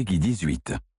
Peggy 18.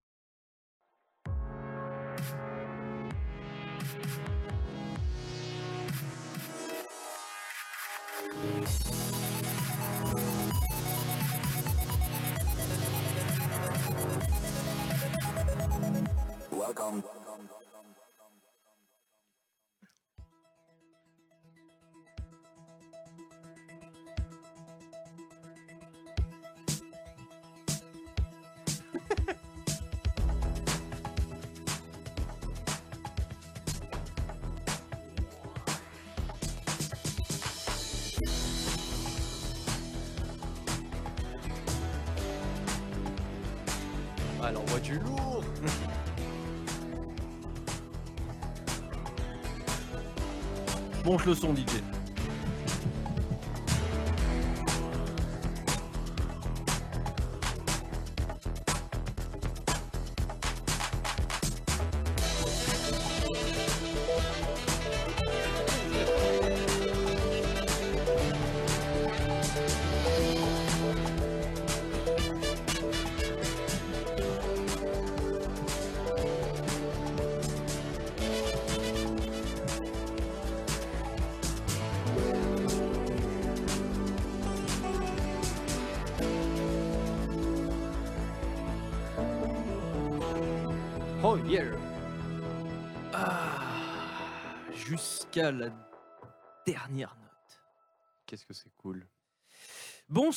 Le son, DJ.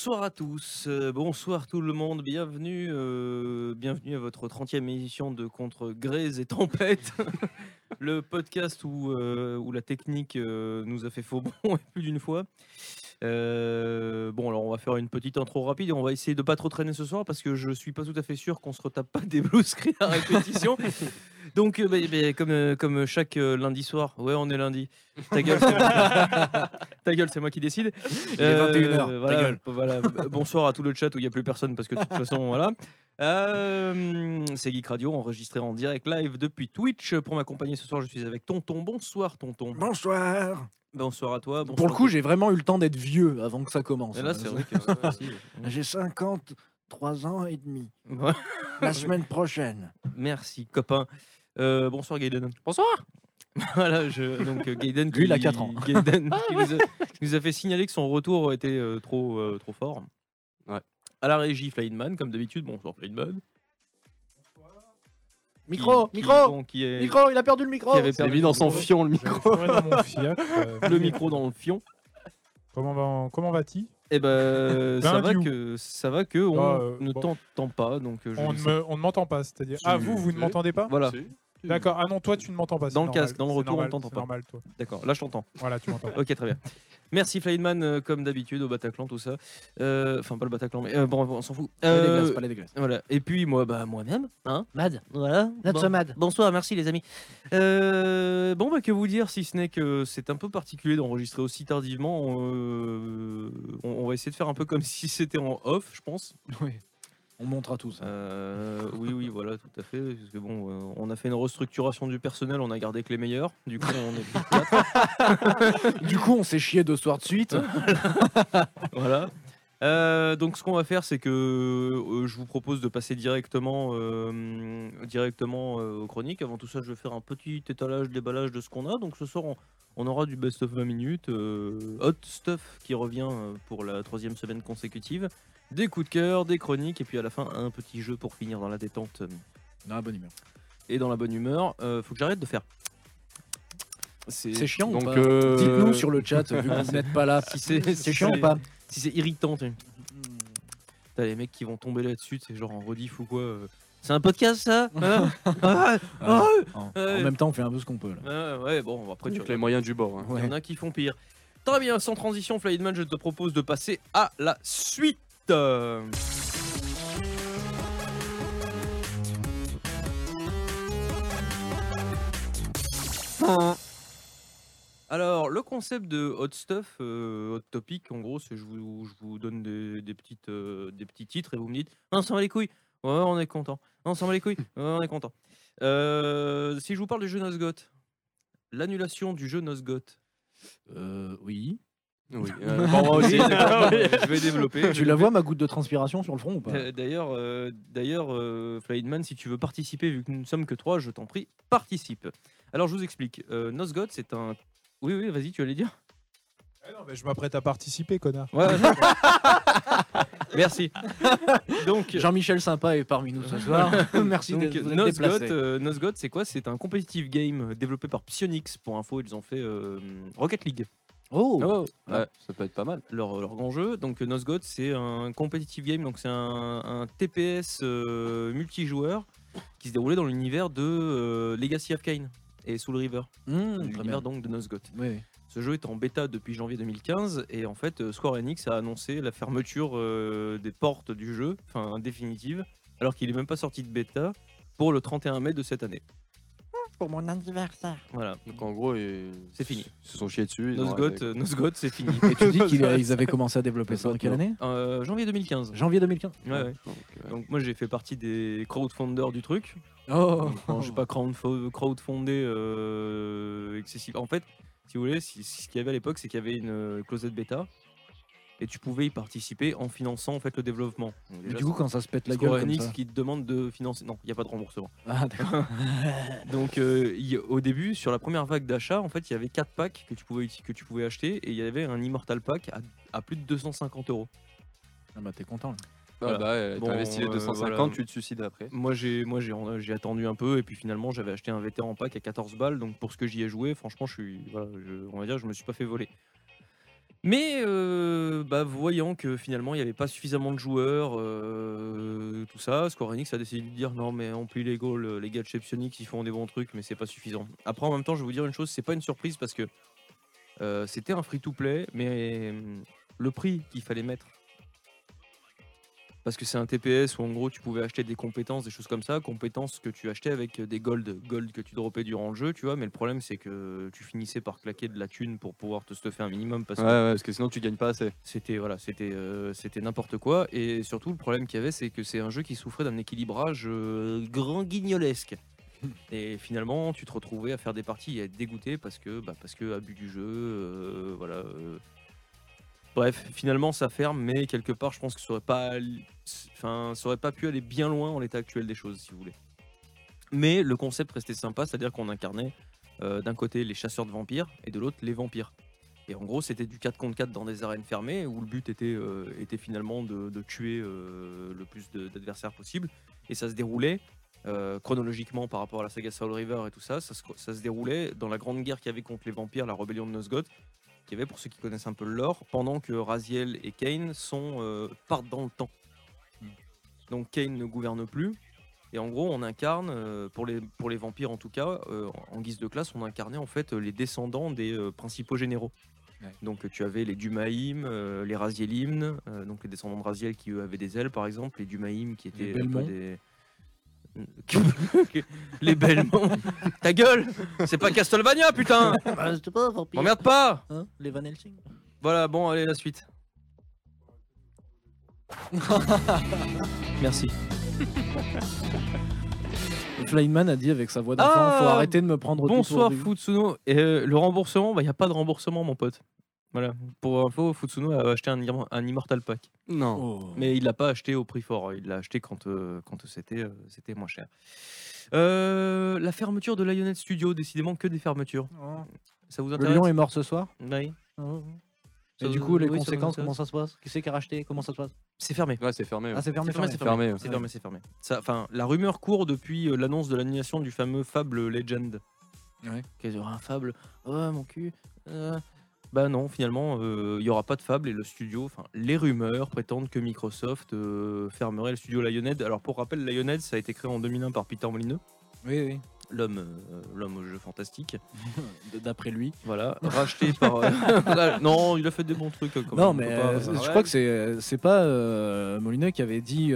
Bonsoir à tous, euh, bonsoir tout le monde, bienvenue, euh, bienvenue à votre 30e édition de Contre Grès et Tempête, le podcast où, euh, où la technique nous a fait faux bon plus d'une fois. Bon, alors on va faire une petite intro rapide et on va essayer de pas trop traîner ce soir parce que je suis pas tout à fait sûr qu'on se retape pas des blue screens à répétition. Donc, euh, bah, bah, comme, euh, comme chaque euh, lundi soir, ouais, on est lundi. Ta gueule, c'est Ta gueule, c'est moi qui décide. Il est 21 heures, ta voilà, gueule. voilà. Bonsoir à tout le chat où il n'y a plus personne parce que de toute façon, voilà. Euh, c'est Geek Radio, enregistré en direct live depuis Twitch. Pour m'accompagner ce soir, je suis avec Tonton. Bonsoir, Tonton. Bonsoir. Bonsoir à toi. Pour le coup, j'ai vraiment eu le temps d'être vieux avant que ça commence. Et là, c'est vrai que. si. J'ai 53 ans et demi. Ouais. La semaine prochaine. Merci, copain. Euh, bonsoir, Gaiden. Bonsoir. voilà, je, donc euh, Gaiden. Lui, il a qui- quatre ans. Gaiden qui, nous a, qui nous a fait signaler que son retour était euh, trop, euh, trop fort. Ouais. À la régie, Flyman, comme d'habitude. Bonsoir, Flyman. Micro, Qui- qui- micro, bon, qui est- micro, il a perdu le micro. qui avait perdu dans son micro. fion le micro. dans mon euh, Le micro dans le fion. Comment va, comment va-t-il Eh ben, ça va que ça va que on Ah, euh, ne bon. t'entend pas, donc je On ne me- on m'entend pas, c'est-à-dire. Ah, vous, vous ne m'entendez pas? Voilà, Si. D'accord. Ah non, toi, tu ne m'entends pas. Dans le normal, casque, dans le retour, on normal, t'entend c'est pas. normal, toi. d'accord. Là, je t'entends. Voilà, tu m'entends. Ok, très bien. Merci Flyman, euh, comme d'habitude, au Bataclan, tout ça. Euh, Enfin, pas le Bataclan, mais euh, bon, on s'en fout. Pas les Euh, dégueulasses, pas les dégueulasses. Voilà. Et puis moi, bah moi-même, hein, Mad. Voilà. That's Bon- a Mad. Bonsoir, merci les amis. Euh, bon, bah que vous dire, si ce n'est que c'est un peu particulier d'enregistrer aussi tardivement. euh, on, on va essayer de faire un peu comme si c'était en off, je pense. Oui. On montera tout ça. Euh, oui, oui, voilà, tout à fait. Parce que bon, euh, on a fait une restructuration du personnel, on a gardé que les meilleurs. Du coup, on est plus quatre. Du coup, on s'est chié deux soirs de suite. Voilà. Euh, donc ce qu'on va faire, c'est que euh, je vous propose de passer directement, euh, directement euh, aux chroniques. Avant tout ça, je vais faire un petit étalage, déballage de ce qu'on a. Donc ce soir, on, on aura du best of 20 minutes, euh, hot stuff qui revient pour la troisième semaine consécutive, des coups de cœur, des chroniques, et puis à la fin un petit jeu pour finir dans la détente Dans la bonne humeur. et dans la bonne humeur. Euh, faut que j'arrête de faire. C'est chiant ou Donc, pas? euh, Dites-nous sur le chat, vu que vous n'êtes pas là. Si c'est C'est chiant ou pas? Si c'est irritant, tu- T'as les mecs qui vont tomber là-dessus, c'est genre en rediff ou quoi. euh. C'est un podcast ça? Hein Ah, ah, En, même temps, on fait un peu ce qu'on peut. Là. ah, Ouais, bon, après tu avec les moyens du bord. hein. Il y en a qui font pire. Très bien, sans transition, Flyman, je te propose de passer à la suite. Euh, Alors, le concept de hot stuff, euh, hot topic, en gros, c'est je vous, je vous donne des, des petites, euh, des petits titres et vous me dites Non, ça va les couilles. Ouais, on est content. Non, ça va les couilles. Ouais, on est content. Euh, si je vous parle du jeu Nosgoth, l'annulation du jeu Nosgoth, Euh, oui. Oui. euh, moi aussi. je vais développer. Tu la vois ma goutte de transpiration sur le front ou pas? Euh, D'ailleurs, euh, d'ailleurs, euh, Flyman, si tu veux participer, vu que nous ne sommes que trois, je t'en prie, participe. Alors, je vous explique. Euh, Nosgoth, c'est un. Oui, oui, vas-y, tu allais dire. Eh non, mais je m'apprête à participer, connard. Ouais. ouais. Merci. Donc, Jean-Michel Sympa est parmi nous ce soir. Merci donc vous déplacé. euh, Nosgoth, c'est quoi? C'est un competitive game développé par Psyonix. Pour info, ils ont fait euh, Rocket League. Oh, Oh, ouais, ça peut être pas mal. leur, leur grand jeu. Donc euh, Nosgoth, c'est un competitive game, donc c'est un, un TPS euh, multijoueur qui se déroulait dans l'univers de euh, Legacy of Kain et Soul River, Mmh, l'univers donc de Nosgoth. Oui. Ce jeu est en bêta depuis janvier 2015 et en fait euh, Square Enix a annoncé la fermeture euh, des portes du jeu, enfin définitive, alors qu'il est même pas sorti de bêta pour le 31 mai de cette année. Pour mon anniversaire. Voilà, Donc en gros, ils C'est fini. ils se sont chiés dessus. Nosgoth, euh. Nosgoth, c'est fini. Et tu dis qu'ils avaient commencé à développer ça en quelle année Euh, janvier 2015. Janvier 2015. Ouais, ouais. Donc, euh, Donc moi j'ai fait partie des crowdfunders du truc. Oh, je sais pas crowdfo- crowdfundé euh, excessif. En fait, si vous voulez, si- si- ce qu'il y avait à l'époque, c'est qu'il y avait une euh, closette bêta et tu pouvais y participer en finançant en fait le développement. Donc, Mais déjà, du coup, quand ça se pète la gueule comme ça. qui te demande de financer. Non, il n'y a pas de remboursement. Ah, d'accord. Donc euh, y- au début, sur la première vague d'achat, en fait, il y avait quatre packs que tu pouvais que tu pouvais acheter et il y avait un Immortal Pack à, à plus de 250 euros. Ah bah, t'es content. là. ah voilà. bah, ouais, Bon, t'as investi les euh, 250, voilà. tu te suicides après. Moi j'ai moi j'ai j'ai attendu un peu et puis finalement j'avais acheté un vétéran pack à 14 balles donc pour ce que j'y ai joué franchement je suis voilà, je- on va dire je me suis pas fait voler. Mais euh, bah, voyant que finalement il n'y avait pas suffisamment de joueurs, euh, tout ça, Square Enix a décidé de dire non mais en plus les gars, les gars de chez Psyonix ils font des bons trucs mais c'est pas suffisant. Après en même temps je vais vous dire une chose, c'est pas une surprise parce que euh, c'était un free-to-play mais le prix qu'il fallait mettre parce que c'est un TPS où en gros tu pouvais acheter des compétences, des choses comme ça, compétences que tu achetais avec des gold, gold que tu droppais durant le jeu, tu vois. Mais le problème c'est que tu finissais par claquer de la thune pour pouvoir te stuffer un minimum parce Ouais, que ouais, parce que sinon tu gagnes pas assez. c'était voilà, c'était euh, c'était n'importe quoi. Et surtout le problème qu'il y avait c'est que c'est un jeu qui souffrait d'un équilibrage euh, grand guignolesque. Et finalement, tu te retrouvais à faire des parties et à être dégoûté parce que, bah, parce que abus du jeu, euh, voilà. euh. Bref, finalement ça ferme, mais quelque part, je pense que ça aurait pas, enfin, ça aurait pas pu aller bien loin en l'état actuel des choses, si vous voulez. Mais le concept restait sympa, c'est-à-dire qu'on incarnait euh, d'un côté les chasseurs de vampires et de l'autre les vampires. Et en gros, c'était du 4 contre 4 dans des arènes fermées où le but était, euh, était finalement de, tuer euh, le plus d'adversaires possible. Et ça se déroulait chronologiquement par rapport à la saga Soul River et tout ça. Ça ça se déroulait dans la grande guerre qu'il y avait contre les vampires, la rébellion de Nosgoth, qu'il y avait pour ceux qui connaissent un peu le lore, pendant que Raziel et Kane sont, euh, partent dans le temps. Donc Kane ne gouverne plus. Et en gros, on incarne, euh, pour, les, pour les vampires en tout cas, euh, en guise de classe, on incarnait en fait les descendants des principaux généraux. Ouais. Donc tu avais les Dumaïm, les Razielim, euh, donc les descendants de Raziel qui eux avaient des ailes par exemple, les Dumaïm qui étaient peu Belmont. des... les Belmont Ta gueule C'est pas Castlevania putain Bah, c'est pas vampire. M'emmerde pas Hein, les Van Helsing. Voilà, bon, allez, la suite. Merci. Flyman a dit avec sa voix d'enfant Ah, faut arrêter de me prendre Bonsoir Futsuno. Et euh, le remboursement, il bah, n'y a pas de remboursement, mon pote. Voilà. Pour info, Futsuno a acheté un, Im- un Immortal Pack. Non. Oh. Mais il l'a pas acheté au prix fort. Il l'a acheté quand, euh, quand c'était euh, c'était moins cher. Euh, la fermeture de Lionhead Studio, décidément que des fermetures. Ça vous Le intéresse? lion est mort ce soir? Oui. Et Ça du coup, les oui, conséquences, comment ça se passe? Qui c'est qui a racheté? Comment ça se passe? C'est fermé. Ouais, c'est fermé. ouais. Ah, c'est fermé, C'est fermé, fermé. c'est fermé. C'est fermé, c'est fermé. Ça, la rumeur court depuis l'annonce de l'annulation du fameux Fable Legend. Ouais. Qu'il y aura un Fable. Oh mon cul. euh. Bah non, finalement, euh, il y aura pas de Fable et le studio. Enfin, les rumeurs prétendent que Microsoft euh, fermerait le studio Lionhead. Alors pour rappel, Lionhead, ça a été créé en 2001 par Peter Molineux, Oui, oui. l'homme, euh, l'homme au jeu fantastique. D'après lui. Voilà, racheté par. euh, non, il a fait des bons trucs. quand Non, même, mais pas- euh, je crois que c'est c'est pas Molineux qui avait dit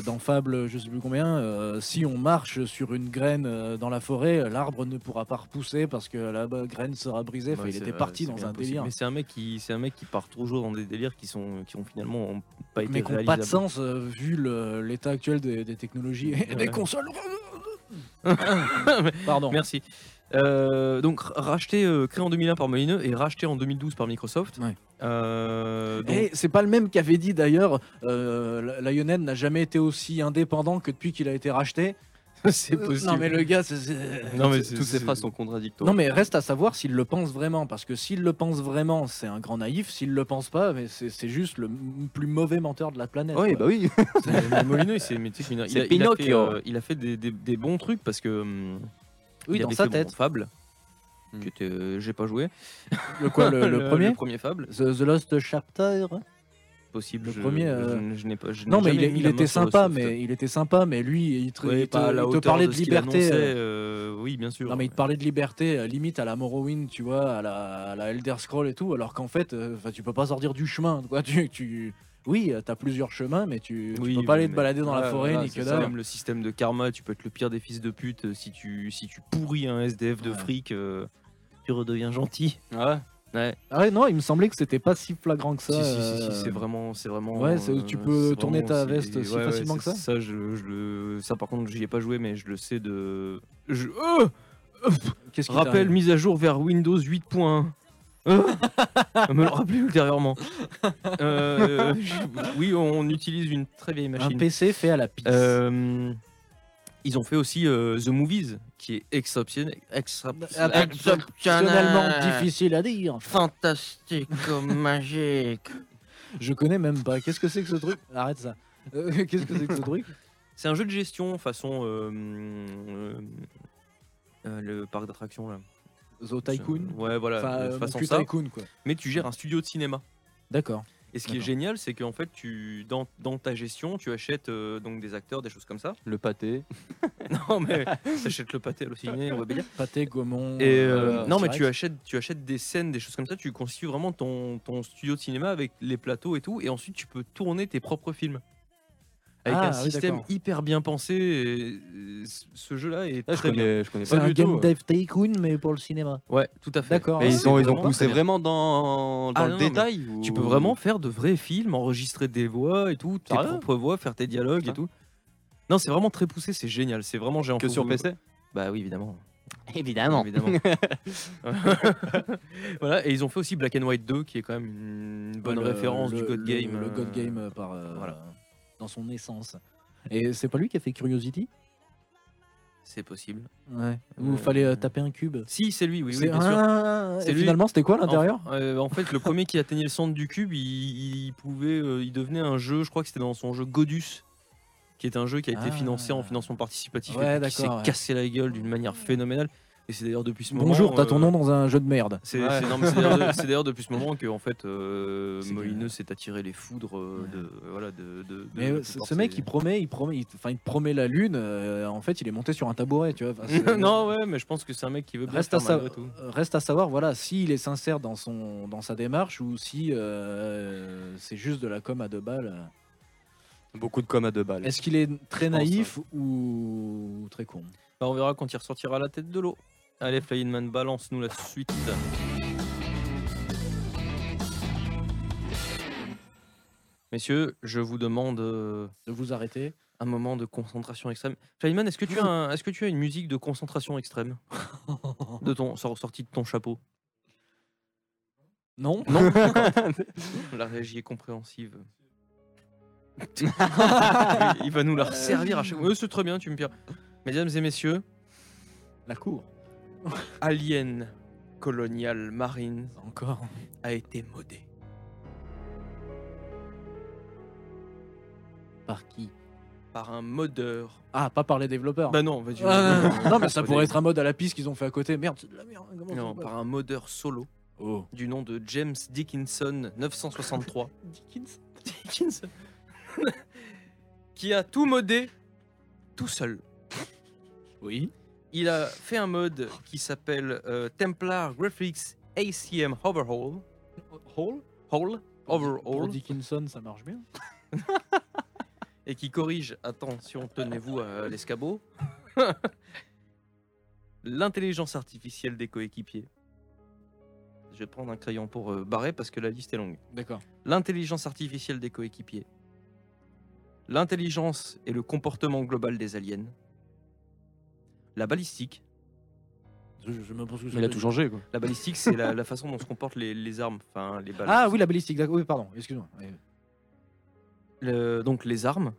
dans Fable, je sais plus combien, euh, si on marche sur une graine euh, dans la forêt, l'arbre ne pourra pas repousser parce que la graine sera brisée. Enfin, Ouais, il était parti dans un possible. délire. Mais c'est un mec qui, c'est un mec qui part toujours dans des délires qui sont, qui ont finalement pas été Mais qui n'ont pas de sens euh, vu l'état actuel des, des technologies et Ouais. des consoles. Pardon. Merci. Euh, donc racheté, euh, créé en 2001 par Molineux et racheté en 2012 par Microsoft. Ouais. Euh, donc- Et c'est pas le même qui avait dit d'ailleurs, euh, Lionhead n'a jamais été aussi indépendant que depuis qu'il a été racheté. c'est Euh, possible. Non mais le gars, c'est- c'est- Non, mais Toutes ces phrases sont contradictoires. Non mais reste à savoir s'il le pense vraiment, parce que s'il le pense vraiment, c'est un grand naïf. S'il le pense pas, mais c'est juste le m- plus mauvais menteur de la planète. Oui, quoi. bah oui. Mais tu sais a- il, C'est a, il a fait, euh, il a fait des, des- des bons trucs parce que hum, Oui, il dans avait sa fait, bon, tête. Fable, Hmm. que euh, j'ai pas joué. Le quoi, le, le premier le premier Fable, The, The Lost Chapter possible. Le je- premier, je, euh, je n'ai pas. Non mais il, était sympa, mais il était sympa, mais lui, il te, Ouais, il te- il parlait de liberté. euh, euh, oui, bien sûr. Non mais il te parlait de liberté, euh, limite à la Morrowind, tu vois, à la, à la Elder Scroll et tout, alors qu'en fait, tu peux pas sortir du chemin, quoi. Tu, tu... Oui, t'as plusieurs chemins, mais tu, tu Oui, peux pas aller te balader dans la forêt voilà, ni que dalle. Même le système de karma, tu peux être le pire des fils de pute si tu, si tu pourris un SDF de Ouais. fric, euh, tu redeviens gentil. Ouais. Ouais, Ah ouais, non, il me semblait que c'était pas si flagrant que ça. si, si, si, si, euh, c'est vraiment, c'est vraiment. Ouais, tu peux c'est tourner ta veste si ouais, ouais, facilement que ça Ça, je, je le, ça par contre, j'y ai pas joué, mais je le sais de. Je... Oh Qu'est-ce qui Rappel mise à jour vers Windows 8.1. Euh, me le rappeler ultérieurement. Euh, je- oui, on utilise une très vieille Un machine. PC fait à la pisse. Euh, ils ont fait aussi euh, The Movies, qui est exceptionnel. excep- Exceptionnellement difficile à dire. fantastique, magique. Je connais même pas. Qu'est-ce que c'est que ce truc? Arrête ça. Euh, Qu'est-ce que c'est que ce truc? C'est un jeu de gestion façon euh, euh, euh, le parc d'attractions là. The Tycoon? Ouais, voilà, Enfin, façon ça. Tycoon quoi. Mais tu gères un studio de cinéma. D'accord. Et ce qui est génial, c'est qu'en fait, tu, dans, dans ta gestion, tu achètes euh, donc des acteurs, des choses comme ça. Le pâté. Non, mais tu achètes le pâté halluciné, on va bien dire. Pâté, Gaumont. Et euh, euh, non, mais tu achètes, tu achètes des scènes, des choses comme ça. Tu constitues vraiment ton, ton studio de cinéma avec les plateaux et tout. Et ensuite, tu peux tourner tes propres films. Avec Ah, un oui, système hyper bien pensé. et, euh, ce- jeu-là est Ah, je très bien. connais, je connais pas un du Game. Dev Tycoon, mais pour le cinéma. Ouais, tout à fait. D'accord. Mais Ah, ils ont, ils ont vraiment poussé vraiment dans, dans Ah, le non, détail ou- Tu peux vraiment faire de vrais films, enregistrer des voix et tout, tes propres voix, faire tes dialogues et tout. Non, c'est vraiment très poussé, c'est génial. C'est vraiment géant. que sur PC Bah oui, évidemment. Évidemment. évidemment. voilà, et ils ont fait aussi Black and White 2, qui est quand même une bonne Le- référence le- du God le- Game. Le, euh, God Game euh, par, euh, voilà. Dans son essence. Et c'est pas lui qui a fait Curiosity? C'est possible. Ouais. Où Euh, fallait euh, taper un cube Si, c'est lui, oui, oui, bien sûr. Ah, C'est et lui. finalement, c'était quoi l'intérieur? En, euh, en fait, le premier qui atteignait le centre du cube, il, il pouvait, euh, il devenait un jeu. Je crois que c'était dans son jeu Godus, qui est un jeu qui a été Ah. financé en financement participatif Ouais, et qui s'est ouais. cassé la gueule d'une manière phénoménale. Et c'est d'ailleurs depuis ce moment. Bonjour, t'as euh, ton nom dans un jeu de merde. C'est Ouais. d'ailleurs depuis ce moment que en fait euh, Molineux s'est attiré les foudres euh, de voilà de, Mais euh, ce mec, il promet, il promet, il, promet la lune. euh, en fait, il est monté sur un tabouret, tu vois. Non ouais mais je pense que c'est un mec qui veut bien Reste faire à, sa- tout. euh, reste à savoir, voilà, s'il est sincère dans son dans sa démarche ou si euh, c'est juste de la com à deux balles. Beaucoup de com à deux balles. Est-ce qu'il est très pense, naïf ou très con? Bah, on verra quand il ressortira la tête de l'eau. Allez Flying Man balance nous la suite. Messieurs, je vous demande euh, De vous arrêter un moment de concentration extrême. Flying Man, est-ce que tu as un- est-ce que tu as une musique de concentration extrême de ton sor- sortie de ton chapeau? Non Non? La régie est compréhensive. il va nous la resservir à chaque fois. C'est très bien, tu me pires. Mesdames et messieurs, La cour. Alien Colonial Marine Encore. a été modé. Par qui? Par un modeur. Ah, pas par les développeurs. Bah non, vas-y. Ah, non, non, non, mais ça pourrait être un mode à la piste qu'ils ont fait à côté. Merde, c'est de la merde. Comment Non, par un modeur solo Oh. du nom de James Dickinson 963. Dickens Dickinson qui a tout modé tout seul. Oui. Il a fait un mode qui s'appelle euh, Templar Graphics ACM Overhaul. Hall? Pour Overhaul. Dickinson, ça marche bien. Et qui corrige, attention, tenez-vous à l'escabeau, l'intelligence artificielle des coéquipiers. Je vais prendre un crayon pour euh, barrer parce que la liste est longue. D'accord. L'intelligence artificielle des coéquipiers. L'intelligence et le comportement global des aliens. La balistique. Je, je me pose que Mais il a tout changé quoi. La balistique, c'est la, la façon dont se comportent les, les armes, enfin les balles. Ah oui, la balistique, d'accord. Oui, pardon, excuse-moi. Oui. Le- donc les armes,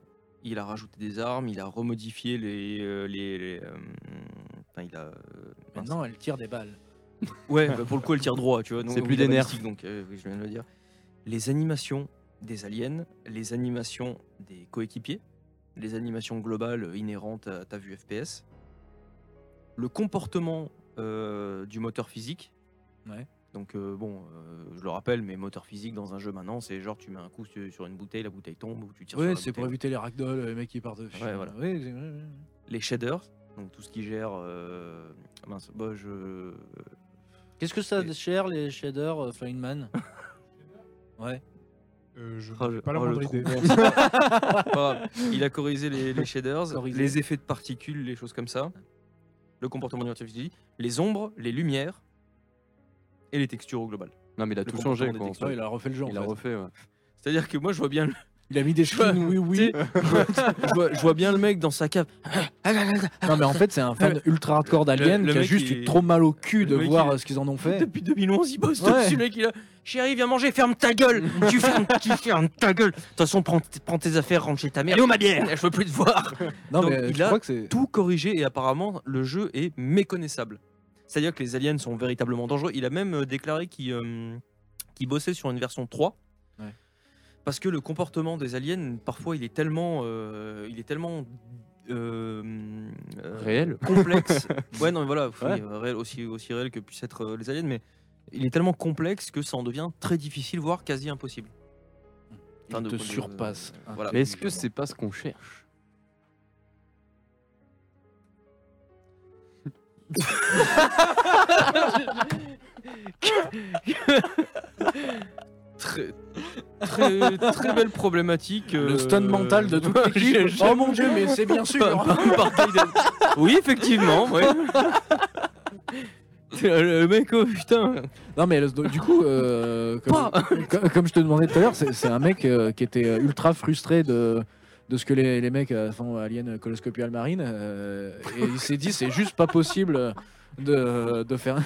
il a rajouté des armes, il a remodifié les. euh, les, les, euh, enfin, il a. euh, mince. Maintenant, elle tire des balles. Ouais, bah, pour le coup, elle tire droit, tu vois. donc- C'est plus il a des nerfs. balistique, Donc, euh, oui, je viens de le dire. Les animations des aliens, les animations des coéquipiers, les animations globales inhérentes à ta vue FPS, le comportement euh, du moteur physique. Ouais. Donc, euh, bon, euh, je le rappelle, mais moteur physique dans un jeu maintenant, c'est genre tu mets un coup sur une bouteille, la bouteille tombe, ou tu tires la c'est pour éviter les ragdolls, les mecs qui partent. Ouais, voilà. C'est- ouais, ouais. Les shaders, donc tout ce qui gère. euh, mince, bah, je. Qu'est-ce que ça Et- cher les shaders euh, Feynman Ouais. Euh, je Oh, le- pas la oh, moindre idée. Grave. Il a corrigé les, les shaders, Corrigé. les effets de particules, les choses comme ça, le comportement du physique, les ombres, les lumières et les textures au global. Non mais il a Le tout changé quoi. en il a refait le jeu. Il a fait. refait. ouais. C'est-à-dire que moi je vois bien, le- Il a mis des cheveux, oui, oui. je, vois, je bien le mec dans sa cave. Non, mais en fait, c'est un fan ultra hardcore d'Alien Le- le qui a mec, juste il- eu trop mal au cul de le mec, voir il- euh, ce qu'ils en ont fait. Depuis 2011, il bosse Ouais. dessus, le mec. Il a... Chérie, viens manger, ferme ta gueule. tu, fermes, tu fermes ta gueule. De toute façon, prends, prends tes affaires, rentre chez ta mère. Allez, ma bière Je veux plus te voir. Non, Donc, mais il je a crois que c'est. tout corrigé et apparemment le jeu est méconnaissable. C'est-à-dire que les aliens sont véritablement dangereux. Il a même euh, déclaré qu'il euh, qu'il bossait sur une version 3. Parce que le comportement des aliens, parfois, il est tellement, euh, il est tellement euh, euh, Réel. complexe. ouais, non, mais voilà, Ouais. réel, aussi, aussi réel que puissent être euh, les aliens, mais il est tellement complexe que ça en devient très difficile, voire quasi impossible. Il Enfin, te surpasse. euh, voilà. Mais est-ce que c'est pas ce qu'on cherche? très, très, très belle problématique. Le euh, stun mental de toute l'équipe. Oh mon dieu, mais c'est bien sûr. Par- par- par Kaiden. oui, effectivement. ouais. Le mec, oh putain. Non, mais du coup, euh, comme, Pas. comme- comme je te demandais tout à l'heure, c'est un mec euh, qui était ultra frustré de, de ce que les, les mecs font à Alien Coloscopial Marine. euh, et il s'est dit, c'est juste pas possible de, de faire.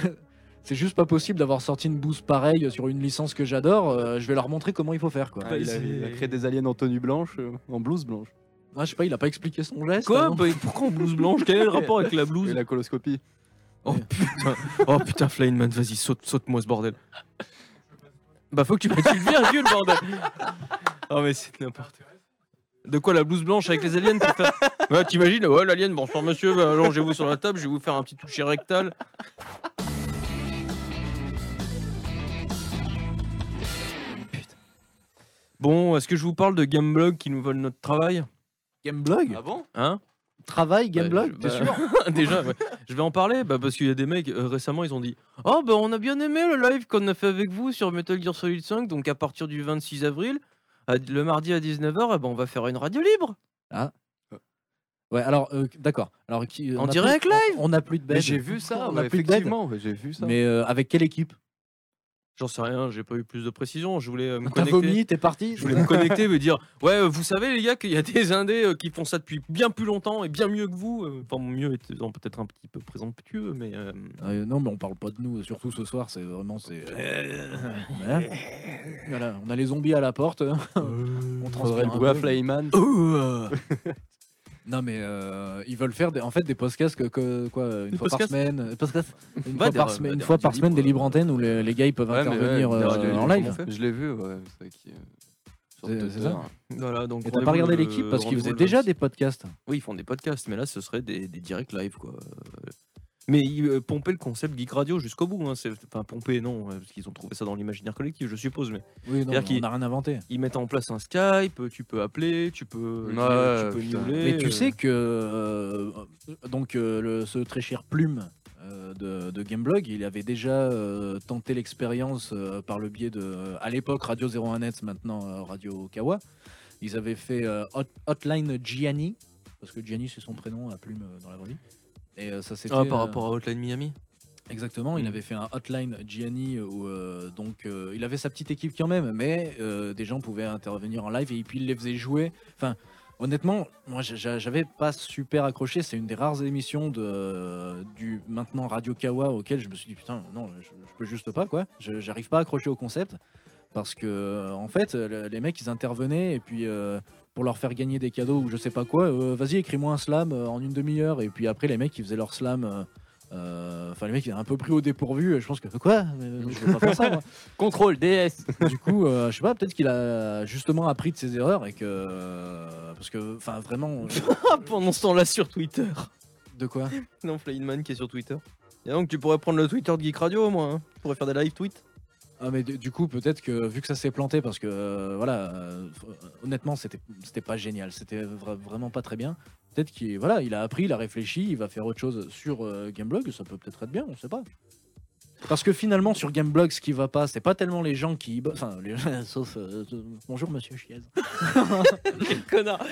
C'est juste pas possible d'avoir sorti une bouse pareille sur une licence que j'adore. euh, je vais leur montrer comment il faut faire. Quoi. Ah, il, a, il a créé des aliens en tenue blanche, euh, en blouse blanche. Ah, je sais pas, il a pas expliqué son geste. Quoi hein. Bah, Pourquoi en blouse blanche? Quel est le rapport avec la Et blouse? la coloscopie. Oh putain, oh putain, Flyman, vas-y, saute, saute-moi ce bordel. Bah faut que tu mettes une virgule, bordel. Oh mais c'est n'importe quoi. De quoi la blouse blanche avec les aliens faire... Ouais, t'imagines Ouais, l'alien, bonsoir monsieur, bah, allongez-vous sur la table, je vais vous faire un petit toucher rectal. Bon, est-ce que je vous parle de Gameblog qui nous vole notre travail? Gameblog? Ah bon? Hein? Travail, Gameblog, Bah, t'es bah, sûr? Déjà, ouais. je vais en parler bah, parce qu'il y a des mecs euh, récemment, ils ont dit Oh, bah on a bien aimé le live qu'on a fait avec vous sur Metal Gear Solid 5, donc à partir du 26 avril, à- le mardi à 19h, eh ben, on va faire une radio libre. Ouais, alors, euh, d'accord. Alors, qui, En on a direct plus- live On n'a plus de. Mais j'ai vu ça, On a plus de bed. effectivement, ouais, j'ai vu ça. Mais euh, avec quelle équipe? J'en sais rien, j'ai pas eu plus de précision. Je voulais euh, me T'as connecter. vomi, t'es parti Je voulais me connecter et me dire Ouais, euh, vous savez, les gars, qu'il y a des indés euh, qui font ça depuis bien plus longtemps et bien mieux que vous. Enfin, mieux étant peut-être un petit peu présomptueux, mais. euh, Euh, non, mais on parle pas de nous, surtout ce soir, c'est vraiment. c'est Hein voilà, on a les zombies à la porte. on Faudrait transpire le goût à. Flyman. Non, mais euh, ils veulent faire des, en fait des podcasts que, que- quoi, une fois par semaine, euh, une fois par semaine, bah, une des fois par semaine des libres, libres antennes où les, les gars ils peuvent Ouais, intervenir ouais, euh, en live. Je l'ai vu, ouais. c'est euh, ça. Voilà, donc Et t'as pas regardé l'équipe parce qu'ils faisaient déjà 26. des podcasts. Oui, ils font des podcasts, mais là, ce serait des, des directs live, quoi. Mais ils euh, pompaient le concept Geek Radio jusqu'au bout. Hein. c'est- Enfin, pomper, non, euh, parce qu'ils ont trouvé ça dans l'imaginaire collectif, je suppose. Mais Oui, non, C'est-à-dire mais qu'ils- on n'a rien inventé. ils mettent en place un Skype, tu peux appeler, tu peux, Ouais, tu peux Mais tu euh, sais que euh, donc euh, le, ce très cher Plume euh, de, de Gameblog, il avait déjà euh, tenté l'expérience euh, par le biais de, à l'époque Radio 01net, maintenant euh, Radio Kawa. Ils avaient fait euh, Hot- Hotline Gianni, parce que Gianni c'est son prénom à Plume euh, dans la vraie vie. Et euh, ça c'était Ah, par euh, rapport à Hotline Miami? Exactement, il Mm. avait fait un hotline Gianni où euh, donc euh, il avait sa petite équipe quand même, mais euh, des gens pouvaient intervenir en live et puis il les faisait jouer. Enfin, Honnêtement, moi j'a- j'a- j'avais pas super accroché. C'est une des rares émissions de, du maintenant Radio Kawa auquel je me suis dit putain, non, je, je peux juste pas quoi. J'arrive pas à accrocher au concept parce que en fait, le- les mecs ils intervenaient et puis pour leur faire gagner des cadeaux ou je sais pas quoi, euh, vas-y écris-moi un slam euh, en une demi-heure et puis après les mecs ils faisaient leur slam. euh, euh, Enfin, les mecs, ils étaient un peu pris au dépourvu. et Je pense que quoi? Je veux pas faire ça. moi. Contrôle DS. du coup, euh, je sais pas, peut-être qu'il a justement appris de ses erreurs et que. parce que, enfin, vraiment. Ah, pendant ce temps-là sur Twitter. de quoi? Non, Flyinman qui est sur Twitter. Et donc tu pourrais prendre le Twitter de Geek Radio au moins. hein. Tu pourrais faire des live tweets. Ah, mais du coup, peut-être que vu que ça s'est planté, parce que, euh, voilà, euh, honnêtement, c'était c'était pas génial. C'était vra- vraiment pas très bien. Peut-être qu'il voilà, il a appris, il a réfléchi, il va faire autre chose sur euh, Gameblog. Ça peut peut-être être bien, on sait pas. Parce que finalement, sur Gameblog, ce qui va pas, c'est pas tellement les gens qui. bo- Enfin, les... sauf. euh, bonjour, monsieur Chiez. Quel connard.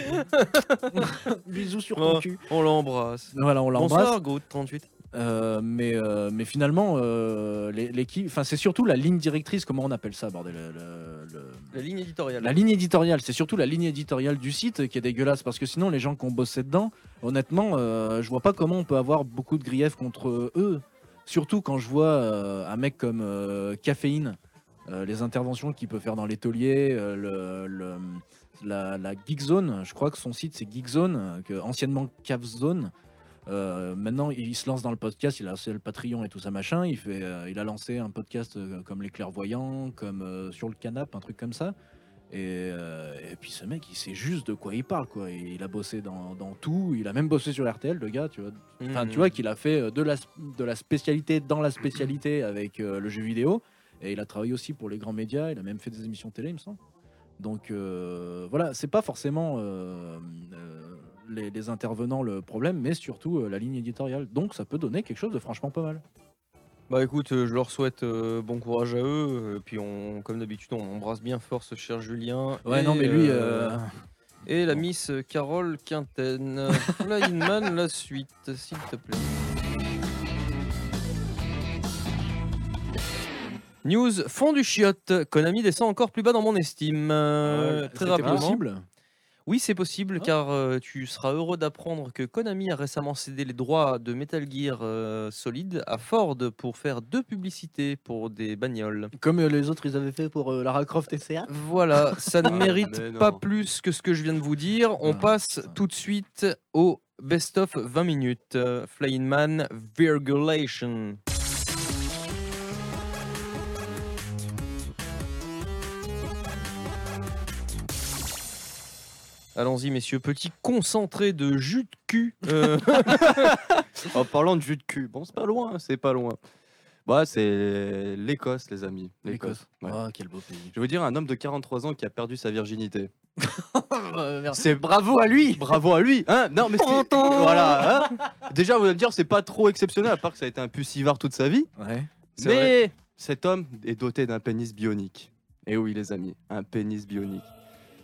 Bisous sur Oh. ton cul. On l'embrasse. Voilà, on l'embrasse. Bonsoir, Groot 38. Euh, mais, euh, mais finalement, euh, l'équipe, enfin c'est surtout la ligne directrice, comment on appelle ça, bordel le- le- le- La ligne éditoriale. La ligne éditoriale, c'est surtout la ligne éditoriale du site qui est dégueulasse, parce que sinon les gens qui ont bossé dedans, honnêtement, je vois pas comment on peut avoir beaucoup de griefs contre eux. Surtout quand je vois un mec comme Caféine, les interventions qu'il peut faire dans euh, le, le- la, la Geek Zone, je crois que son site c'est Geek Zone, que, anciennement Cave Zone. Euh, maintenant, il se lance dans le podcast, il a lancé le Patreon et tout ça machin. Il, fait, euh, il a lancé un podcast euh, comme Les Clairvoyants, comme Sur le Canap, un truc comme ça. Et, et puis ce mec, il sait juste de quoi il parle, quoi. Il a bossé dans, dans tout, il a même bossé sur RTL, le gars, tu vois. Enfin, Mmh. tu vois qu'il a fait de la, de la spécialité dans la spécialité avec le jeu vidéo. Et il a travaillé aussi pour les grands médias, il a même fait des émissions télé, il me semble. Donc euh, voilà, c'est pas forcément euh, euh, les, les intervenants le problème, mais surtout la ligne éditoriale. Donc ça peut donner quelque chose de franchement pas mal. Bah écoute, je leur souhaite euh, bon courage à eux. Et puis on, comme d'habitude, on embrasse bien fort ce cher Julien. Ouais, Et, non, mais lui, euh, euh, Et la Miss Carole Quinten. Flyinman, la suite, s'il te plaît. News fond du chiotte. Konami descend encore plus bas dans mon estime. Euh, très c'était rapidement. possible. Oui, c'est possible, Ah. car euh, tu seras heureux d'apprendre que Konami a récemment cédé les droits de Metal Gear euh, Solid à Ford pour faire deux publicités pour des bagnoles. Comme euh, les autres, ils avaient fait pour euh, Lara Croft et CA. Voilà, ça ne Ah, mérite pas plus que ce que je viens de vous dire. On Ah, passe tout de suite au best-of 20 minutes. Euh, Flying Man Virgulation. Allons-y, messieurs. Petit concentré de jus de cul. euh, En parlant de jus de cul, bon, c'est pas loin, c'est pas loin. Bah, c'est l'Écosse, les amis. L'Écosse. Ouais. Ah, quel beau pays. Je veux dire, un homme de 43 ans qui a perdu sa virginité. C'est bravo à lui. Bravo à lui hein Non, mais c'est... Voilà hein Déjà, vous allez me dire, c'est pas trop exceptionnel, à part que ça a été un pucivard toute sa vie. Ouais. C'est Mais cet homme est doté d'un pénis bionique. Et oui, les amis, un pénis bionique.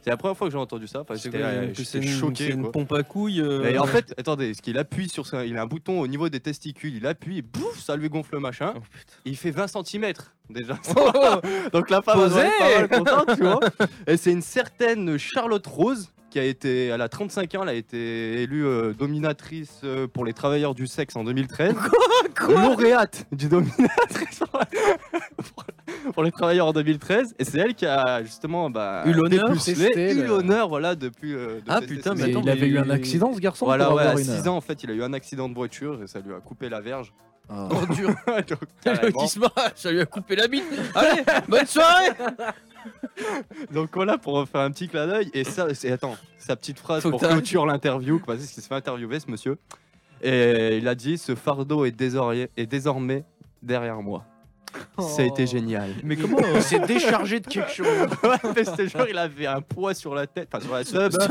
C'est la première fois que j'ai entendu ça. Enfin, c'est j'étais euh, que j'étais c'est une, choqué. c'est une quoi. pompe à couilles. euh, Et en fait, attendez, ce qu'il appuie sur ça, il a un bouton au niveau des testicules, il appuie, et bouf, ça lui gonfle le machin. oh, putain. Il fait 20 cm déjà. Oh, Donc la femme elle doit Posé être pas mal contente, tu vois. Et c'est une certaine Charlotte Rose qui a été, elle a 35 ans, elle a été élue euh, dominatrice euh, pour les travailleurs du sexe en 2013. Lauréate du dominatrice pour, pour les travailleurs en 2013. Et c'est elle qui a justement bah, Eu l'honneur, eu le- l'honneur, voilà, depuis. euh, de Ah, tester putain, mais attends, il avait eu un accident, ce garçon Voilà, pour ouais, à avoir une... 6 ans en fait, il a eu un accident de voiture et ça lui a coupé la verge. Ah. Oh, dur. Donc, Le carrément. qui se marre, ça lui a coupé la bite. Allez, bonne soirée. Donc voilà pour faire un petit clin d'œil. Et ça, c'est attends, sa petite phrase Faut pour que t'arrêtes. clôture l'interview, parce qu'il se fait interviewer ce monsieur. Et il a dit ce fardeau est désormais, est désormais derrière moi. Ça a été génial. Mais comment Il s'est déchargé de quelque chose. Ouais, mais ce jour, il avait un poids sur la tête, enfin sur la sub.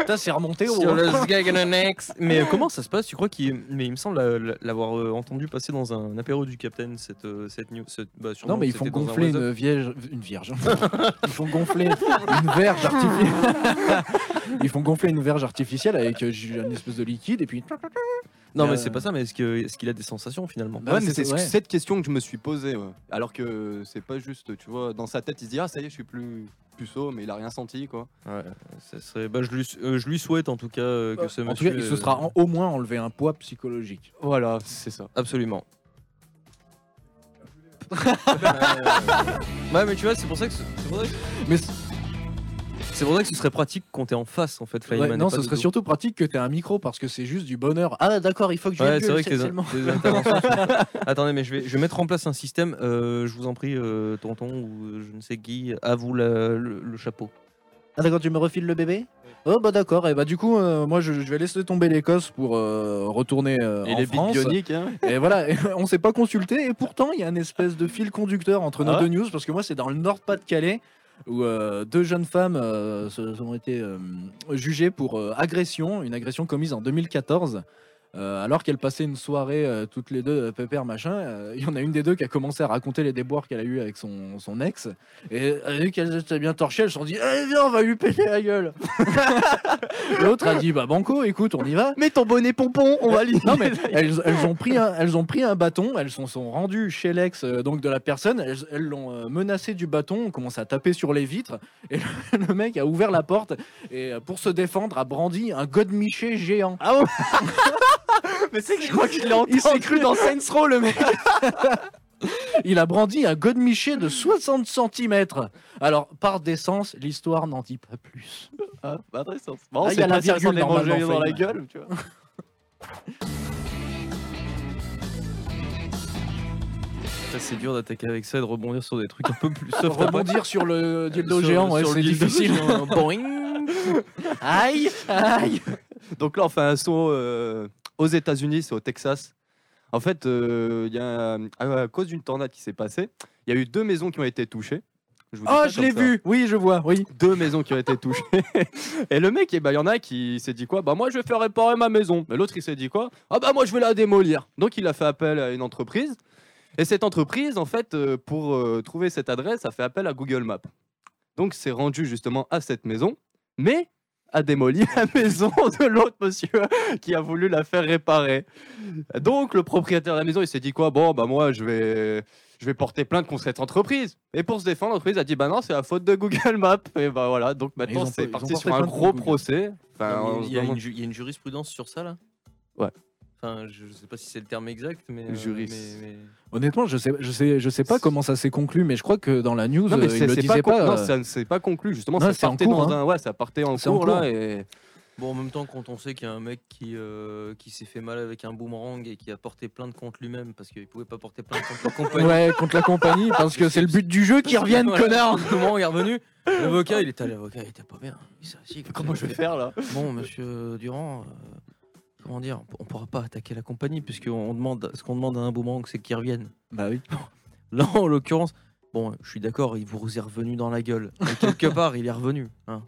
Putain, c'est remonté au. sur le Sgagananex Mais euh, comment ça se passe? Tu crois qu'il mais il me semble la- la- l'avoir euh, entendu passer dans un apéro du Capitaine cette euh, cette news. cette- bah, sûrement Non, mais ils que font c'était dans un gonfler WhatsApp. une vierge. Une vierge. Ils font gonfler une verge artificielle. Ils font gonfler une verge artificielle avec euh, une espèce de liquide et puis. Non, mais Euh, c'est pas ça. Mais est-ce que est-ce qu'il a des sensations finalement? Bah Ouais, ouais, mais c'est- cette question que je me suis posée. ouais. Alors que c'est pas juste, tu vois, dans sa tête, il se dit Ah, ça y est, je suis plus. puceau, mais il a rien senti quoi. Ouais, ça serait... bah, je, lui... euh, je lui souhaite en tout cas euh, que ce En tout monsieur. cas, il se euh, sera en- au moins enlevé un poids psychologique. Voilà, c'est ça. Absolument. ouais, mais tu vois, c'est pour ça que. ce- c'est pour ça que- Mais c- C'est pour ça que ce serait pratique quand t'es en face en fait, Flyman. ouais, non, ce serait dos. surtout pratique que tu aies un micro parce que c'est juste du bonheur. Ah, d'accord, il faut que je Ouais, c'est vrai que c'est les, seulement. les interventions. sont- Attendez, mais je vais, je vais mettre en place un système. euh, je vous en prie, euh, tonton ou euh, je ne sais qui, à vous la- le, le chapeau. Ah, d'accord, tu me refiles le bébé? Oh, bah d'accord. Et bah, du coup, euh, moi, je, je vais laisser tomber l'Écosse pour euh, retourner euh, Et en les France. bioniques, hein. Et voilà, et on s'est pas consulté. Et pourtant, il y a une espèce de fil conducteur entre nos Ah ouais deux news. Parce que moi, c'est dans le Nord-Pas-de-Calais où euh, deux jeunes femmes euh, se- ont été euh, jugées pour agression, une agression commise en 2014. Euh, alors qu'elles passaient une soirée euh, toutes les deux, euh, pépère machin, il y en a une des deux qui a commencé à raconter les déboires qu'elle a eu avec son, son ex. Et vu qu'elles étaient bien torchées, elles se sont dit Eh viens, on va lui péter la gueule L'autre a dit Bah, Banco, écoute, on y va. Mets ton bonnet pompon, on va Non mais elles, elles ont pris un, elles ont pris un bâton, elles sont, sont rendues chez l'ex donc de la personne, elles l'ont menacé du bâton, on commence à taper sur les vitres et le, le mec a ouvert la porte et pour se défendre a brandi un godemiché géant. Ah ouais Mais c'est que je crois l'ai entendu. Il s'est cru dans Saints Row le mec. Il a brandi un godemiché de 60 cm. Alors, par décence, l'histoire n'en dit pas plus. Ah, bah, intéressant. Bon, Ah, c'est il y a la pas si virgule est dans la gueule, tu vois. Ça, C'est dur d'attaquer avec ça et de rebondir sur des trucs un peu plus soft. Rebondir sur le dildo géant, ouais, c'est difficile. géant. Boing. Aïe, aïe. Donc là, on fait un saut euh, aux États-Unis, c'est au Texas. En fait, euh, il y a, à cause d'une tornade qui s'est passée, il y a eu deux maisons qui ont été touchées. Je vous dis Oh, ça je l'ai vu. Oui, je vois. Oui. Deux maisons qui ont été touchées. Et le mec, eh ben, il y en a qui s'est dit quoi? Bah moi, je vais faire réparer ma maison. Mais l'autre, il s'est dit quoi? Ah bah moi, je vais la démolir. Donc il a fait appel à une entreprise. Et cette entreprise, en fait, euh, pour euh, trouver cette adresse, a fait appel à Google Maps. Donc c'est rendu justement à cette maison, mais a démoli la maison de l'autre monsieur qui a voulu la faire réparer. Donc le propriétaire de la maison, il s'est dit quoi? Bon, bah moi, je vais, je vais porter plainte contre cette entreprise. Et pour se défendre, l'entreprise a dit bah non, c'est la faute de Google Maps. Et bah voilà, donc maintenant c'est parti sur un gros procès. Enfin, il, y a une, ju- y a une jurisprudence sur ça là? Ouais. Enfin, je, je sais pas si c'est le terme exact, mais. euh, Juris. mais- mais- Honnêtement, je sais, je sais, je sais pas comment ça s'est conclu, mais je crois que dans la news, Non, mais euh, il le disait pas, non, euh, ça ne s'est pas conclu. Justement, Non, ça c'est en partait cours, dans hein. un, ouais, ça partait en cours là et Bon, en même temps, quand on sait qu'il y a un mec qui, euh, qui s'est fait mal avec un boomerang et qui a porté plainte contre lui-même parce qu'il pouvait pas porter plainte contre la compagnie. Ouais, contre la compagnie, parce que c'est le but du jeu qui revienne, Voilà. connard. Le moment où il est revenu, l'avocat, il était à l'avocat, il était pas bien. Il comment je vais faire là? Bon, monsieur Durand, euh, comment dire, on pourra pas attaquer la compagnie puisque on demande, ce qu'on demande à un boomerang, c'est qu'il revienne. Bah oui. Là, en l'occurrence, bon, je suis d'accord, il vous est revenu dans la gueule. Mais quelque part, il est revenu. hein.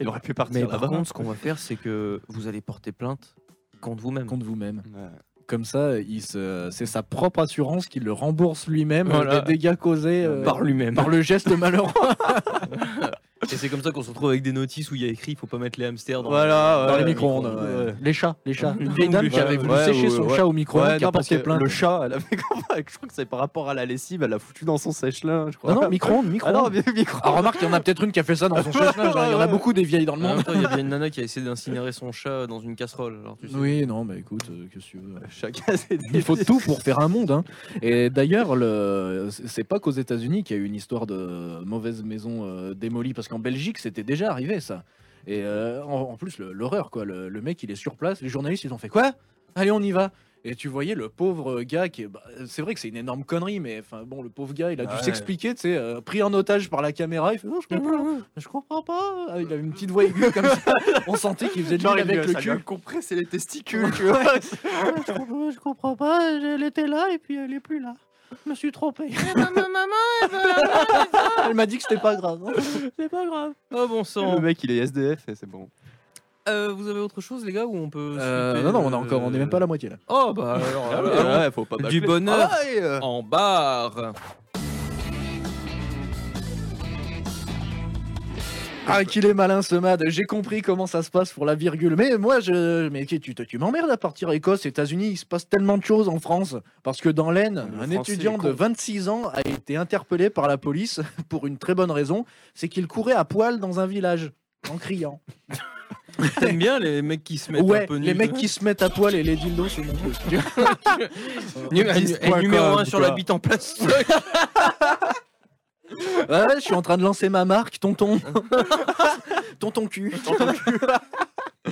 Il aurait pu partir Mais par contre, ce qu'on va faire, c'est que vous allez porter plainte contre vous-même. Contre vous-même. Ouais. Comme ça, il se... c'est sa propre assurance qui le rembourse lui-même Voilà. des dégâts causés euh, Par lui-même. par le geste malheureux. Et c'est comme ça qu'on se retrouve avec des notices où il y a écrit il faut pas mettre les hamsters dans, Voilà, dans ouais, les micro-ondes. ouais. ouais. Les chats, les chats. Une vieille dame qui avait voulu ouais, sécher ouais, son ouais. chat au micro-ondes, Ouais, qui a parce porté que plainte. le chat, elle avait je crois que c'est par rapport à la lessive, elle l'a foutu dans son sèche-linge, je crois. Non, non, micro-ondes, Ah non, micro. Ah, remarque, il y en a peut-être une qui a fait ça dans son sèche-linge. hein. Il y en a beaucoup des vieilles dans le monde. il y a bien une nana qui a essayé d'incinérer son chat dans une casserole. Alors, tu sais. Oui, non, mais écoute, euh, qu'est-ce que tu veux. Chacun ses Il faut tout pour faire un monde. hein. Et d'ailleurs, le... c'est pas qu'aux États-Unis qu'il y a eu une histoire de mauvaise maison euh, démolie, parce qu'en Belgique, c'était déjà arrivé ça. Et euh, en, en plus, l'horreur, quoi. Le, le mec, il est sur place. Les journalistes, ils ont fait quoi? Allez, on y va. Et tu voyais le pauvre gars qui bah, c'est vrai que c'est une énorme connerie, mais enfin bon, le pauvre gars, il a dû Ouais. s'expliquer, tu sais, euh, pris en otage par la caméra. Il fait non, je comprends, je comprends pas. Ah, il avait une petite voix aiguë comme ça. On sentait qu'il faisait l'huile il avec le ça cul. compressé les testicules, tu vois. je, comprends, je comprends pas, elle était là et puis elle est plus là. Je me suis trompé. Elle m'a dit que c'était pas grave. hein. C'est pas grave. Oh bon Le sang. mec, il est SDF et c'est bon. Euh, vous avez autre chose, les gars, ou on peut. Euh, non, non, on est euh, encore, on est même pas à la moitié là. Oh bah alors. Ah alors, ouais, alors, ouais, faut pas du bâcler. bonheur. Ah ouais, euh. En barre. Ah, qu'il est malin ce Mad. J'ai compris comment ça se passe pour la virgule. Mais moi, je. Mais tu, tu, tu m'emmerdes à partir Écosse, États-Unis. Il se passe tellement de choses en France. Parce que dans l'Aisne, un français étudiant de con. 26 ans a été interpellé par la police pour une très bonne raison c'est qu'il courait à poil dans un village en criant. T'aimes bien les mecs qui se mettent un Ouais, peu nus les mecs qui se mettent à poil et les dildos, c'est mon truc. Numéro 1 sur bite en place. Ouais, je suis en train de lancer ma marque, tonton. tonton cul. tonton cul.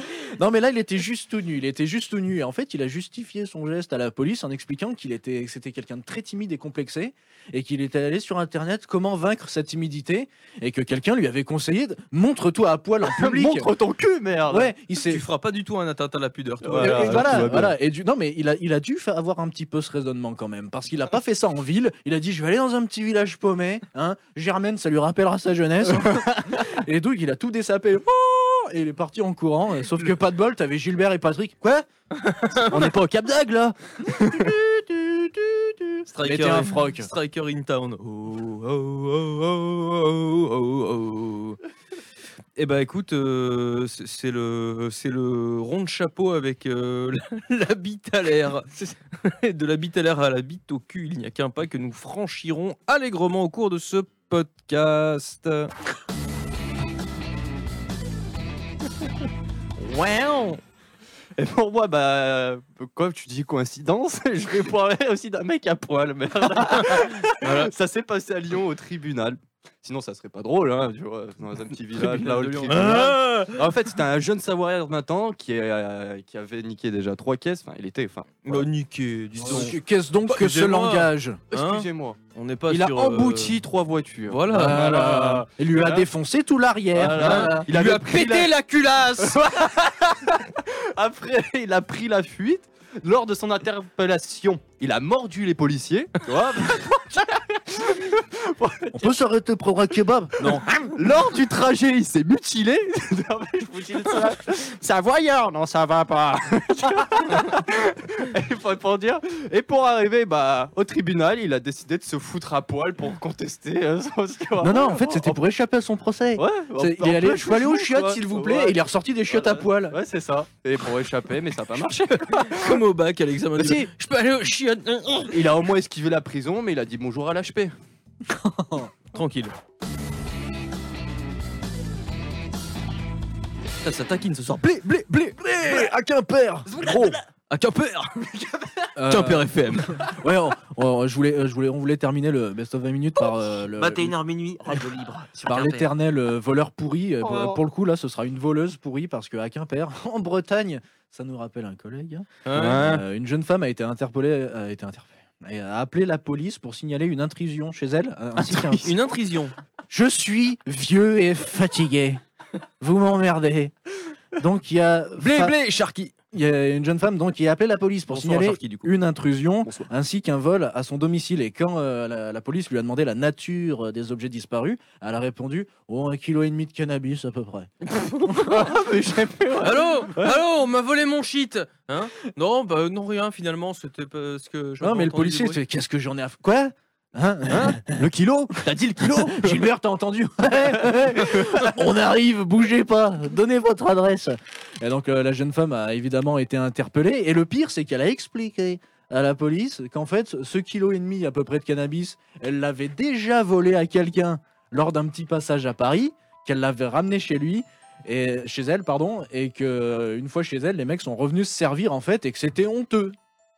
non, mais là, il était juste tout nu. Il était juste tout nu. Et en fait, il a justifié son geste à la police en expliquant qu'il était, que c'était quelqu'un de très timide et complexé et qu'il était allé sur Internet comment vaincre sa timidité et que quelqu'un lui avait conseillé de montre-toi à poil en public. Montre ton cul, merde Ouais, il s'est. tu feras pas du tout un atteinte à la pudeur. toi. Voilà, et, et tout voilà, va bien. voilà. Et du, non, mais il a, il a dû avoir un petit peu ce raisonnement quand même, parce qu'il a pas fait ça en ville. Il a dit, je vais aller dans un petit village paumé. Hein. Germaine, ça lui rappellera sa jeunesse. et donc, il a tout dessapé. Oh Et il est parti en courant. euh, Sauf que pas de bol, t'avais Gilbert et Patrick. Quoi On n'est pas au Cap d'Agde là Striker, un in- froc. Striker in town. Oh, oh, oh, oh, oh, oh, oh. Eh ben écoute, euh, c'est c'est le c'est le rond de chapeau avec euh, la, la bite à l'air. de la bite à l'air à la bite au cul, il n'y a qu'un pas que nous franchirons allègrement au cours de ce podcast. Wow Et pour moi, bah, quoi, tu dis coïncidence? Je vais parler aussi d'un mec à poil, merde. Voilà. Ça s'est passé à Lyon au tribunal. Sinon, ça serait pas drôle, hein, tu vois, dans un petit village là, au de Lyon. tribunal. Ah En fait, c'était un jeune Savoyard maintenant qui, est, euh, qui avait niqué déjà trois caisses. Enfin, il était. Enfin, Bah, niqué, dis donc. Donc, Qu'est-ce donc que ce Excusez-moi. langage Hein? Excusez-moi. On n'est pas il a euh, embouti trois voitures. Voilà. Voilà. Il lui a Voilà. défoncé tout l'arrière. Voilà. Voilà. Il Il lui a pété la culasse Après, il a pris la fuite. Lors de son interpellation, il a mordu les policiers. On peut s'arrêter pour un kebab Non. Lors du trajet, il s'est mutilé. Non, mais je vous dis ça. C'est un voyeur, non, ça va pas. Et pour, pour dire, et pour arriver bah, au tribunal, il a décidé de se foutre à poil pour contester. euh, son-. Non, non, en fait, c'était pour échapper à son procès. Ouais, C'est- en- il est allé, je peux aller aux chiottes, s'il vous plaît. Ouais. Et il est ressorti des chiottes à poil. Ouais, c'est ça. Et pour échapper, mais ça n'a pas marché. Comme au bac à l'examen. Mais du- si. Je peux aller au chiottes. Il a au moins esquivé la prison, mais il a dit bonjour à l'HP. Tranquille. Ça, ça taquine ce soir. Blé, blé, blé, blé, à Quimper. Gros. À Quimper Euh, Quimper FM. Ouais, on, on- je voulais, je voulais, on voulait terminer le best of 20 minutes par euh, le. 21h minuit, radio libre. Sur Par l'éternel euh, voleur pourri. Euh, pour- Oh. Pour le coup, là, ce sera une voleuse pourrie parce qu'à Quimper, en Bretagne, ça nous rappelle un collègue. hein. Hein Euh, une jeune femme a été interpellée, a été interpellée, et a appelé la police pour signaler une intrusion chez elle. euh, ainsi qu'un- Une intrusion. Je suis vieux et fatigué. Vous m'emmerdez. Donc il y a Blé, fa- blé, Sharky. Il y a une jeune femme donc qui a appelé la police pour Bonsoir, signaler Sharky, du coup. une intrusion Bonsoir. ainsi qu'un vol à son domicile. Et quand euh, la, la police lui a demandé la nature des objets disparus, elle a répondu oh un kilo et demi de cannabis à peu près. Allô? Allô, on m'a volé mon shit. Hein? Non, bah non, rien finalement. C'était pas ce que. Non mais le policier qu'est-ce que j'en ai à quoi? Hein Le kilo T'as dit le kilo Gilbert, t'as entendu On arrive, bougez pas, donnez votre adresse. Et donc euh, la jeune femme a évidemment été interpellée. Et le pire, c'est qu'elle a expliqué à la police qu'en fait, ce kilo et demi à peu près de cannabis, elle l'avait déjà volé à quelqu'un lors d'un petit passage à Paris, qu'elle l'avait ramené chez lui. Et chez elle, pardon, et que une fois chez elle, les mecs sont revenus se servir en fait, et que c'était honteux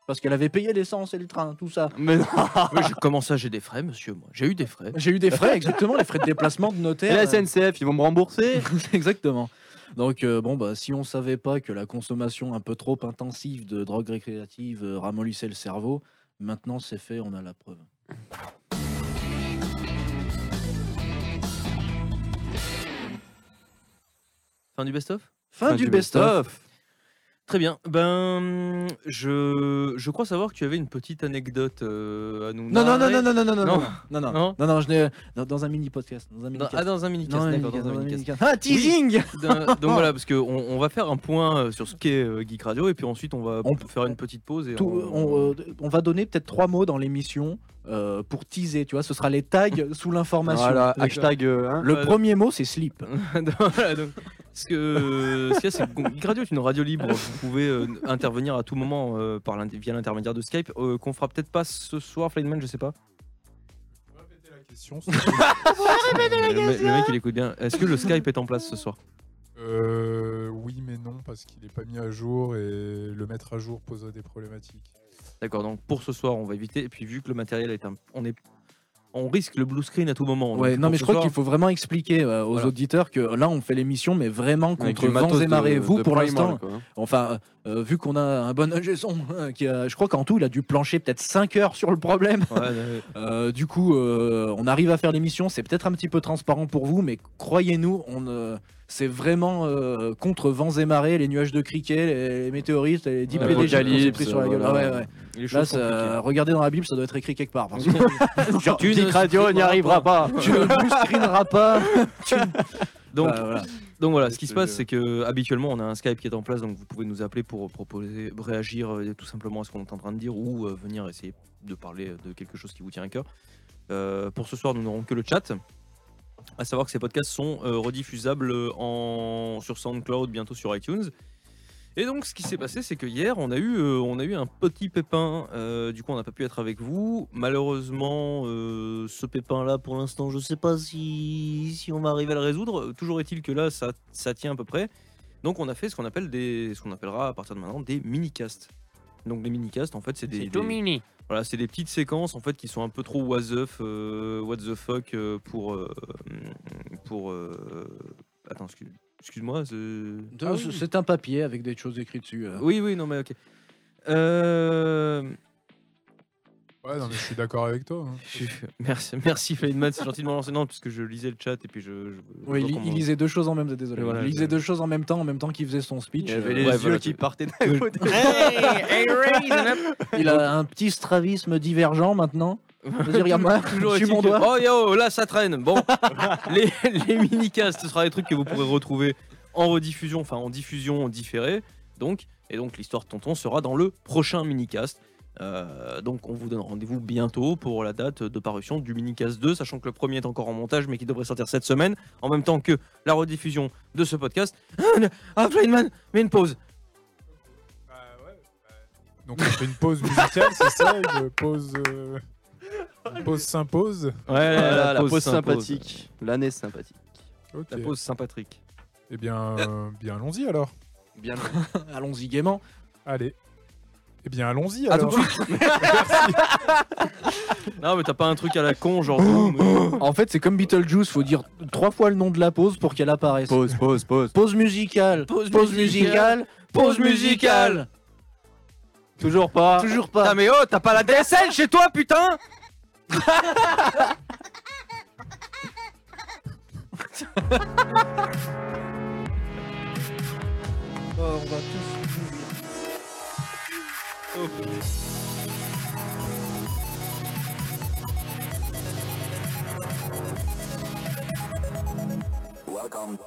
parce qu'elle avait payé l'essence et le train, tout ça. Mais non. Mais Comment ça, j'ai des frais, monsieur Moi, j'ai eu des frais. J'ai eu des frais, exactement, les frais de déplacement de Et notaire. la SNCF, ils vont me rembourser. exactement. Donc, euh, bon, bah, si on savait pas que la consommation un peu trop intensive de drogue récréative euh, ramollissait le cerveau, maintenant c'est fait, on a la preuve. Fin du best-of? Fin, du best-of. Très bien. Ben, je, je crois savoir que tu avais une petite anecdote euh, à nous Non, non, non, non, non, non, non, non, Non. non, non, non, Non je l'ai dans, dans un mini podcast, dans un mini ah, dans un mini un d'accord, dans un mini-cast. mini-cast. Ah, teasing D'un- Donc voilà, parce qu'on on va faire un point euh, sur ce qu'est euh, Geek Radio et puis ensuite on va On- faire une petite pause et Tout- on, euh, on va donner peut-être trois mots dans l'émission euh, pour teaser, tu vois, ce sera les tags sous l'information. Voilà, hashtag. euh, hein. Le premier mot, c'est slip. Voilà, donc, ce que ce qu'il y a, c'est que Geek Radio est une radio libre. Vous pouvez euh, intervenir à tout moment euh, par via l'intermédiaire de Skype. euh, qu'on fera peut-être pas ce soir, Flyman, je sais pas. Répétez la question. le, me- le mec, il écoute bien. Est-ce que le Skype est en place ce soir? Euh, oui, mais non, parce qu'il n'est pas mis à jour et le mettre à jour pose des problématiques. D'accord. Donc pour ce soir, on va éviter. Et puis vu que le matériel est un, on est, on risque le blue screen à tout moment. Ouais, non, mais je crois soir- qu'il faut vraiment expliquer euh, aux Voilà. auditeurs que là, on fait l'émission, mais vraiment contre vents et marées. Vous, de pour l'instant, quoi. enfin, euh, vu qu'on a un bon ingé son, euh, qui a, je crois qu'en tout, il a dû plancher peut-être 5 heures sur le problème. Ouais, ouais, Euh, du coup, euh, on arrive à faire l'émission. C'est peut-être un petit peu transparent pour vous, mais croyez-nous, on euh, c'est vraiment euh, contre vents et marées, les nuages de criquet, les, les météorites, les 10 Ouais, pris sur la gueule. voilà. Ah ouais, ouais. Là, ça- regardez dans la Bible, ça doit être écrit quelque part. parce que Genre, Tu ne Geek Radio n'y arrivera pas. tu ne screeneras pas. Tu Donc, Bah, voilà. donc voilà, ce qui se passe, c'est que habituellement, on a un Skype qui est en place, donc vous pouvez nous appeler pour proposer, réagir euh, tout simplement à ce qu'on est en train de dire ou euh, venir essayer de parler de quelque chose qui vous tient à cœur. Euh, pour ce soir, nous n'aurons que le chat. À savoir que ces podcasts sont euh, rediffusables en, sur SoundCloud, bientôt sur iTunes. Et donc, ce qui s'est passé, c'est que hier, on a eu, euh, on a eu un petit pépin. euh, du coup, on n'a pas pu être avec vous. Malheureusement, euh, ce pépin-là, pour l'instant, je ne sais pas si, si on va arriver à le résoudre. Toujours est-il que là, ça, ça tient à peu près. Donc, on a fait ce qu'on appelle des, ce qu'on appellera à partir de maintenant des mini-casts. Donc, les mini-casts, en fait, c'est des, C'est tout des- mini. voilà, c'est des petites séquences en fait qui sont un peu trop was up, euh, what the fuck euh, pour euh, pour euh, attends excuse- excuse-moi c'est- Ah oui. C'est un papier avec des choses écrites dessus. euh. oui oui non mais ok Euh, Ouais, non, mais je suis d'accord avec toi. hein. je- merci merci Feynman c'est gentil de me lancer non parce que je lisais le chat et puis je, je- je Oui, vois il, comment- il lisait deux choses en même temps. Désolé. Voilà, il lisait je- deux choses en même temps, en même temps qu'il faisait son speech. Il y avait euh, les ouais, yeux voilà, qui partaient d'un côté. Il a un petit stravisme divergent maintenant. C'est-à-dire, regarde moi, Toujours je suis est-il mon que- doigt. Oh yo, là ça traîne. Bon, les, les mini-casts, ce sera des trucs que vous pourrez retrouver en rediffusion, enfin en diffusion différée. Donc, et donc l'histoire de Tonton sera dans le prochain mini-cast. Euh, donc on vous donne rendez-vous bientôt pour la date de parution du mini-cast 2, sachant que le premier est encore en montage mais qui devrait sortir cette semaine, en même temps que la rediffusion de ce podcast. Ah, Flyman, mets une pause. Bah, ouais, bah, Donc on fait une pause musicale, c'est ça Une pause. euh, Une pause s'impose? Ouais, Voilà, la pause sympathique. L'année sympathique. La pause sympathique. Eh bien, euh, bien allons-y alors. Bien. Allons-y gaiement. Allez. Eh bien, allons-y À tout alors. Non, mais t'as pas un truc à la con, genre. euh, En fait, c'est comme Beetlejuice, faut dire trois fois le nom de la pause pour qu'elle apparaisse. Pause, pause, pause. Pause musicale. Pause Pause musicale. musicale. Pause musicale. Toujours pas. Toujours Putain, pas. mais oh, t'as pas la DSL chez toi, putain Oh, on va tous mourir. Welcome. Welcome.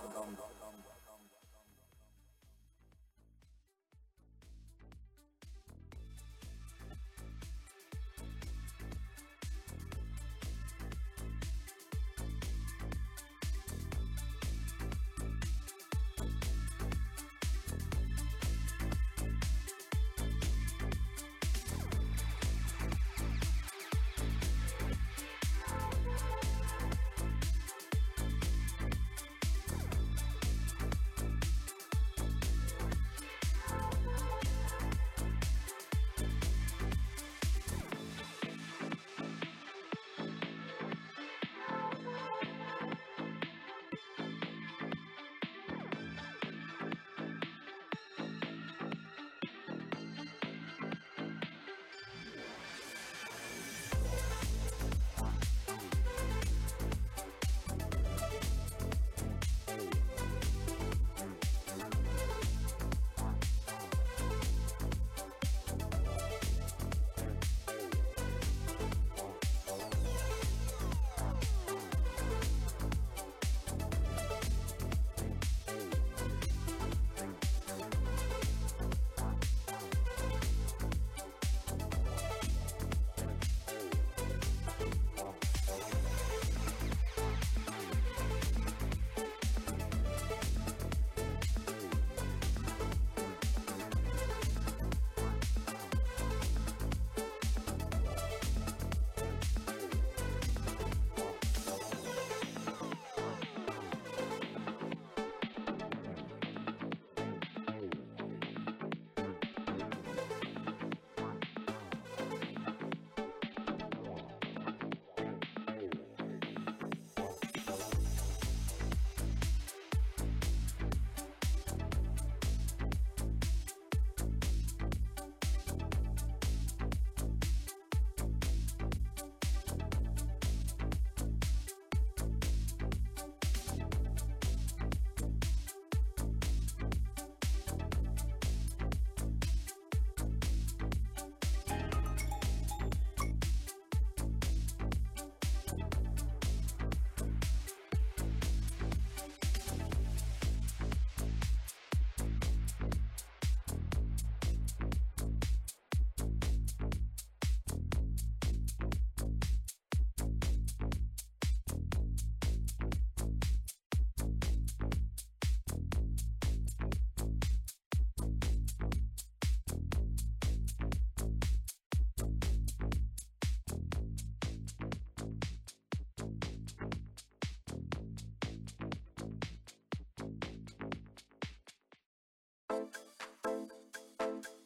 you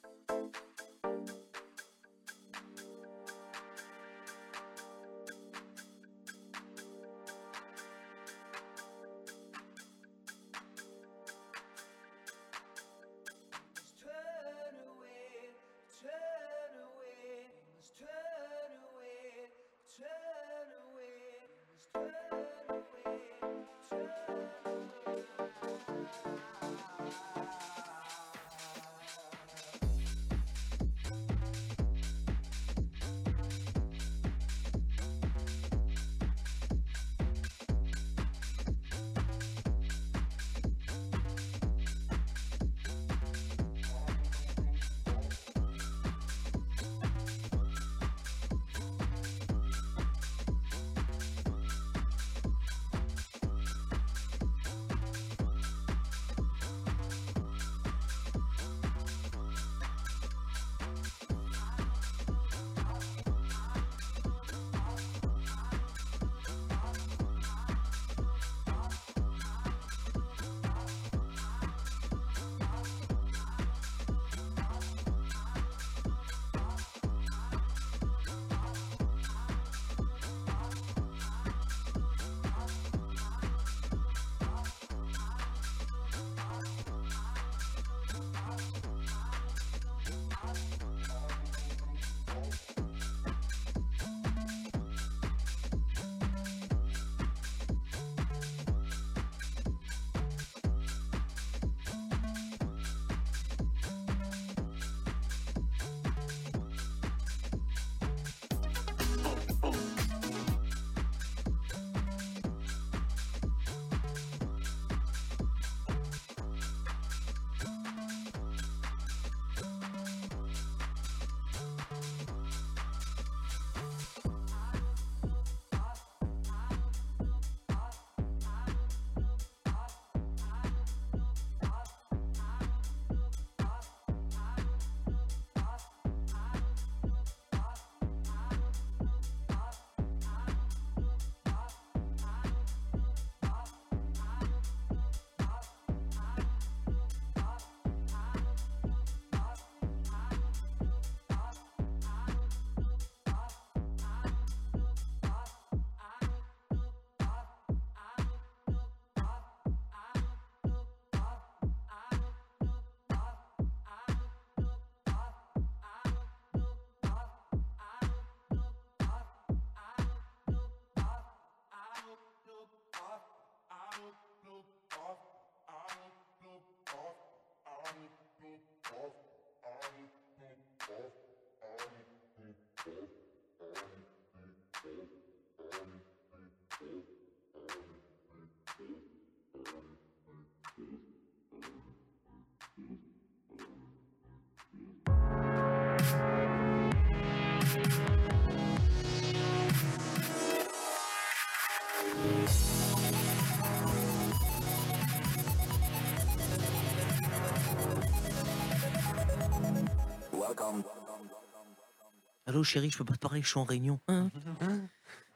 Allô chérie, je peux pas te parler, je suis en réunion. Hein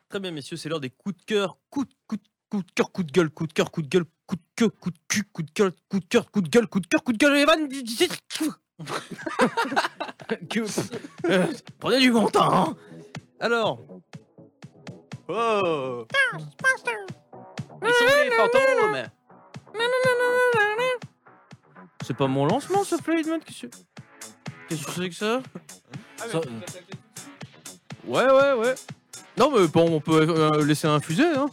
Très bien messieurs, c'est l'heure des coups de cœur. Coup de, coup de, coup de cœur, coup de gueule, coup de cœur, coup de gueule, coup de queue, coup de cul, coup de gueule, coup de cœur, coup de gueule, coup de cœur, coup de gueule, Evan Euh, Prenez du bon temps hein. Alors, Oh ils sont les fantômes C'est pas mon lancement ce Fluidman Qu'est-ce que Qu'est-ce que c'est que ça Ça- Ouais, ouais, ouais. Non, mais bon, on peut euh, laisser infuser, hein.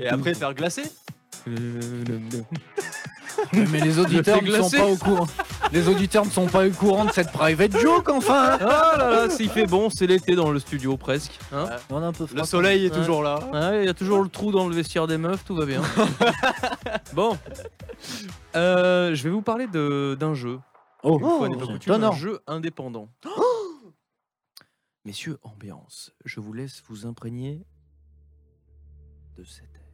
Et après faire glacer Mais les auditeurs ne sont pas au courant. Les auditeurs ne sont pas au courant de cette private joke enfin. hein. Ah là là, s'il fait bon, c'est l'été dans le studio presque. Hein On a un peu Le soleil est Ouais. toujours là. Il y a toujours le trou dans le vestiaire des meufs, tout va bien. bon, Euh, je vais vous parler de- d'un jeu. Oh, pas c'est coutume, un jeu indépendant. Messieurs, ambiance, je vous laisse vous imprégner de cet air.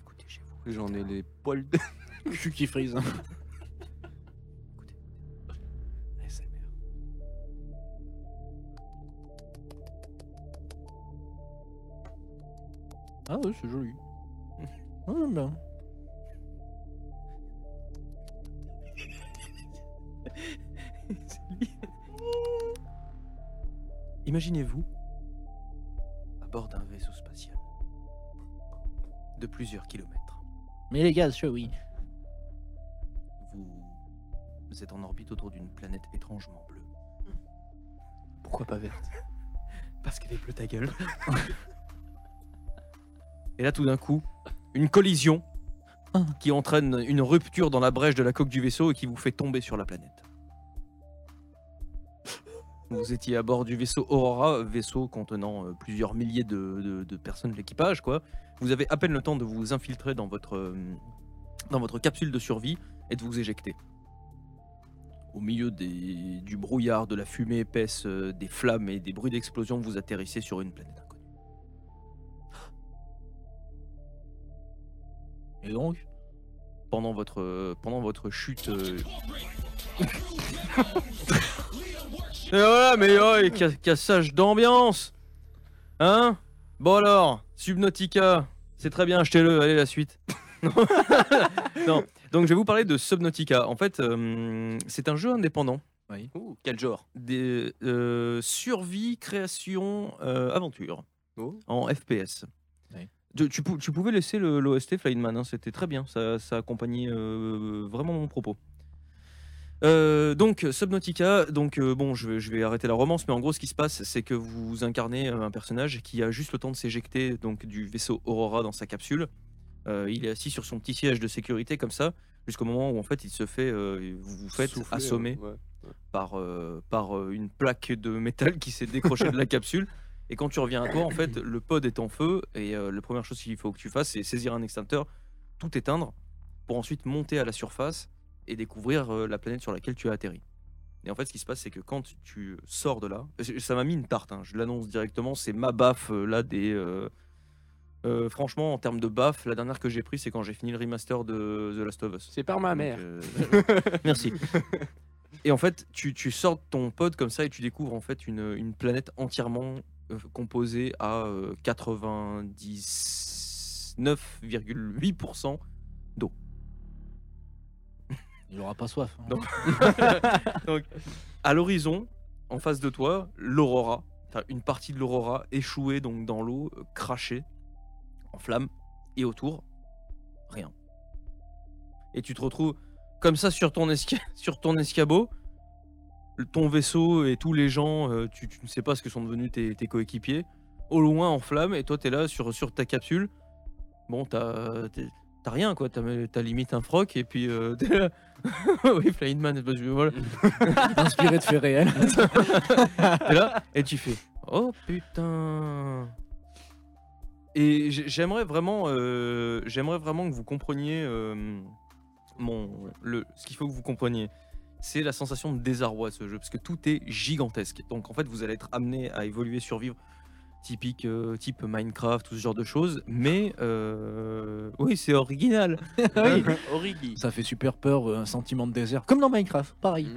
Écoutez chez vous. J'en ai les poils de... cul qui frise. ASMR. Ah ouais, c'est joli. Ah, j'aime bien. Imaginez-vous à bord d'un vaisseau spatial de plusieurs kilomètres. Mais les gars, sûr, oui. Vous êtes en orbite autour d'une planète étrangement bleue. Pourquoi pas verte Parce qu'elle est bleue ta gueule. Et là, tout d'un coup, une collision qui entraîne une rupture dans la brèche de la coque du vaisseau et qui vous fait tomber sur la planète. Vous étiez à bord du vaisseau Aurora, vaisseau contenant euh, plusieurs milliers de, de- de personnes de l'équipage, quoi. Vous avez à peine le temps de vous infiltrer dans votre, euh, dans votre capsule de survie et de vous éjecter. Au milieu des- du brouillard, de la fumée épaisse, euh, des flammes et des bruits d'explosion, vous atterrissez sur une planète inconnue. Et donc Pendant votre, pendant votre chute. euh, et voilà, mais oh, et ca- cassage d'ambiance Hein? Bon alors, Subnautica, c'est très bien, achetez-le, allez la suite. non, donc je vais vous parler de Subnautica. En fait, euh, c'est un jeu indépendant. Ouh, quel genre? Des euh, survie, création, euh, aventure Oh. en FPS. Oui. Tu, tu pou- tu pouvais laisser le- l'OST Flyman, hein, c'était très bien, ça, ça accompagnait euh, vraiment mon propos. Euh, donc Subnautica, donc euh, bon, je vais, je vais arrêter la romance, mais en gros, ce qui se passe, c'est que vous incarnez euh, un personnage qui a juste le temps de s'éjecter donc du vaisseau Aurora dans sa capsule. Euh, il est assis sur son petit siège de sécurité comme ça, jusqu'au moment où en fait il se fait, vous vous faites Souffler, assommer ouais. par, par une plaque de métal qui s'est décrochée de la capsule. Et quand tu reviens à toi, en fait, le pod est en feu. Et la première chose qu'il faut que tu fasses, c'est saisir un extincteur, tout éteindre, pour ensuite monter à la surface et découvrir euh, la planète sur laquelle tu as atterri. Et en fait, ce qui se passe, c'est que quand tu sors de là, ça m'a mis une tarte, hein, je l'annonce directement, c'est ma baffe euh, là des. euh, euh, franchement, en termes de baffe, la dernière que j'ai pris, c'est quand j'ai fini le remaster de The Last of Us. C'est par ma Donc, mère. euh, Merci. Et en fait, tu, tu sors de ton pod comme ça et tu découvres en fait une, une planète entièrement euh, composée à euh, 99,8% Il aura pas soif. hein. Donc, à l'horizon, en face de toi, l'aurora, enfin, une partie de l'aurora échouée donc dans l'eau, euh, crachée, en flammes, et autour, rien. Et tu te retrouves comme ça sur ton, esca- sur ton escabeau, le- ton vaisseau et tous les gens, euh, tu, tu ne sais pas ce que sont devenus tes, tes coéquipiers, au loin en flammes, et toi tu es là sur, sur ta capsule, bon, t'as t'es- t'as rien quoi, t'as t'as limite un froc et puis euh, oui, Flying Man, parce que voilà. Inspiré de faits réels. T'es là et tu fais Oh putain Et j'ai- j'aimerais vraiment, euh, j'aimerais vraiment que vous compreniez euh, mon, le, ce qu'il faut que vous compreniez. C'est la sensation de désarroi de ce jeu, parce que tout est gigantesque. Donc en fait, vous allez être amené à évoluer, survivre, typique, euh, type Minecraft, tout ce genre de choses. Mais euh, oui, c'est original. oui. Origi. Ça fait super peur, euh, un sentiment de désert. Comme dans Minecraft, pareil.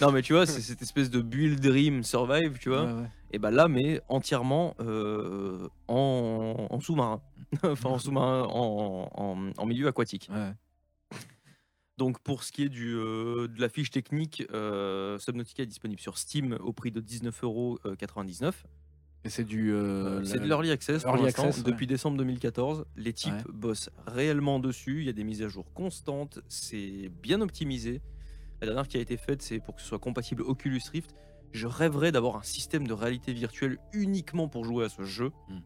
Non, mais tu vois, c'est cette espèce de build dream survive, tu vois. Ouais, ouais. Et bah là, mais entièrement euh, en, en sous-marin. enfin, en sous-marin, en, en- en milieu aquatique. Ouais. Donc, pour ce qui est du, euh, de la fiche technique, euh, Subnautica est disponible sur Steam au prix de 19,99€. C'est du. euh, c'est la- de l'early access early access, ouais. depuis décembre 2014. Les types Ouais. bossent réellement dessus. Il y a des mises à jour constantes. C'est bien optimisé. La dernière qui a été faite, c'est pour que ce soit compatible Oculus Rift. Je rêverais d'avoir un système de réalité virtuelle uniquement pour jouer à ce jeu. Hmm.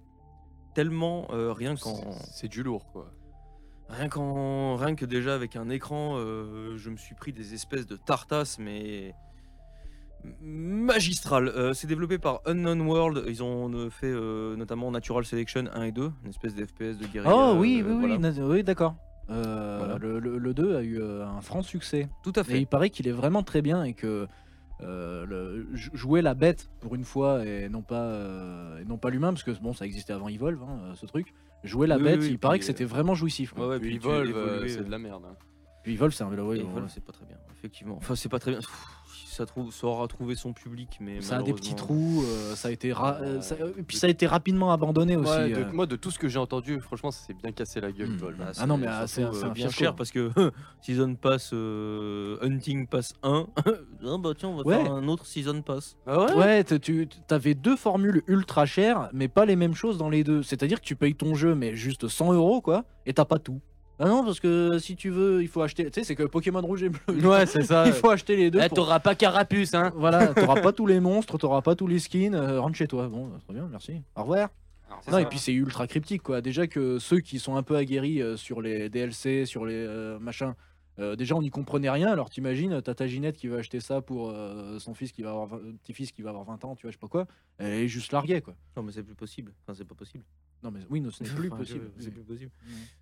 Tellement euh, rien qu'en C'est- C'est du lourd, quoi. rien qu'en rien que déjà avec un écran, euh, je me suis pris des espèces de tartasses, mais magistral. Euh, c'est développé par Unknown World. Ils ont euh, fait euh, notamment Natural Selection 1 et 2, une espèce d'FPS de guérilla. Oh oui, euh, oui, voilà. oui, oui, d'accord. Euh, Voilà. le, le- le 2 a eu un franc succès. Tout à Et fait. il paraît qu'il est vraiment très bien et que euh, le- jouer la bête pour une fois et non pas, euh, et non pas l'humain, parce que bon, ça existait avant Evolve, hein, ce truc. Jouer la Oui, bête, oui, il paraît que euh, c'était vraiment jouissif. quoi. Ouais, ouais, Puis puis Evolve, euh, c'est de la merde. hein. Puis Evolve, c'est un vélo. et ouais, c'est pas très bien, effectivement. Enfin, c'est pas très bien. Ça, trouve, ça aura trouvé son public, mais Ça a des petits trous, euh, ça a été ra- euh, Ouais. ça- et puis ça a été rapidement abandonné aussi. De- euh. Moi, de tout ce que j'ai entendu, franchement, ça s'est bien cassé la gueule. Bah, Ah non, mais c'est ah, c'est euh, bien fiasco. cher parce que Season Pass euh, Hunting Pass 1. ah bah tiens, on va Ouais. faire un autre Season Pass. Ah ouais? Ouais, tu avais deux formules ultra chères, mais pas les mêmes choses dans les deux. C'est-à-dire que tu payes ton jeu, mais juste 100 euros, quoi, et t'as pas tout. Ah non, parce que si tu veux, il faut acheter. Tu sais, c'est que Pokémon Rouge et Bleu. Ouais, c'est ça. il faut acheter les deux. Eh, pour- T'auras pas Carapuce, hein Voilà, t'auras pas tous les monstres, t'auras pas tous les skins. euh, rentre chez toi. Bon, bah, très bien, merci. Au revoir. Non, ça. et puis c'est ultra cryptique, quoi. Déjà que ceux qui sont un peu aguerris euh, sur les DLC, sur les euh, machins, euh, déjà on n'y comprenait rien. Alors t'imagines, t'as ta Ginette qui va acheter ça pour euh, son fils qui va avoir, petit-fils qui va avoir 20 ans, tu vois, je sais pas quoi. Elle est juste larguée, quoi. Non, mais c'est plus possible. Enfin, c'est pas possible. Non, mais oui, non, ce n'est plus Enfin, possible. je- C'est plus possible.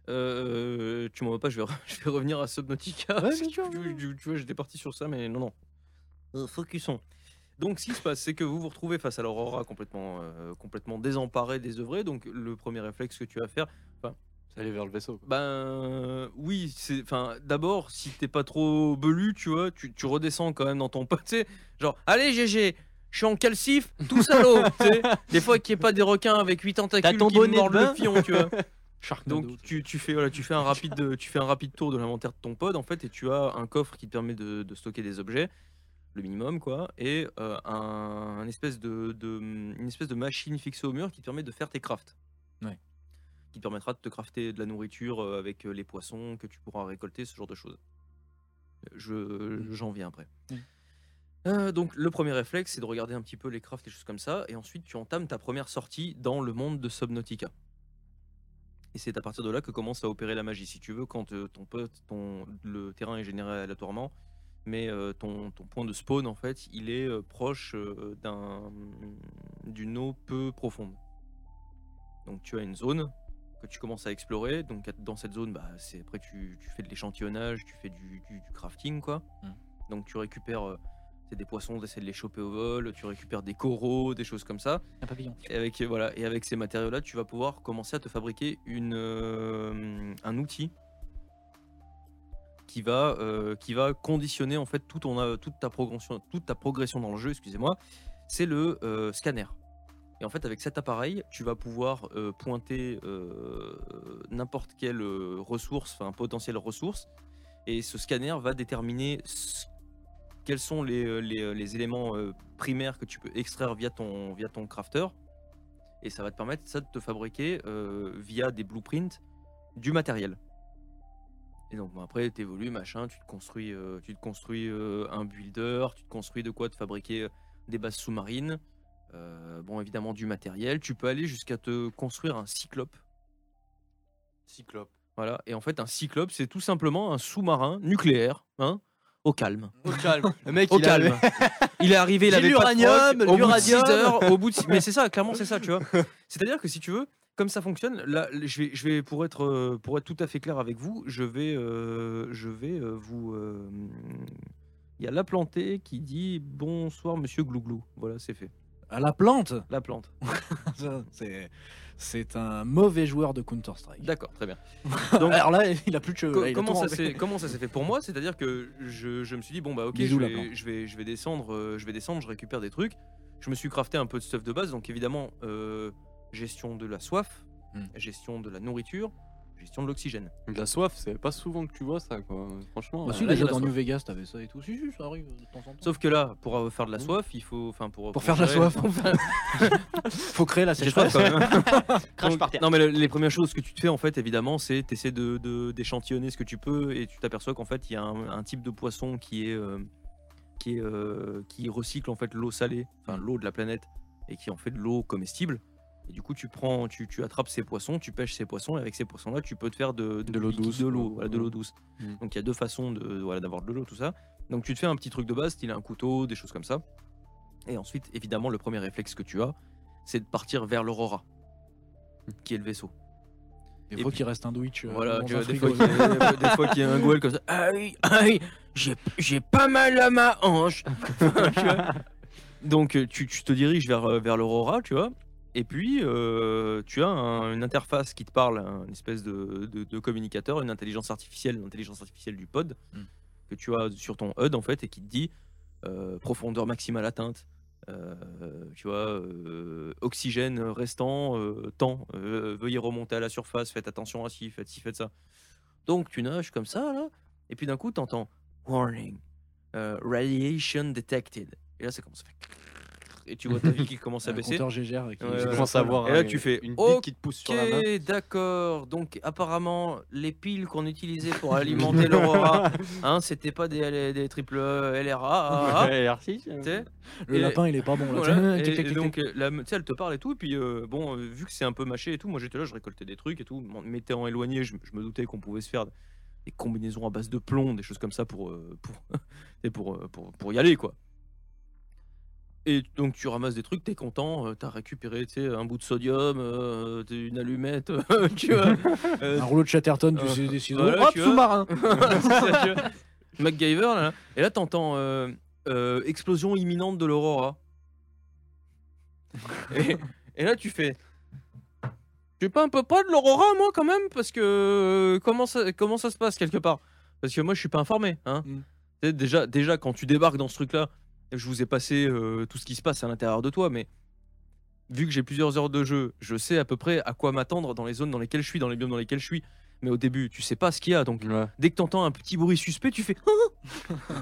Euh, tu m'en veux pas, je vais, je vais revenir à Subnautica. Ouais, tu, ouais. tu- tu vois, j'étais parti sur ça, mais non, non. Euh, focusons. Donc, ce qui se passe, c'est que vous vous retrouvez face à l'Aurora complètement, euh, complètement désemparée, désœuvrée. Donc, le premier réflexe que tu vas faire, aller vers le vaisseau. quoi. ben oui, c'est enfin d'abord si t'es pas trop belu, tu vois, tu, tu redescends quand même dans ton pote, tu sais, genre allez GG, je suis en calcif, tout salaud, tu sais. Des fois qu'il n'y ait pas des requins avec huit tentacules ton qui me mordent le fion, tu vois. Sharknado, Donc tu, tu fais voilà, tu fais un rapide tu fais un rapide tour de l'inventaire de ton pod en fait et tu as un coffre qui te permet de, de stocker des objets le minimum quoi et euh, un, un espèce de, de- une espèce de machine fixée au mur qui te permet de faire tes crafts. Ouais. Qui te permettra de te crafter de la nourriture euh, avec euh, les poissons que tu pourras récolter ce genre de choses. Je j'en viens après. Mm. Euh, donc le premier réflexe c'est de regarder un petit peu les crafts et choses comme ça et ensuite tu entames ta première sortie dans le monde de Subnautica. Et c'est à partir de là que commence à opérer la magie. Si tu veux, quand ton pote, ton, le terrain est généré aléatoirement, mais euh, ton, ton point de spawn, en fait, il est euh, proche d'un- d'une eau peu profonde. Donc tu as une zone que tu commences à explorer. Donc dans cette zone, bah, c'est après tu, tu fais de l'échantillonnage, tu fais du, du- du crafting, quoi. Mm. Donc tu récupères euh, c'est des poissons, tu essaies de les choper au vol, tu récupères des coraux, des choses comme ça. Un papillon. Et avec, voilà, et avec ces matériaux-là, tu vas pouvoir commencer à te fabriquer une, euh, un outil qui va, euh, qui va conditionner en fait tout ton, euh, toute, ta progression, toute ta progression dans le jeu, excusez-moi, c'est le euh, scanner. Et en fait, avec cet appareil, tu vas pouvoir euh, pointer euh, n'importe quelle euh, ressource, enfin potentielle ressource, et ce scanner va déterminer quels sont les, éléments primaires que tu peux extraire via ton, via ton crafter. Et ça va te permettre ça de te fabriquer via des blueprints du matériel. Et donc après tu évolues, machin, tu te construis, tu te construis un builder, tu te construis de quoi te fabriquer des bases sous-marines. Euh, bon évidemment du matériel. Tu peux aller jusqu'à te construire un cyclope. Cyclope. Voilà. Et en fait, un cyclope, c'est tout simplement un sous-marin nucléaire, hein, au calme. Au calme. Le mec, Au il calme. avait- Il est arrivé, il avait pas de l'uranium, froc, au bout de six l'uranium. heures, au bout de six- Mais c'est ça, clairement, c'est ça, tu vois. C'est-à-dire que si tu veux, comme ça fonctionne, là, je vais, je vais pour être, euh, pour être tout à fait clair avec vous, je vais, euh, je vais euh, vous. Il y a la plantée qui dit bonsoir Monsieur Glouglou. Voilà, c'est fait. À la plante La plante. C'est c'est un mauvais joueur de Counter-Strike. D'accord, très bien. Donc, Alors là, il a plus de cheveux. Comment, ça s'est, comment ça s'est fait pour moi? C'est-à-dire que je, je me suis dit, bon, bah ok, vais, je, vais, je, vais descendre, euh, je vais descendre, je récupère des trucs. Je me suis crafté un peu de stuff de base, donc évidemment, euh, gestion de la soif, Hmm. gestion de la nourriture, gestion de l'oxygène. De la soif, c'est pas souvent que tu vois ça, quoi. Franchement. Bah, euh, si, là, déjà dans soif. New Vegas, t'avais ça et tout. Si, si, ça arrive de temps en temps. Sauf que là, pour euh, faire de la soif, il faut. Enfin, pour, Pour faire de la soif. Faut créer la soif sécheresse. quand même. Crache Donc, par terre. Non, mais le- les premières choses que tu te fais, en fait, évidemment, c'est t'essaies de, de- d'échantillonner ce que tu peux et tu t'aperçois qu'en fait, il y a un, un type de poisson qui est. euh, qui, est, euh, qui recycle en fait l'eau salée, enfin l'eau de la planète, et qui en fait de l'eau comestible. Et du coup, tu prends, tu, tu attrapes ces poissons, tu pêches ces poissons, et avec ces poissons-là, tu peux te faire de, De l'eau douce, de l'eau, voilà, de l'eau douce. Mm. Donc il y a deux façons de voilà d'avoir de l'eau, tout ça. Donc tu te fais un petit truc de base, style un couteau, des choses comme ça. Et ensuite, évidemment, le premier réflexe que tu as, c'est de partir vers l'Aurora, qui est le vaisseau. Des Et fois qu'il reste un Twitch. Voilà, des, fois qu'il y a, des fois qu'il y a un goël comme ça. Aïe, aïe, j'ai pas mal à ma hanche. Donc euh, tu, tu te diriges vers, euh, vers l'Aurora, tu vois. Et puis, euh, tu as un- une interface qui te parle, un- une espèce de, de- de communicateur, une intelligence artificielle, l'intelligence artificielle du pod, Mm. que tu as sur ton HUD, en fait, et qui te dit euh, profondeur maximale atteinte, euh, tu vois, euh, oxygène restant, euh, temps, euh, veuillez remonter à la surface, faites attention à ci, faites ci, faites ça. Donc tu nages comme ça, là, et puis d'un coup, tu entends Warning, euh, radiation detected. Et là, ça commence à faire. Et tu vois ta vie qui commence à Un baisser. compteur GGR qui Ouais, Tu ouais. commences à voir Et là, euh, tu fais, une bille qui te pousse sur la main. Ok, d'accord. Donc apparemment, les piles qu'on utilisait pour alimenter l'Aurora, hein, c'était pas des, des triple LRA. Ouais, R6, tu sais? Le Et- lapin, il est pas bon là. Voilà, et, donc euh, la- tu sais, elle te parle et tout, et puis euh, bon, euh, vu que c'est un peu mâché et tout, moi j'étais là, je récoltais des trucs et tout, m'en m'étant éloigné, je, je me doutais qu'on pouvait se faire des combinaisons à base de plomb, des choses comme ça pour euh, pour, et pour, euh, pour pour y aller quoi. Et donc tu ramasses des trucs, t'es content, euh, t'as récupéré un bout de sodium, euh, une allumette, tu vois. euh, Un rouleau de Chatterton, tu sais, des ciseaux. voilà, Hop, sous-marin. MacGyver, là. Et là, t'entends euh, explosion imminente de l'Aurora. Et, et là, tu fais. Je suis pas un peu pas de l'Aurora, moi, quand même, parce que comment ça, comment ça se passe quelque part? Parce que moi, je suis pas informé. Hein. Mm. Déjà, déjà, quand tu débarques dans ce truc-là, je vous ai passé euh, tout ce qui se passe à l'intérieur de toi, mais vu que j'ai plusieurs heures de jeu, je sais à peu près à quoi m'attendre dans les zones dans lesquelles je suis, dans les biomes dans lesquels je suis. Mais au début, tu sais pas ce qu'il y a, donc Ouais. dès que t'entends un petit bruit suspect, tu fais Oh,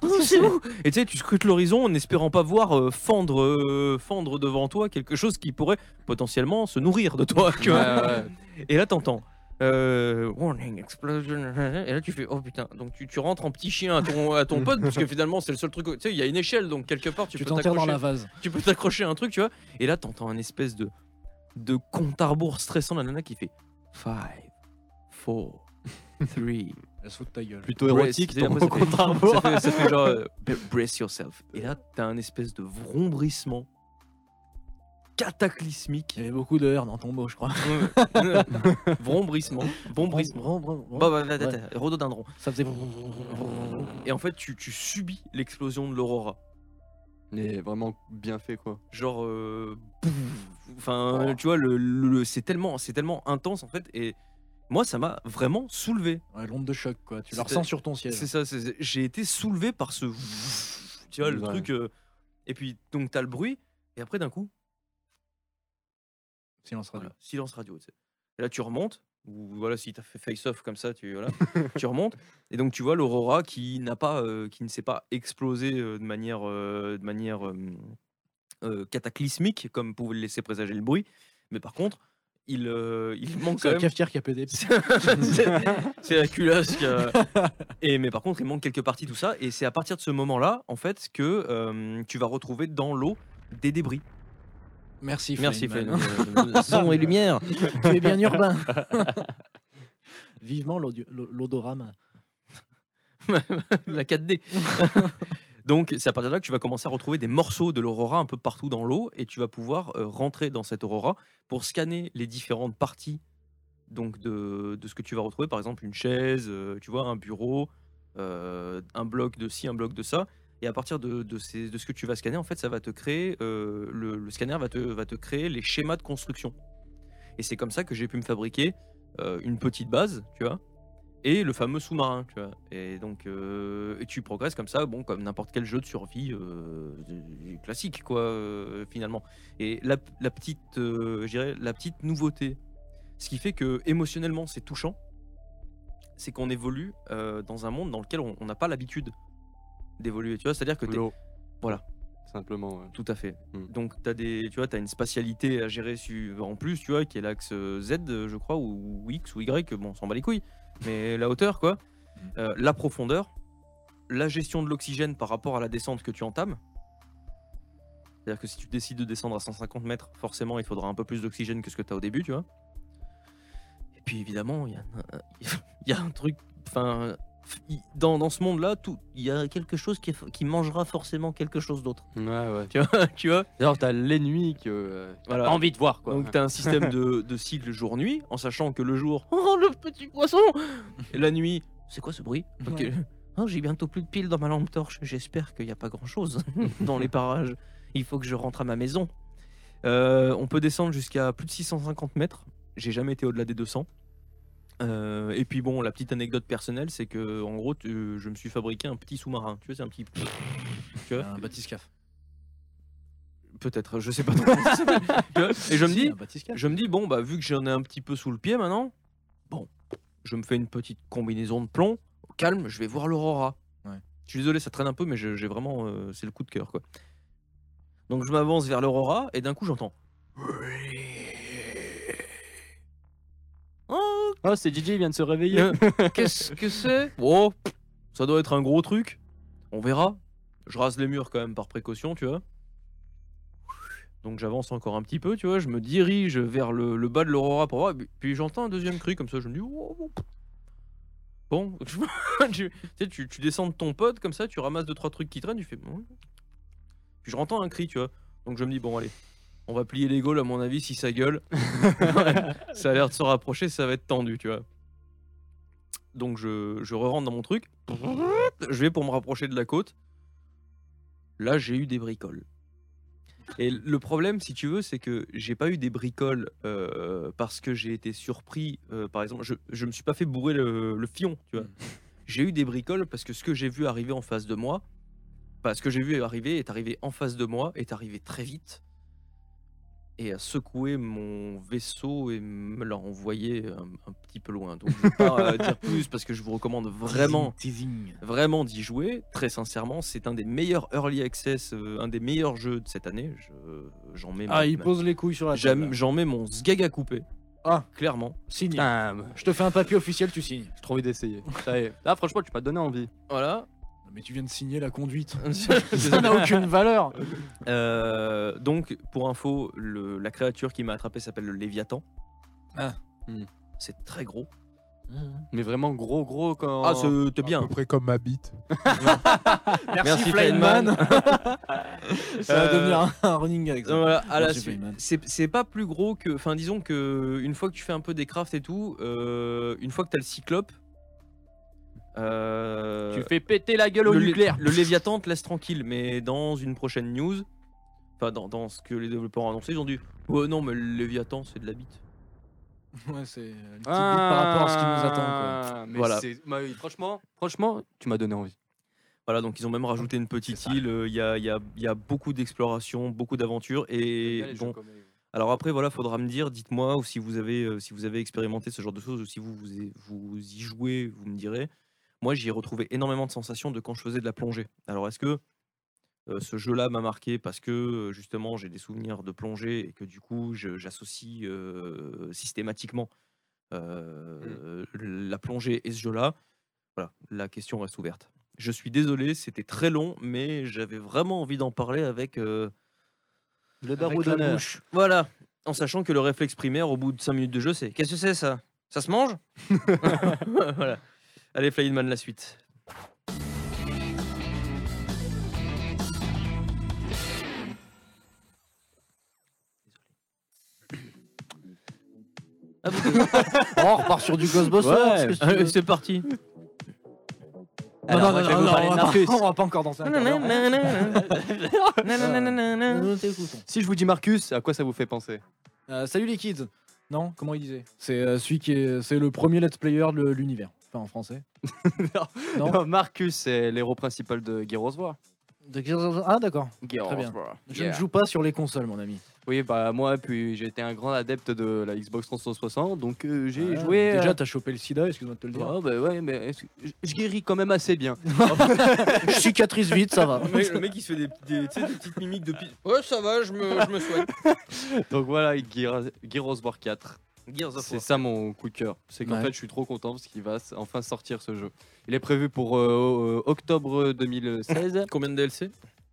oh, c'est où Et tu sais, tu scrutes l'horizon en espérant pas voir euh, fendre, euh, fendre devant toi quelque chose qui pourrait potentiellement se nourrir de toi. Tu vois Ouais, ouais. Et là, t'entends euh, Warning, explosion. Et là, tu fais Oh putain. Donc, tu, tu rentres en petit chien à ton, à ton pote, parce que finalement, c'est le seul truc. Tu sais, il y a une échelle, donc quelque part, tu, Tu peux t'enterres dans t'accrocher la vase. tu peux t'accrocher à un truc, tu vois. Et là, t'entends un espèce de, de compte à rebours stressant de la nana qui fait 5, 4, 3. Elle se fout de ta gueule. Plutôt érotique, Brace, ton ça fait- compte à rebours. Ça fait, ça fait genre euh, brace yourself. Et là, t'as un espèce de vrombrissement cataclysmique. Il y avait beaucoup de R dans ton mot, je crois. vrombrissement. Brum. Bah, bah, bah, rhododendron. Ça faisait. Et en fait, tu, tu subis l'explosion de l'aurora. Mais vraiment bien fait, quoi. genre euh, enfin tu vois le, le- le- c'est tellement c'est tellement intense en fait et moi ça m'a vraiment soulevé Ouais, L'onde de choc, quoi. Tu la C'était- ressens sur ton siège. c'est ça c'est- c'est- j'ai été soulevé par ce tu vois le Ouais. truc euh, et puis donc t'as le bruit et après d'un coup Silence radio. voilà, silence radio tu sais. et là tu remontes ou voilà si t'as fait face off comme ça tu voilà tu remontes et donc tu vois l'aurora qui n'a pas euh, qui ne s'est pas explosé euh, de manière euh, de manière euh, euh, cataclysmique comme pouvait le laisser présager le bruit mais par contre il euh, il manque C'est quand la même cafetière qui a pété. c'est la culasse qui a- et mais par contre il manque quelques parties tout ça et c'est à partir de ce moment là en fait que euh, tu vas retrouver dans l'eau des débris Merci, merci Feynman. Flynn. Son et lumière tu es bien urbain. vivement l'odorama. la 4D. Donc, c'est à partir de là que tu vas commencer à retrouver des morceaux de l'aurora un peu partout dans l'eau et tu vas pouvoir euh, rentrer dans cette aurora pour scanner les différentes parties donc de, de ce que tu vas retrouver. Par exemple, une chaise, euh, tu vois, un bureau, euh, un bloc de ci, un bloc de ça. Et à partir de, de, ce que tu vas scanner, en fait, ça va te créer, euh, le, scanner va te, va te créer les schémas de construction. Et c'est comme ça que j'ai pu me fabriquer euh, une petite base, tu vois, et le fameux sous-marin, tu vois. Et donc, euh, et tu progresses comme ça, bon, comme n'importe quel jeu de survie classique, quoi, finalement. Et la, la petite, la petite nouveauté, ce qui fait que émotionnellement c'est touchant, c'est qu'on évolue dans un monde dans lequel on n'a pas l'habitude d'évoluer, tu vois. C'est-à-dire que t'es-. Voilà. Simplement. ouais. tout à fait. Mm. Donc tu as des tu vois, as une spatialité à gérer su- en plus, tu vois, qui est l'axe euh, Z je crois ou, ou X ou Y, bon, on s'en bat les couilles. Mais la hauteur quoi, Euh, la profondeur, la gestion de l'oxygène par rapport à la descente que tu entames. C'est-à-dire que si tu décides de descendre à 150 mètres, forcément, il faudra un peu plus d'oxygène que ce que tu as au début, tu vois. Et puis évidemment, il y, a un- il y a un truc, enfin, dans, dans ce monde-là, tout, il y a quelque chose qui, est- qui mangera forcément quelque chose d'autre. Ouais, ouais. Tu vois, tu vois D'ailleurs, t'as l'ennemi que euh, t'as Voilà. pas envie de voir, quoi. Donc tu as un système de, de cycle jour-nuit, en sachant que le jour, oh le petit poisson Et la nuit, c'est quoi ce bruit? Ok. Ouais. Oh, J'ai bientôt plus de piles dans ma lampe torche, j'espère qu'il n'y a pas grand-chose dans les parages. Il faut que je rentre à ma maison. Euh, on peut descendre jusqu'à plus de 650 mètres, j'ai jamais été au-delà des 200. Euh, et puis bon, la petite anecdote personnelle, c'est que en gros, tu- je me suis fabriqué un petit sous-marin. Tu vois, c'est un petit. Tu vois Un bathyscaphe. Peut-être, je sais pas Et je me dis, je me dis, bon, bah, vu que j'en ai un petit peu sous le pied maintenant, bon, je me fais une petite combinaison de plomb, au calme, je vais voir l'aurora. Ouais. Je suis désolé, ça traîne un peu, mais j'ai vraiment. euh, c'est le coup de cœur, quoi. Donc je m'avance vers l'aurora, et d'un coup, j'entends. Oh, c'est Gigi, il vient de se réveiller. euh, qu'est-ce que c'est? Oh, ça doit être un gros truc. On verra. Je rase les murs quand même par précaution, tu vois. Donc j'avance encore un petit peu, tu vois. Je me dirige vers le, le bas de l'aurora pour voir. puis- j'entends un deuxième cri comme ça. Je me dis. oh, oh. Bon, tu, tu sais, tu, tu descends de ton pote comme ça, tu ramasses deux trois trucs qui traînent, tu fais. bon. Puis je entends un cri, tu vois. Donc je me dis bon allez, on va plier les gaules à mon avis si ça gueule. ça a l'air de se rapprocher, ça va être tendu, tu vois. Donc je, je re-rentre dans mon truc. Je vais pour me rapprocher de la côte. Là, j'ai eu des bricoles. Et le problème, si tu veux, c'est que j'ai pas eu des bricoles euh, parce que j'ai été surpris. euh, par exemple, je, je me suis pas fait bourrer le, le fion, tu vois. J'ai eu des bricoles parce que ce que j'ai vu arriver en face de moi, pas ce que j'ai vu arriver est arrivé en face de moi, est arrivé très vite et a secoué mon vaisseau et me l'a envoyé un, un petit peu loin. Donc je vais pas euh, dire plus parce que je vous recommande vraiment Teasing. vraiment d'y jouer. Très sincèrement, c'est un des meilleurs early access, euh, un des meilleurs jeux de cette année. Je- J'en mets, Ah, mon- il pose les couilles sur la j'aime- table. j'en mets mon sgag à couper. Ah. clairement. Signe. Ah, Je te fais un papier officiel, tu signes. j'ai trop envie d'essayer. Ça y est. Là, franchement, tu m'as donné envie. Voilà. Mais tu viens de signer la conduite. C'est Ça n'a aucune valeur. Euh, donc, pour info, le- la créature qui m'a attrapé s'appelle le Léviathan. Ah. Hmm. C'est très gros. Mais vraiment gros, gros quand. Ah, c'était À bien. peu près comme ma bite. Merci, Flyman. Feynman. Ça va Euh, devenir un, un running gag. ça. Voilà, à la Merci, suite. Feynman. C'est c'est pas plus gros que. Enfin, disons que une fois que tu fais un peu des crafts et tout, euh, une fois que t'as le cyclope. Euh, Tu fais péter la gueule au le, lé- nucléaire. le Léviathan te laisse tranquille, mais dans une prochaine news, enfin dans, dans ce que les développeurs ont annoncé, ils ont dit Ouais, non, mais le Léviathan c'est de la bite. Ouais, c'est une petite bite par rapport à ce qui nous attend. Quoi. Ah, mais Voilà. bah franchement, franchement, tu m'as donné envie. Voilà, donc ils ont même rajouté une petite île. euh, Il y, a, il y a- il y a beaucoup d'exploration, beaucoup d'aventures. Et bon, alors après, voilà, faudra me dire, dites-moi, ou si vous avez, euh, si vous avez expérimenté ce genre de choses, ou si vous, vous, vous y jouez, vous me direz. Moi, j'y ai retrouvé énormément de sensations de quand je faisais de la plongée. Alors, est-ce que euh, ce jeu-là m'a marqué parce que justement j'ai des souvenirs de plongée et que du coup j'associe euh, systématiquement euh, la plongée et ce jeu-là? Voilà, la question reste ouverte. Je suis désolé, c'était très long, mais j'avais vraiment envie d'en parler avec. Le la d'honneur. bouche. Voilà, en sachant que le réflexe primaire au bout de 5 minutes de jeu, c'est Qu'est-ce que c'est ça? Ça se mange? Voilà. Allez, Flyman, la suite. Ah, Oh, on repart sur du Ghostbusters. Ouais. c'est parti. Non, Alors, non, non, non, on va pas- on va pas encore danser. Si je vous dis Marcus, à quoi ça vous fait penser? Euh, salut les kids. Non, comment il disait? C'est euh, celui qui est, c'est le premier let's player de l'univers. En français. Non. Non, Marcus, c'est l'héros principal de Gears of War. De- Ah d'accord. Gears Très bien. Je Yeah. ne joue pas sur les consoles, mon ami. Oui, bah moi, puis j'ai été un grand adepte de la Xbox 360, donc euh, j'ai Voilà. joué. Déjà, euh, t'as chopé le sida, excuse-moi de te le dire. ouais, bah ouais, mais est-ce que- je, je guéris quand même assez bien. Je cicatrise vite, ça va. Le mec, le mec, il se fait des, des- tu sais, des petites mimiques de pi- Ouais, ça va, je me, je me soigne. Donc voilà, Gears, Gears of War 4. Gears of C'est ça mon coup de cœur. C'est qu'en Ouais. fait, je suis trop content parce qu'il va enfin sortir ce jeu. Il est prévu pour euh, euh, octobre 2016. Combien de DLC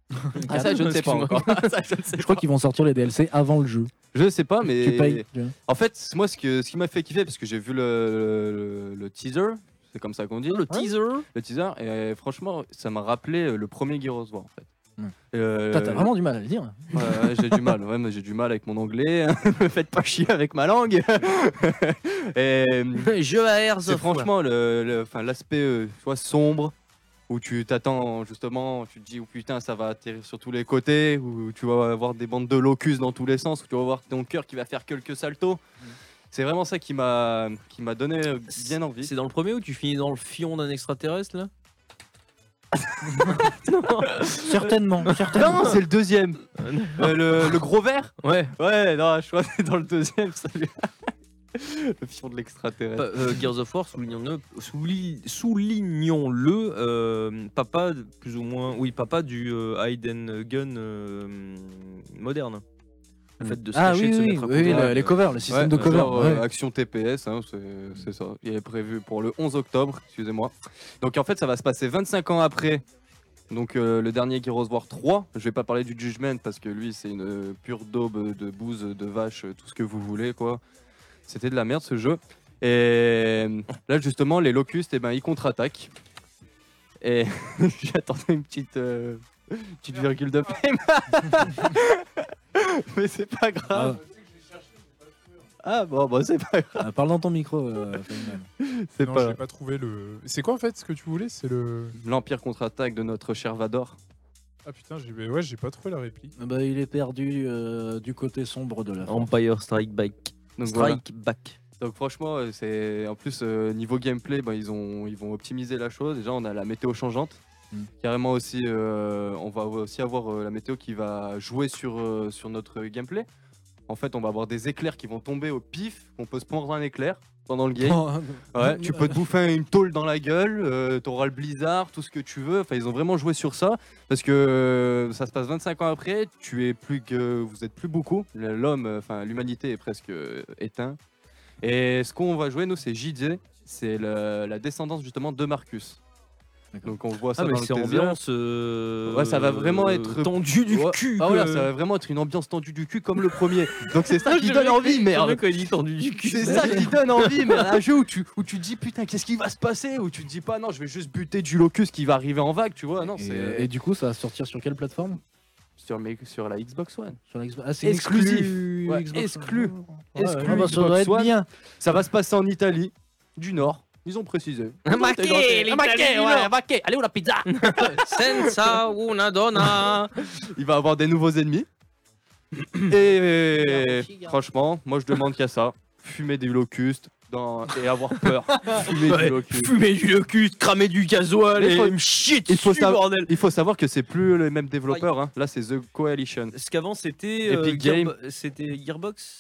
ah, ça, je ne sais pas encore. Ça, je ne sais Je crois qu'ils vont sortir les DLC avant le jeu. Je sais pas, mais. Tu payes. En fait, moi, ce, que, ce qui m'a fait kiffer, parce que j'ai vu le, le- le teaser, c'est comme ça qu'on dit, Le teaser le teaser, et franchement, ça m'a rappelé euh, le premier Gears of War, en fait. Euh, T'as vraiment du mal à le dire. Ouais, j'ai du mal, ouais, mais j'ai du mal avec mon anglais. Me faites pas chier avec ma langue. et Jeu à c'est franchement le, le- enfin, l'aspect euh, sombre où tu t'attends justement, tu te dis oh putain ça va atterrir sur tous les côtés, où tu vas avoir des bandes de locus dans tous les sens, où tu vas voir ton cœur qui va faire quelques saltos. C'est vraiment ça qui m'a qui m'a donné euh, bien envie. C'est dans le premier où tu finis dans le fion d'un extraterrestre là? Certainement, certainement. Non, c'est le deuxième. Euh, le, le gros vert? Ouais. Ouais, non, je crois que c'est dans le deuxième. lui- le fion de l'extraterrestre. Pa- euh, Gears of War, soulignons-le, souli- soulignons-le, euh, papa, plus ou moins, oui, papa du euh, Hide Gun euh, moderne. Le fait de se Ah cacher, oui, de se oui, mettre à oui, couvert. le- les covers, le système de Ouais, cover. genre, euh, ouais. action TPS, hein, c'est c'est ça. Il est prévu pour le 11 octobre, excusez-moi. Donc en fait, ça va se passer 25 ans après. Donc euh, le dernier of War 3, je vais pas parler du Judgment parce que lui c'est une euh, pure daube de bouse, de vache, tout ce que vous voulez quoi. C'était de la merde ce jeu. Et là justement les locustes, eh ben, ils contre-attaquent. Et j'attendais une petite, euh, petite virgule de frame. Mais c'est pas grave. Ah bon, bah c'est pas grave. Euh, parle dans ton micro, euh, Feynman. C'est Non, pas j'ai pas trouvé le. C'est quoi en fait ce que tu voulais? C'est le. l'Empire contre-attaque de notre cher Vador. Ah putain, j'ai ouais, j'ai pas trouvé la réplique. Euh, bah, il est perdu euh, du côté sombre de la force. Empire Strike Back. Donc, voilà. Strike Back. Donc franchement, euh, c'est en plus euh, niveau gameplay, bah, ils ont ils vont optimiser la chose. Déjà, on a la météo changeante. Mm. Carrément aussi, euh, on va aussi avoir euh, la météo qui va jouer sur euh, sur notre gameplay. En fait, on va avoir des éclairs qui vont tomber au pif. On peut se prendre un éclair pendant le game. Ouais, tu peux te bouffer une tôle dans la gueule, euh, t'auras le blizzard, tout ce que tu veux. Enfin, ils ont vraiment joué sur ça parce que ça se passe 25 ans après. Tu es plus que vous êtes plus beaucoup. L'homme, enfin l'humanité est presque euh, éteint. Et ce qu'on va jouer nous, c'est JJ. C'est la descendance justement de Marcus. Donc on voit ça Ah, mais dans le c'est teaser. ambiance. euh, Ouais, ça va vraiment être- tendu du Ouais. cul. Ah voilà, que- ça va vraiment être une ambiance tendue du cul comme le premier. Donc c'est ça Ah, qui donne envie, j'ai merde. jamais quand il dit tendu du cul. C'est ça qui donne envie, mais un jeu où tu, où tu te dis putain, qu'est-ce qui va se passer? Où tu te dis pas non, je vais juste buter du locus qui va arriver en vague, tu vois. Non, Et, c'est et du coup, ça va sortir sur quelle plateforme? Sur, mes- sur la Xbox One. Sur la Xbox- Ah, c'est Exclusif. exclu Ouais, Xbox. exclu. Ouais, Exclu ah bah, ça Xbox doit être One. bien. Ça va se passer en Italie, du Nord. Ils ont précisé. Un maquet, ouais, un maquet. Allez où la pizza Senza una donna. Il va avoir des nouveaux ennemis. Et franchement, moi je demande qu'à ça. Fumer des locustes dans... et avoir peur. Fumer Ouais, du locust. Fumer du locus, cramer du gasoil et faut- me chier il faut dessus, savoir- bordel. Il faut savoir que c'est plus les mêmes développeurs. hein. Là, c'est The Coalition. Parce qu'avant c'était Game. C'était Gearbox?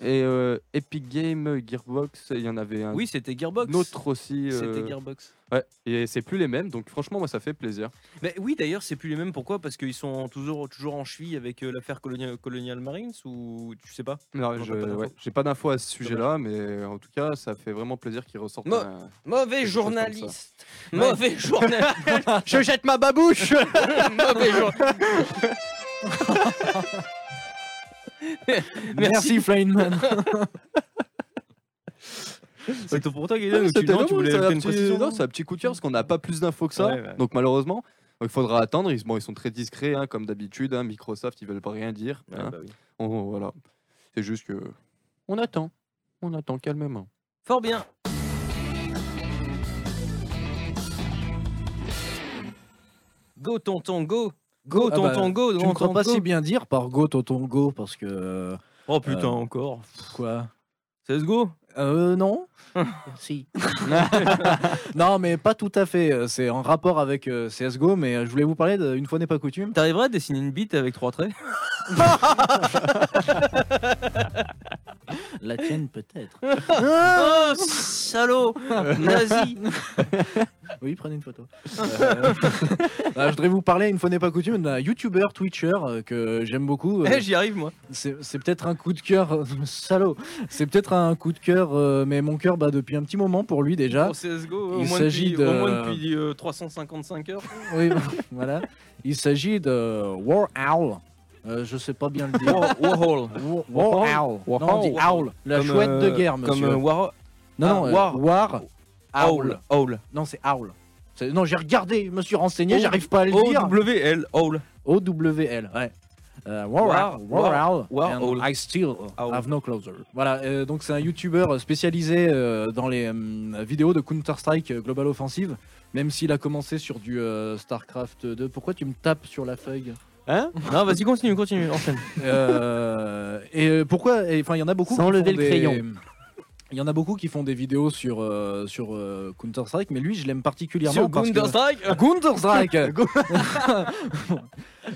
Et euh, Epic Game, Gearbox, il y en avait un Oui, c'était Gearbox. autre aussi. euh, C'était Gearbox. Ouais, et c'est plus les mêmes, donc franchement, moi, ça fait plaisir. Mais oui, d'ailleurs, c'est plus les mêmes. Pourquoi? Parce qu'ils sont toujours, toujours en cheville avec euh, l'affaire Colonial, Colonial Marines ou tu sais pas? Non, pas d'infos. ouais, j'ai pas d'infos à ce sujet-là, mais en tout cas, ça fait vraiment plaisir qu'ils ressortent. Mo- un- Mauvais journaliste. Mauvais journaliste. Je jette ma babouche Mauvais journaliste. Merci, Flyman. C'est tout pour toi, Gaëtan, tu, non, voulais ajouter un une petit- précision non, c'est un petit coup de cœur parce qu'on n'a pas plus d'infos que ça. Ouais, ouais. Donc malheureusement, il faudra attendre. Ils, bon, ils sont très discrets, hein, comme d'habitude. hein. Microsoft, ils veulent pas rien dire. Ouais, hein. bah oui. On- voilà. C'est juste que on attend, on attend calmement. Fort bien. Go tonton go Go Ah tonton bah, go Tu ne crois pas go. si bien dire par Go Tonton Go parce que. Oh putain Euh, encore Quoi 16 go Euh, non. si. non, mais pas tout à fait. C'est en rapport avec euh, CSGO, mais euh, je voulais vous parler d'une fois n'est pas coutume. T'arriverais à dessiner une bite avec trois traits? La tienne, peut-être. Oh salaud Nazi Oui, prenez une photo. Euh, bah, je voudrais vous parler, une fois n'est pas coutume, d'un YouTuber, Twitcher euh, que j'aime beaucoup. euh, Eh j'y arrive moi c'est c'est peut-être un coup de cœur, euh, salaud. C'est peut-être un coup de cœur, euh, mais mon cœur bat depuis un petit moment pour lui déjà. Pour CSGO au Il moins s'agit depuis, au moins de- depuis euh, 355 heures Oui, voilà. Il s'agit de War Owl. Euh, je sais pas bien le dire. Warhol War, War Owl. Non, on dit Owl. La Comme, chouette de euh, guerre, Comme monsieur. euh, War... non, ah, non, euh, War- War Owl Owl Non, c'est Owl. C'est- Non, j'ai regardé, je me suis renseigné, O- j'arrive pas à le dire. O-W-L Owl O-W-L, ouais. Euh, War, War- War War- War and Owl. I still Owl. have no closer. Voilà, euh, donc c'est un YouTuber spécialisé euh, dans les euh, vidéos de Counter-Strike euh, Global Offensive, même s'il a commencé sur du euh, StarCraft 2. Pourquoi tu me tapes sur la feuille? Hein Non vas-y continue continue enchaîne Euh, Et euh, pourquoi Enfin, il y en a beaucoup Sans qui lever font le des- crayon. Il y en a beaucoup qui font des vidéos sur, euh, sur euh, Counter-Strike, mais lui, je l'aime particulièrement Sur parce que... Counter-Strike Counter-Strike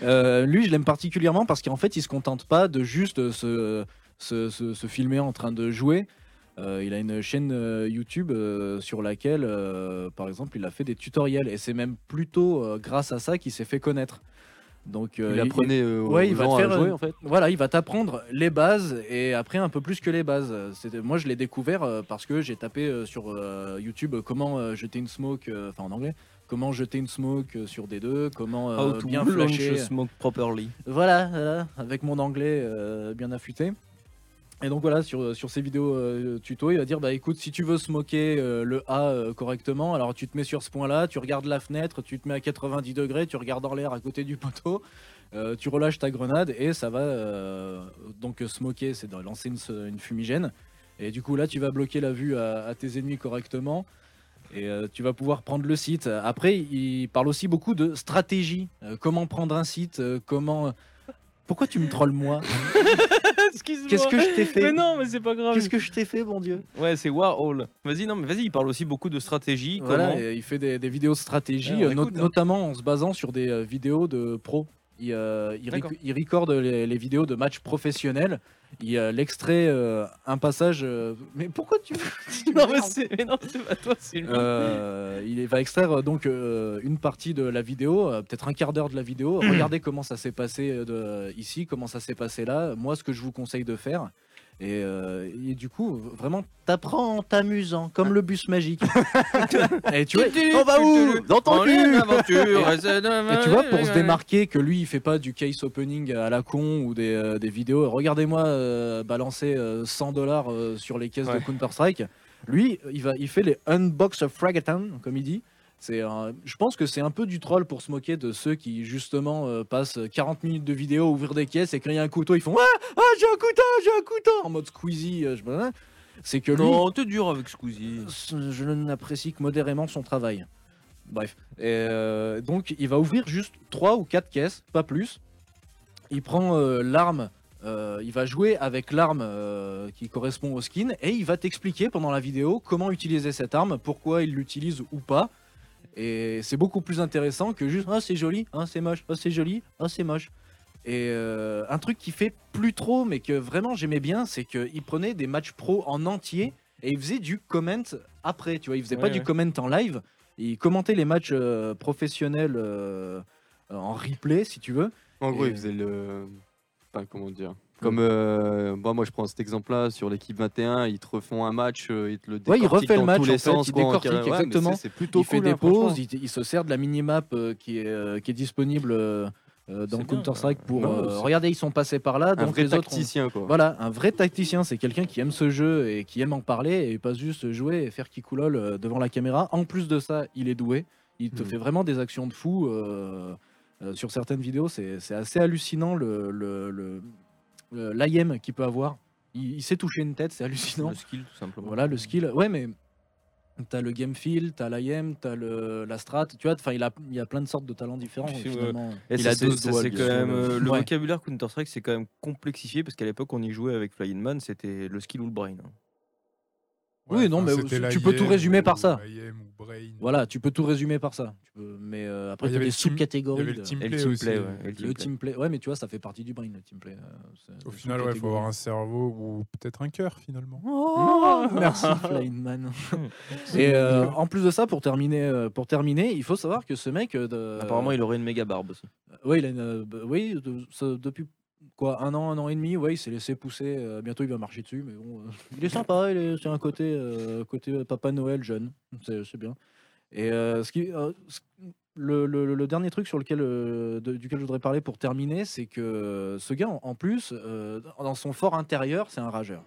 Euh, Lui, je l'aime particulièrement parce qu'en fait, il se contente pas de juste se, se, se- se filmer en train de jouer. Euh, il a une chaîne euh, YouTube euh, sur laquelle, euh, par exemple, il a fait des tutoriels et c'est même plutôt euh, grâce à ça qu'il s'est fait connaître. Donc, euh, Il apprenait euh, ouais, va gens te faire, à jouer euh, en fait. voilà, il va t'apprendre les bases et après un peu plus que les bases. C'était- Moi, je l'ai découvert parce que j'ai tapé sur YouTube comment jeter une smoke, enfin en anglais, comment jeter une smoke sur D2, comment euh, How to bien flasher. smoke properly Voilà, voilà, avec mon anglais bien affûté. Et donc voilà, sur, sur ces vidéos euh, tuto, il va dire bah écoute, si tu veux smoker euh, le A euh, correctement, alors tu te mets sur ce point-là, tu regardes la fenêtre, tu te mets à 90 degrés, tu regardes en l'air à côté du poteau, euh, tu relâches ta grenade et ça va euh, donc euh, smoker, c'est lancer une, fumigène. Et du coup là, tu vas bloquer la vue à, tes ennemis correctement. Et euh, tu vas pouvoir prendre le site. Après, il parle aussi beaucoup de stratégie. Euh, comment prendre un site, euh, comment. Pourquoi tu me trolles moi Excuse-moi Qu'est-ce que je t'ai fait Mais non mais c'est pas grave Qu'est-ce que je t'ai fait, mon Dieu Ouais c'est Warhol Vas-y non mais vas-y il parle aussi beaucoup de stratégie Voilà, comment et il fait des, des vidéos de stratégie, euh, no- écoute, hein. notamment en se basant sur des euh, vidéos de pros. Il, euh, il, D'accord. rec- il recorde les, les vidéos de matchs professionnels. Il euh, l'extrait euh, un passage. euh, Mais pourquoi tu. Non mais c'est mais non c'est pas toi Euh, il va extraire euh, donc une partie de la vidéo, peut-être un quart d'heure de la vidéo. Regardez comment ça s'est passé de, ici, comment ça s'est passé là. Moi, ce que je vous conseille de faire. Et, euh, et du coup, vraiment, t'apprends en t'amusant, comme le bus magique. et tu vois, on va où? Dans ton cul Et- tu vois, pour se démarquer que lui, il fait pas du case opening à la con ou des, euh, des vidéos. Regardez-moi euh, balancer euh, 100 dollars sur les caisses Ouais. de Counter Strike. Lui, il va, il fait les unbox fragathon, comme il dit. C'est, un- je pense que c'est un peu du troll pour se moquer de ceux qui justement euh, passent 40 minutes de vidéo, ouvrir des caisses et quand il y a un couteau, ils font ah, ah j'ai un couteau, j'ai un couteau en mode Squeezie. euh, je-. C'est que lui, Non t'es dur avec Squeezie je n'apprécie que modérément son travail. Bref. Et, euh, donc, il va ouvrir juste 3 ou 4 caisses, pas plus. Il prend l'arme, il va jouer avec l'arme qui correspond au skin, et il va t'expliquer pendant la vidéo comment utiliser cette arme, pourquoi il l'utilise ou pas. Et c'est beaucoup plus intéressant que juste Ah, c'est joli, ah, c'est moche, ah, c'est joli, ah, c'est moche. Et euh, un truc qui fait plus trop, mais que vraiment j'aimais bien, c'est qu'il prenait des matchs pro en entier et il faisait du comment après. Tu vois, il faisait pas Ouais, du comment en live, il commentait les matchs euh, professionnels euh, en replay, si tu veux. En gros, Et- il faisait le. Enfin, comment dire Comme euh, bah, moi, je prends cet exemple-là sur l'équipe 21, ils te refont un match, euh, ils te le Ouais, il décortiquent refait le match, tous en les fait, sens. il quoi, en décortique. Ouais, exactement. c'est- plutôt il fait des hein, pauses, il, il se sert de la minimap euh, qui, est, euh, qui est disponible euh, dans C'est bien, Counter Strike pour Non, regardez ils sont passés par là Un donc vrai les autres ont- tacticien, quoi. voilà un vrai tacticien c'est quelqu'un qui aime ce jeu et qui aime en parler et pas juste jouer et faire kikoulol euh, devant la caméra en plus de ça il est doué il te Mhm. fait vraiment des actions de fou sur certaines vidéos c'est assez hallucinant le le- le- le- l'IM qu'il peut avoir il, il sait toucher une tête c'est hallucinant Le skill, tout simplement. voilà le skill. Ouais, mais t'as le game feel, t'as l'IM, t'as le la strat. Tu vois, enfin, il a, il y a plein de sortes de talents différents. Puis, ouais. finalement. Et Il a c'est- 12 ça, doigts, c'est lui, quand sur même le- euh, le Ouais. vocabulaire Counter Strike, c'est quand même complexifié parce qu'à l'époque on y jouait avec Flying Man, c'était le skill ou le brain. hein. Oui, non, mais tu peux tout résumer par ça. IM ou Brain. Voilà, tu peux tout résumer par ça. Tu peux- mais euh, après, Il y t'as avait des le team- Il y sub-catégories. avait le de- team Et le play team aussi. play, ouais, et le team Le play. team play. Ouais, mais tu vois, ça fait partie du brain, le team play. euh, Au final, ouais, il faut avoir un cerveau ou peut-être un cœur finalement. Oh, merci Flying Man. Et euh, en plus de ça, pour terminer, pour terminer, il faut savoir que ce mec, de... Apparemment, il aurait une méga barbe aussi. Oui, il a une, bah, oui depuis quoi, un an, un an et demi, ouais, il s'est laissé pousser. euh, bientôt, il va marcher dessus, mais bon, euh, il est sympa. Il est, c'est un côté, euh, côté Papa Noël jeune, c'est, c'est bien. Et ce qui, ce- le, le- le dernier truc sur lequel, de- duquel je voudrais parler pour terminer, c'est que ce gars, en, en plus, dans son fort intérieur, c'est un rageur.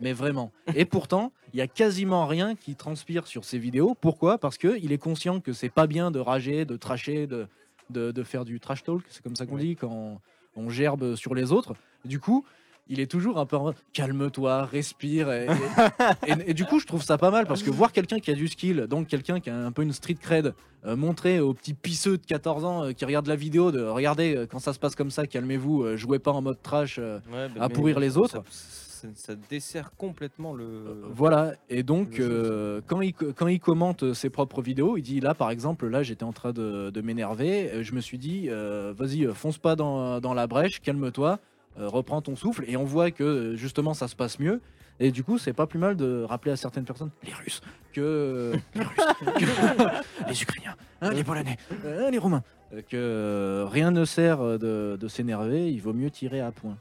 Mais vraiment. Et pourtant, il y a quasiment rien qui transpire sur ses vidéos. Pourquoi? Parce que il est conscient que c'est pas bien de rager, de tracher, de, de, de faire du trash talk. C'est comme ça qu'on dit quand on gerbe sur les autres. Du coup, il est toujours un peu en mode, calme-toi, respire. Et, et- et- et du coup, je trouve ça pas mal parce que voir quelqu'un qui a du skill, donc quelqu'un qui a un peu une street cred, euh, montrer aux petits pisseux de 14 ans euh, qui regardent la vidéo de regardez euh, quand ça se passe comme ça, calmez-vous, euh, jouez pas en mode trash. euh, Ouais, bah, À mais pourrir les ça- autres. Ça, ça dessert complètement le. Voilà, et donc euh, quand, il, quand il commente ses propres vidéos, il dit là par exemple, là j'étais en train de, de m'énerver, je me suis dit euh, vas-y, fonce pas dans, dans la brèche, calme-toi, reprends ton souffle, et on voit que euh, justement ça se passe mieux. Et du coup, c'est pas plus mal de rappeler à certaines personnes, les Russes, que les Russes, que- les Ukrainiens, hein, les Polonais, hein, les Roumains, euh, que euh, rien ne sert euh, de, de s'énerver, il vaut mieux tirer à point.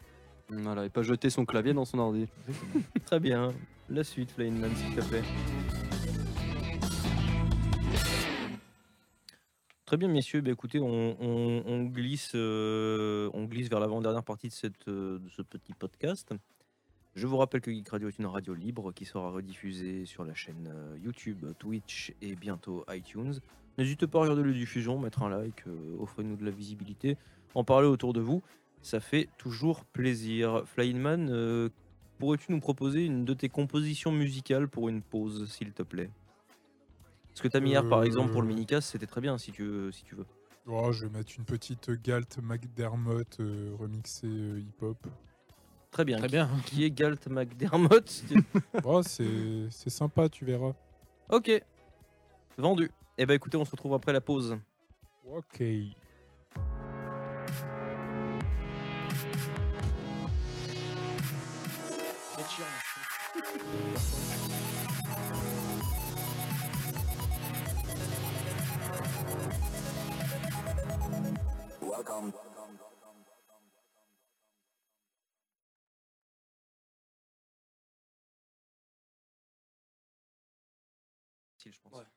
Voilà, et pas jeter son clavier dans son ordi. Très bien. La suite, Flying Man, s'il te plaît. Très bien, messieurs. Bah, écoutez, on, glisse, euh, on glisse vers l'avant-dernière partie de, cette, euh, de ce petit podcast. Je vous rappelle que Geek Radio est une radio libre qui sera rediffusée sur la chaîne euh, YouTube, Twitch et bientôt iTunes. N'hésitez pas à regarder les diffusions, mettre un like, euh, offrez-nous de la visibilité, en parler autour de vous. Ça fait toujours plaisir. Flying Man, euh, pourrais-tu nous proposer une de tes compositions musicales pour une pause, s'il te plaît? Ce que tu as mis hier, par exemple, pour le Euh. minicast, c'était très bien, si tu veux. Si tu veux. Oh, je vais mettre une petite Galt McDermott euh, remixée euh, hip-hop. Très bien. Très Qui- bien. Qui est Galt McDermott Oh, c'est c'est sympa, tu verras. Ok. Vendu. Eh ben écoutez, on se retrouve après la pause. Ok. Welcome. Je pense.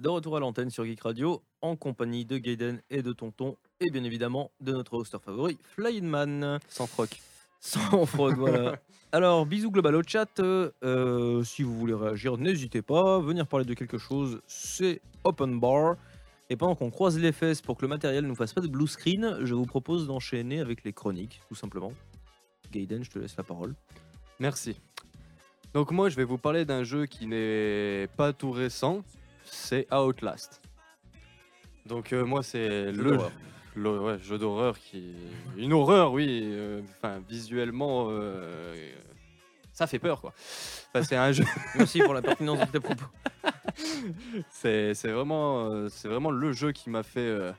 De retour à l'antenne sur Geek Radio, en compagnie de Gaiden et de Tonton, et bien évidemment de notre hoster favori, Flying Man. Sans froc. Sans fraude, voilà. Alors, bisous global au chat. euh, si vous voulez réagir, n'hésitez pas. Venir parler de quelque chose, c'est open bar. Et pendant qu'on croise les fesses pour que le matériel ne nous fasse pas de blue screen, je vous propose d'enchaîner avec les chroniques, tout simplement. Gaiden, je te laisse la parole. Merci. Donc moi, je vais vous parler d'un jeu qui n'est pas tout récent, c'est Outlast. Donc euh, moi, c'est le, le- ouais, jeu d'horreur qui... Une horreur, oui. euh, Enfin, visuellement, euh, ça fait peur, quoi. Enfin, c'est un jeu... Merci pour la pertinence de tes propos. C'est c'est vraiment, euh, c'est vraiment le jeu qui m'a fait euh,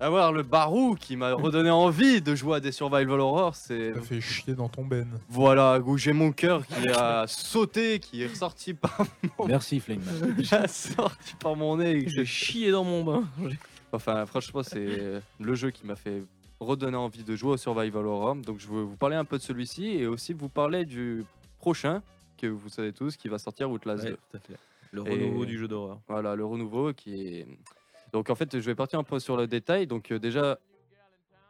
avoir le barou, qui m'a redonné envie de jouer à des survival horror. C'est Ça fait chier dans ton ben. voilà, où j'ai mon cœur qui a sauté, qui est ressorti par, Merci, Flameman. qui a sorti par mon nez. J'ai chié dans mon bain. Enfin, franchement, c'est le jeu qui m'a fait redonner envie de jouer au survival horror. Donc, je veux vous parler un peu de celui-ci et aussi vous parler du prochain que vous savez tous qui va sortir Outlast 2. Ouais, tout à fait. Le Et- renouveau du jeu d'horreur. Voilà, le renouveau qui est. Donc en fait, je vais partir un peu sur le détail. Donc euh, déjà,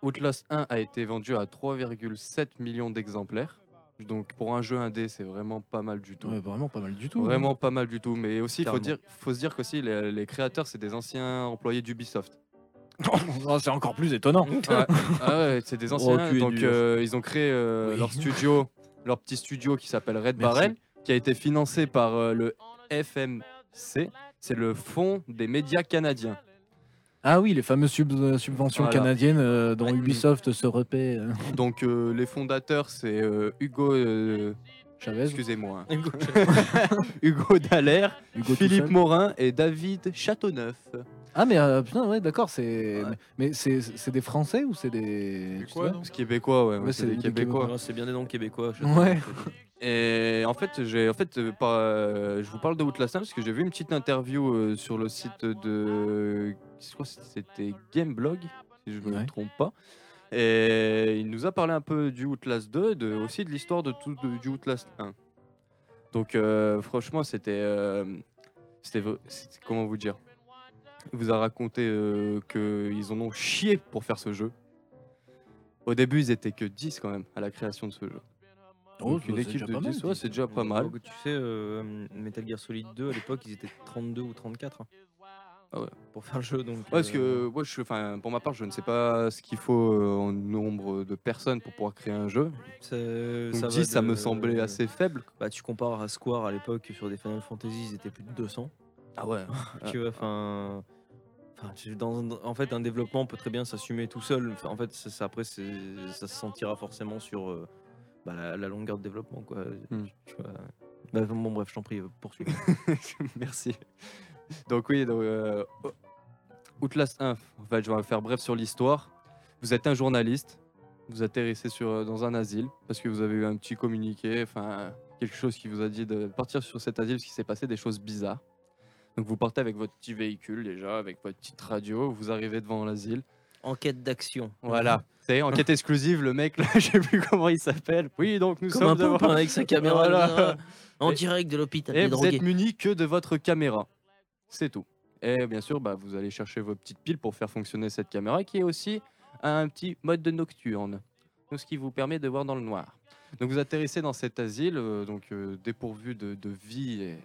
Outlast 1 a été vendu à 3,7 millions d'exemplaires. Donc pour un jeu indé, c'est vraiment pas mal du tout. Ouais, vraiment pas mal du tout. Vraiment pas mal du tout. Mais aussi, il faut, Carrément. dire, faut se dire qu'aussi, les, les créateurs, c'est des anciens employés d'Ubisoft. Oh, c'est encore plus étonnant. ah ouais, c'est des anciens. tu es donc euh, ils ont créé euh, Oui. leur studio, leur petit studio qui s'appelle Red Merci. Barrel, qui a été financé par euh, le FMC. C'est le Fonds des médias canadiens. Ah oui, les fameuses sub- euh, subventions Voilà. canadiennes euh, dont Ouais. Ubisoft se repaît. euh, Donc euh, les fondateurs, c'est euh, Hugo, euh, Chavez, excusez-moi. Hugo Dallaire, Hugo Philippe. Morin et David Châteauneuf. Ah mais euh, putain ouais d'accord c'est Ouais. mais, c'est c'est des Français ou c'est des non C'est québécois, ouais, c'est c'est des des Québécois. C'est bien des noms québécois. je Ouais. Et en fait, j'ai, en fait, euh, pas, euh, je vous parle de Outlast 1 parce que j'ai vu une petite interview euh, sur le site de, je crois que c'était Gameblog, si je ne me trompe pas. Et il nous a parlé un peu du Outlast 2, de, aussi de l'histoire de tout de- du Outlast 1. Donc, euh, franchement, c'était, euh, c'était, comment vous dire? Vous a raconté euh, qu'ils en ont chié pour faire ce jeu. Au début, ils étaient que 10 quand même à la création de ce jeu. Oh, Donc, une c'est équipe déjà de pas mal, 10, ouais, dix. c'est déjà pas mal. Donc, tu sais, euh, Metal Gear Solid 2, à l'époque, ils étaient 32 ou 34. hein, Ah ouais. Pour faire le jeu. Donc, Ouais, parce euh, que moi, je, pour ma part, je ne sais pas ce qu'il faut euh, en nombre de personnes pour pouvoir créer un jeu. Donc va 10, ça me semblait assez faible. Bah, tu compares à Square à l'époque sur des Final Fantasy, ils étaient plus de 200. Ah ouais. tu vois, enfin. dans, en fait, un développement peut très bien s'assumer tout seul. En fait, ça, après, ça se sentira forcément sur euh, bah, la, la longueur de développement. Quoi. Hmm. Tu vois. Bah, bon, bref, je t'en prie, poursuis. Merci. Donc oui, donc, euh, Outlast 1, en fait, je vais faire bref sur l'histoire. Vous êtes un journaliste, vous atterrissez sur, euh, dans un asile parce que vous avez eu un petit communiqué, enfin quelque chose qui vous a dit de partir sur cet asile parce qu'il s'est passé des choses bizarres. Donc vous partez avec votre petit véhicule déjà, avec votre petite radio, vous arrivez devant l'asile. Enquête d'action. Voilà, c'est enquête exclusive, le mec là, je sais plus comment il s'appelle. Oui, donc nous Comme un sommes devant- pompe hein, avec sa caméra Voilà. là, en Et- direct de l'hôpital Et des vous drogués. êtes muni que de votre caméra. C'est tout. Et bien sûr, bah, vous allez chercher vos petites piles pour faire fonctionner cette caméra qui est aussi un petit mode de nocturne. Donc, ce qui vous permet de voir dans le noir. Donc vous atterrissez dans cet asile, euh, donc euh, dépourvu de, de vie et,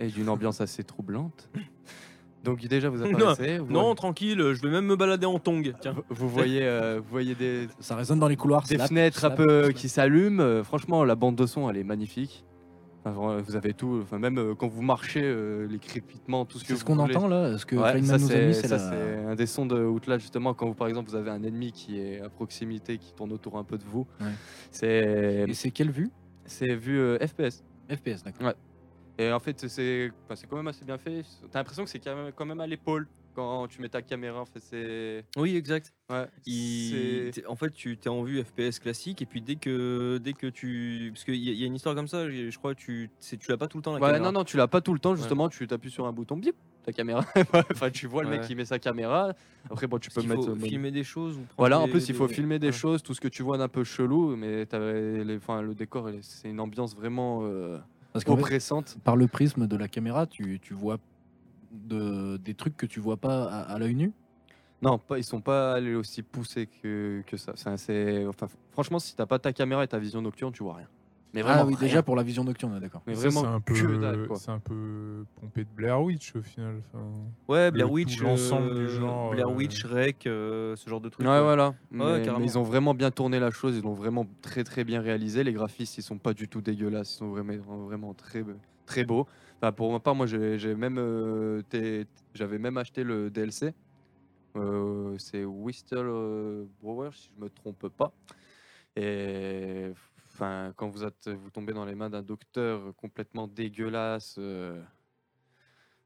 et d'une ambiance assez troublante. Donc déjà vous apparaissez, vous, Non, tranquille, je vais même me balader en tong. Tiens. vous- vous voyez, euh, vous voyez des, ça résonne dans les couloirs des fenêtres un peu qui s'allument. Euh, franchement, la bande de son, elle est magnifique. Enfin, vous avez tout. Enfin, même euh, quand vous marchez, euh, les crépitements, tout ce que c'est ce qu'on entend là ce que Ouais, ça, nous a c'est mis c'est ça, la... c'est un des sons de Outlast justement quand vous par exemple vous avez un ennemi qui est à proximité qui tourne autour un peu de vous Ouais. c'est et c'est quelle vue? C'est vu euh, FPS FPS d'accord Et en fait, c'est enfin, quand même assez bien fait. T'as l'impression que c'est quand même, à l'épaule quand tu mets ta caméra. En fait, c'est. Oui, exact. Ouais. Il- En fait, tu t'es en vue FPS classique et puis dès que dès que tu parce qu'il y, y a une histoire comme ça, je crois que tu tu l'as pas tout le temps la Ouais, caméra. non, non, tu l'as pas tout le temps, justement. Tu t'appuies sur un bouton, bip, ta caméra. enfin, tu vois le mec qui met sa caméra. Après, bon, tu Parce peux mettre. faut filmer des choses ou Voilà, en des- plus, il faut des- filmer des choses, tout ce que tu vois d'un peu chelou, mais les, enfin, le décor, c'est une ambiance vraiment euh, Parce fait, oppressante. par le prisme de la caméra, tu, tu vois de, des trucs que tu vois pas à, à l'œil nu? Non, pas, ils sont pas allés aussi poussés que, que ça. C'est, enfin, franchement, si t'as pas ta caméra et ta vision nocturne, tu vois rien. Mais vraiment, Ah oui, rien. déjà pour la vision nocturne, d'accord. Mais vraiment c'est un que dalle, peu, quoi. c'est un peu pompé de Blair Witch au final. enfin. Ouais, Blair tout Witch, l'ensemble euh, du genre, Blair euh, Witch, Rec, euh, ce genre de trucs. Ouais, quoi. voilà. Mais, ils ont vraiment bien tourné la chose, ils l'ont vraiment très très bien réalisé. Les graphistes, ils sont pas du tout dégueulasses, ils sont vraiment, vraiment très, très beaux. Enfin, pour ma part, moi, j'ai j'ai même, euh, j'avais même acheté le DLC. Euh, c'est Whistle euh, Brewer, si je me trompe pas. Et enfin, quand vous, êtes, vous tombez dans les mains d'un docteur complètement dégueulasse, euh,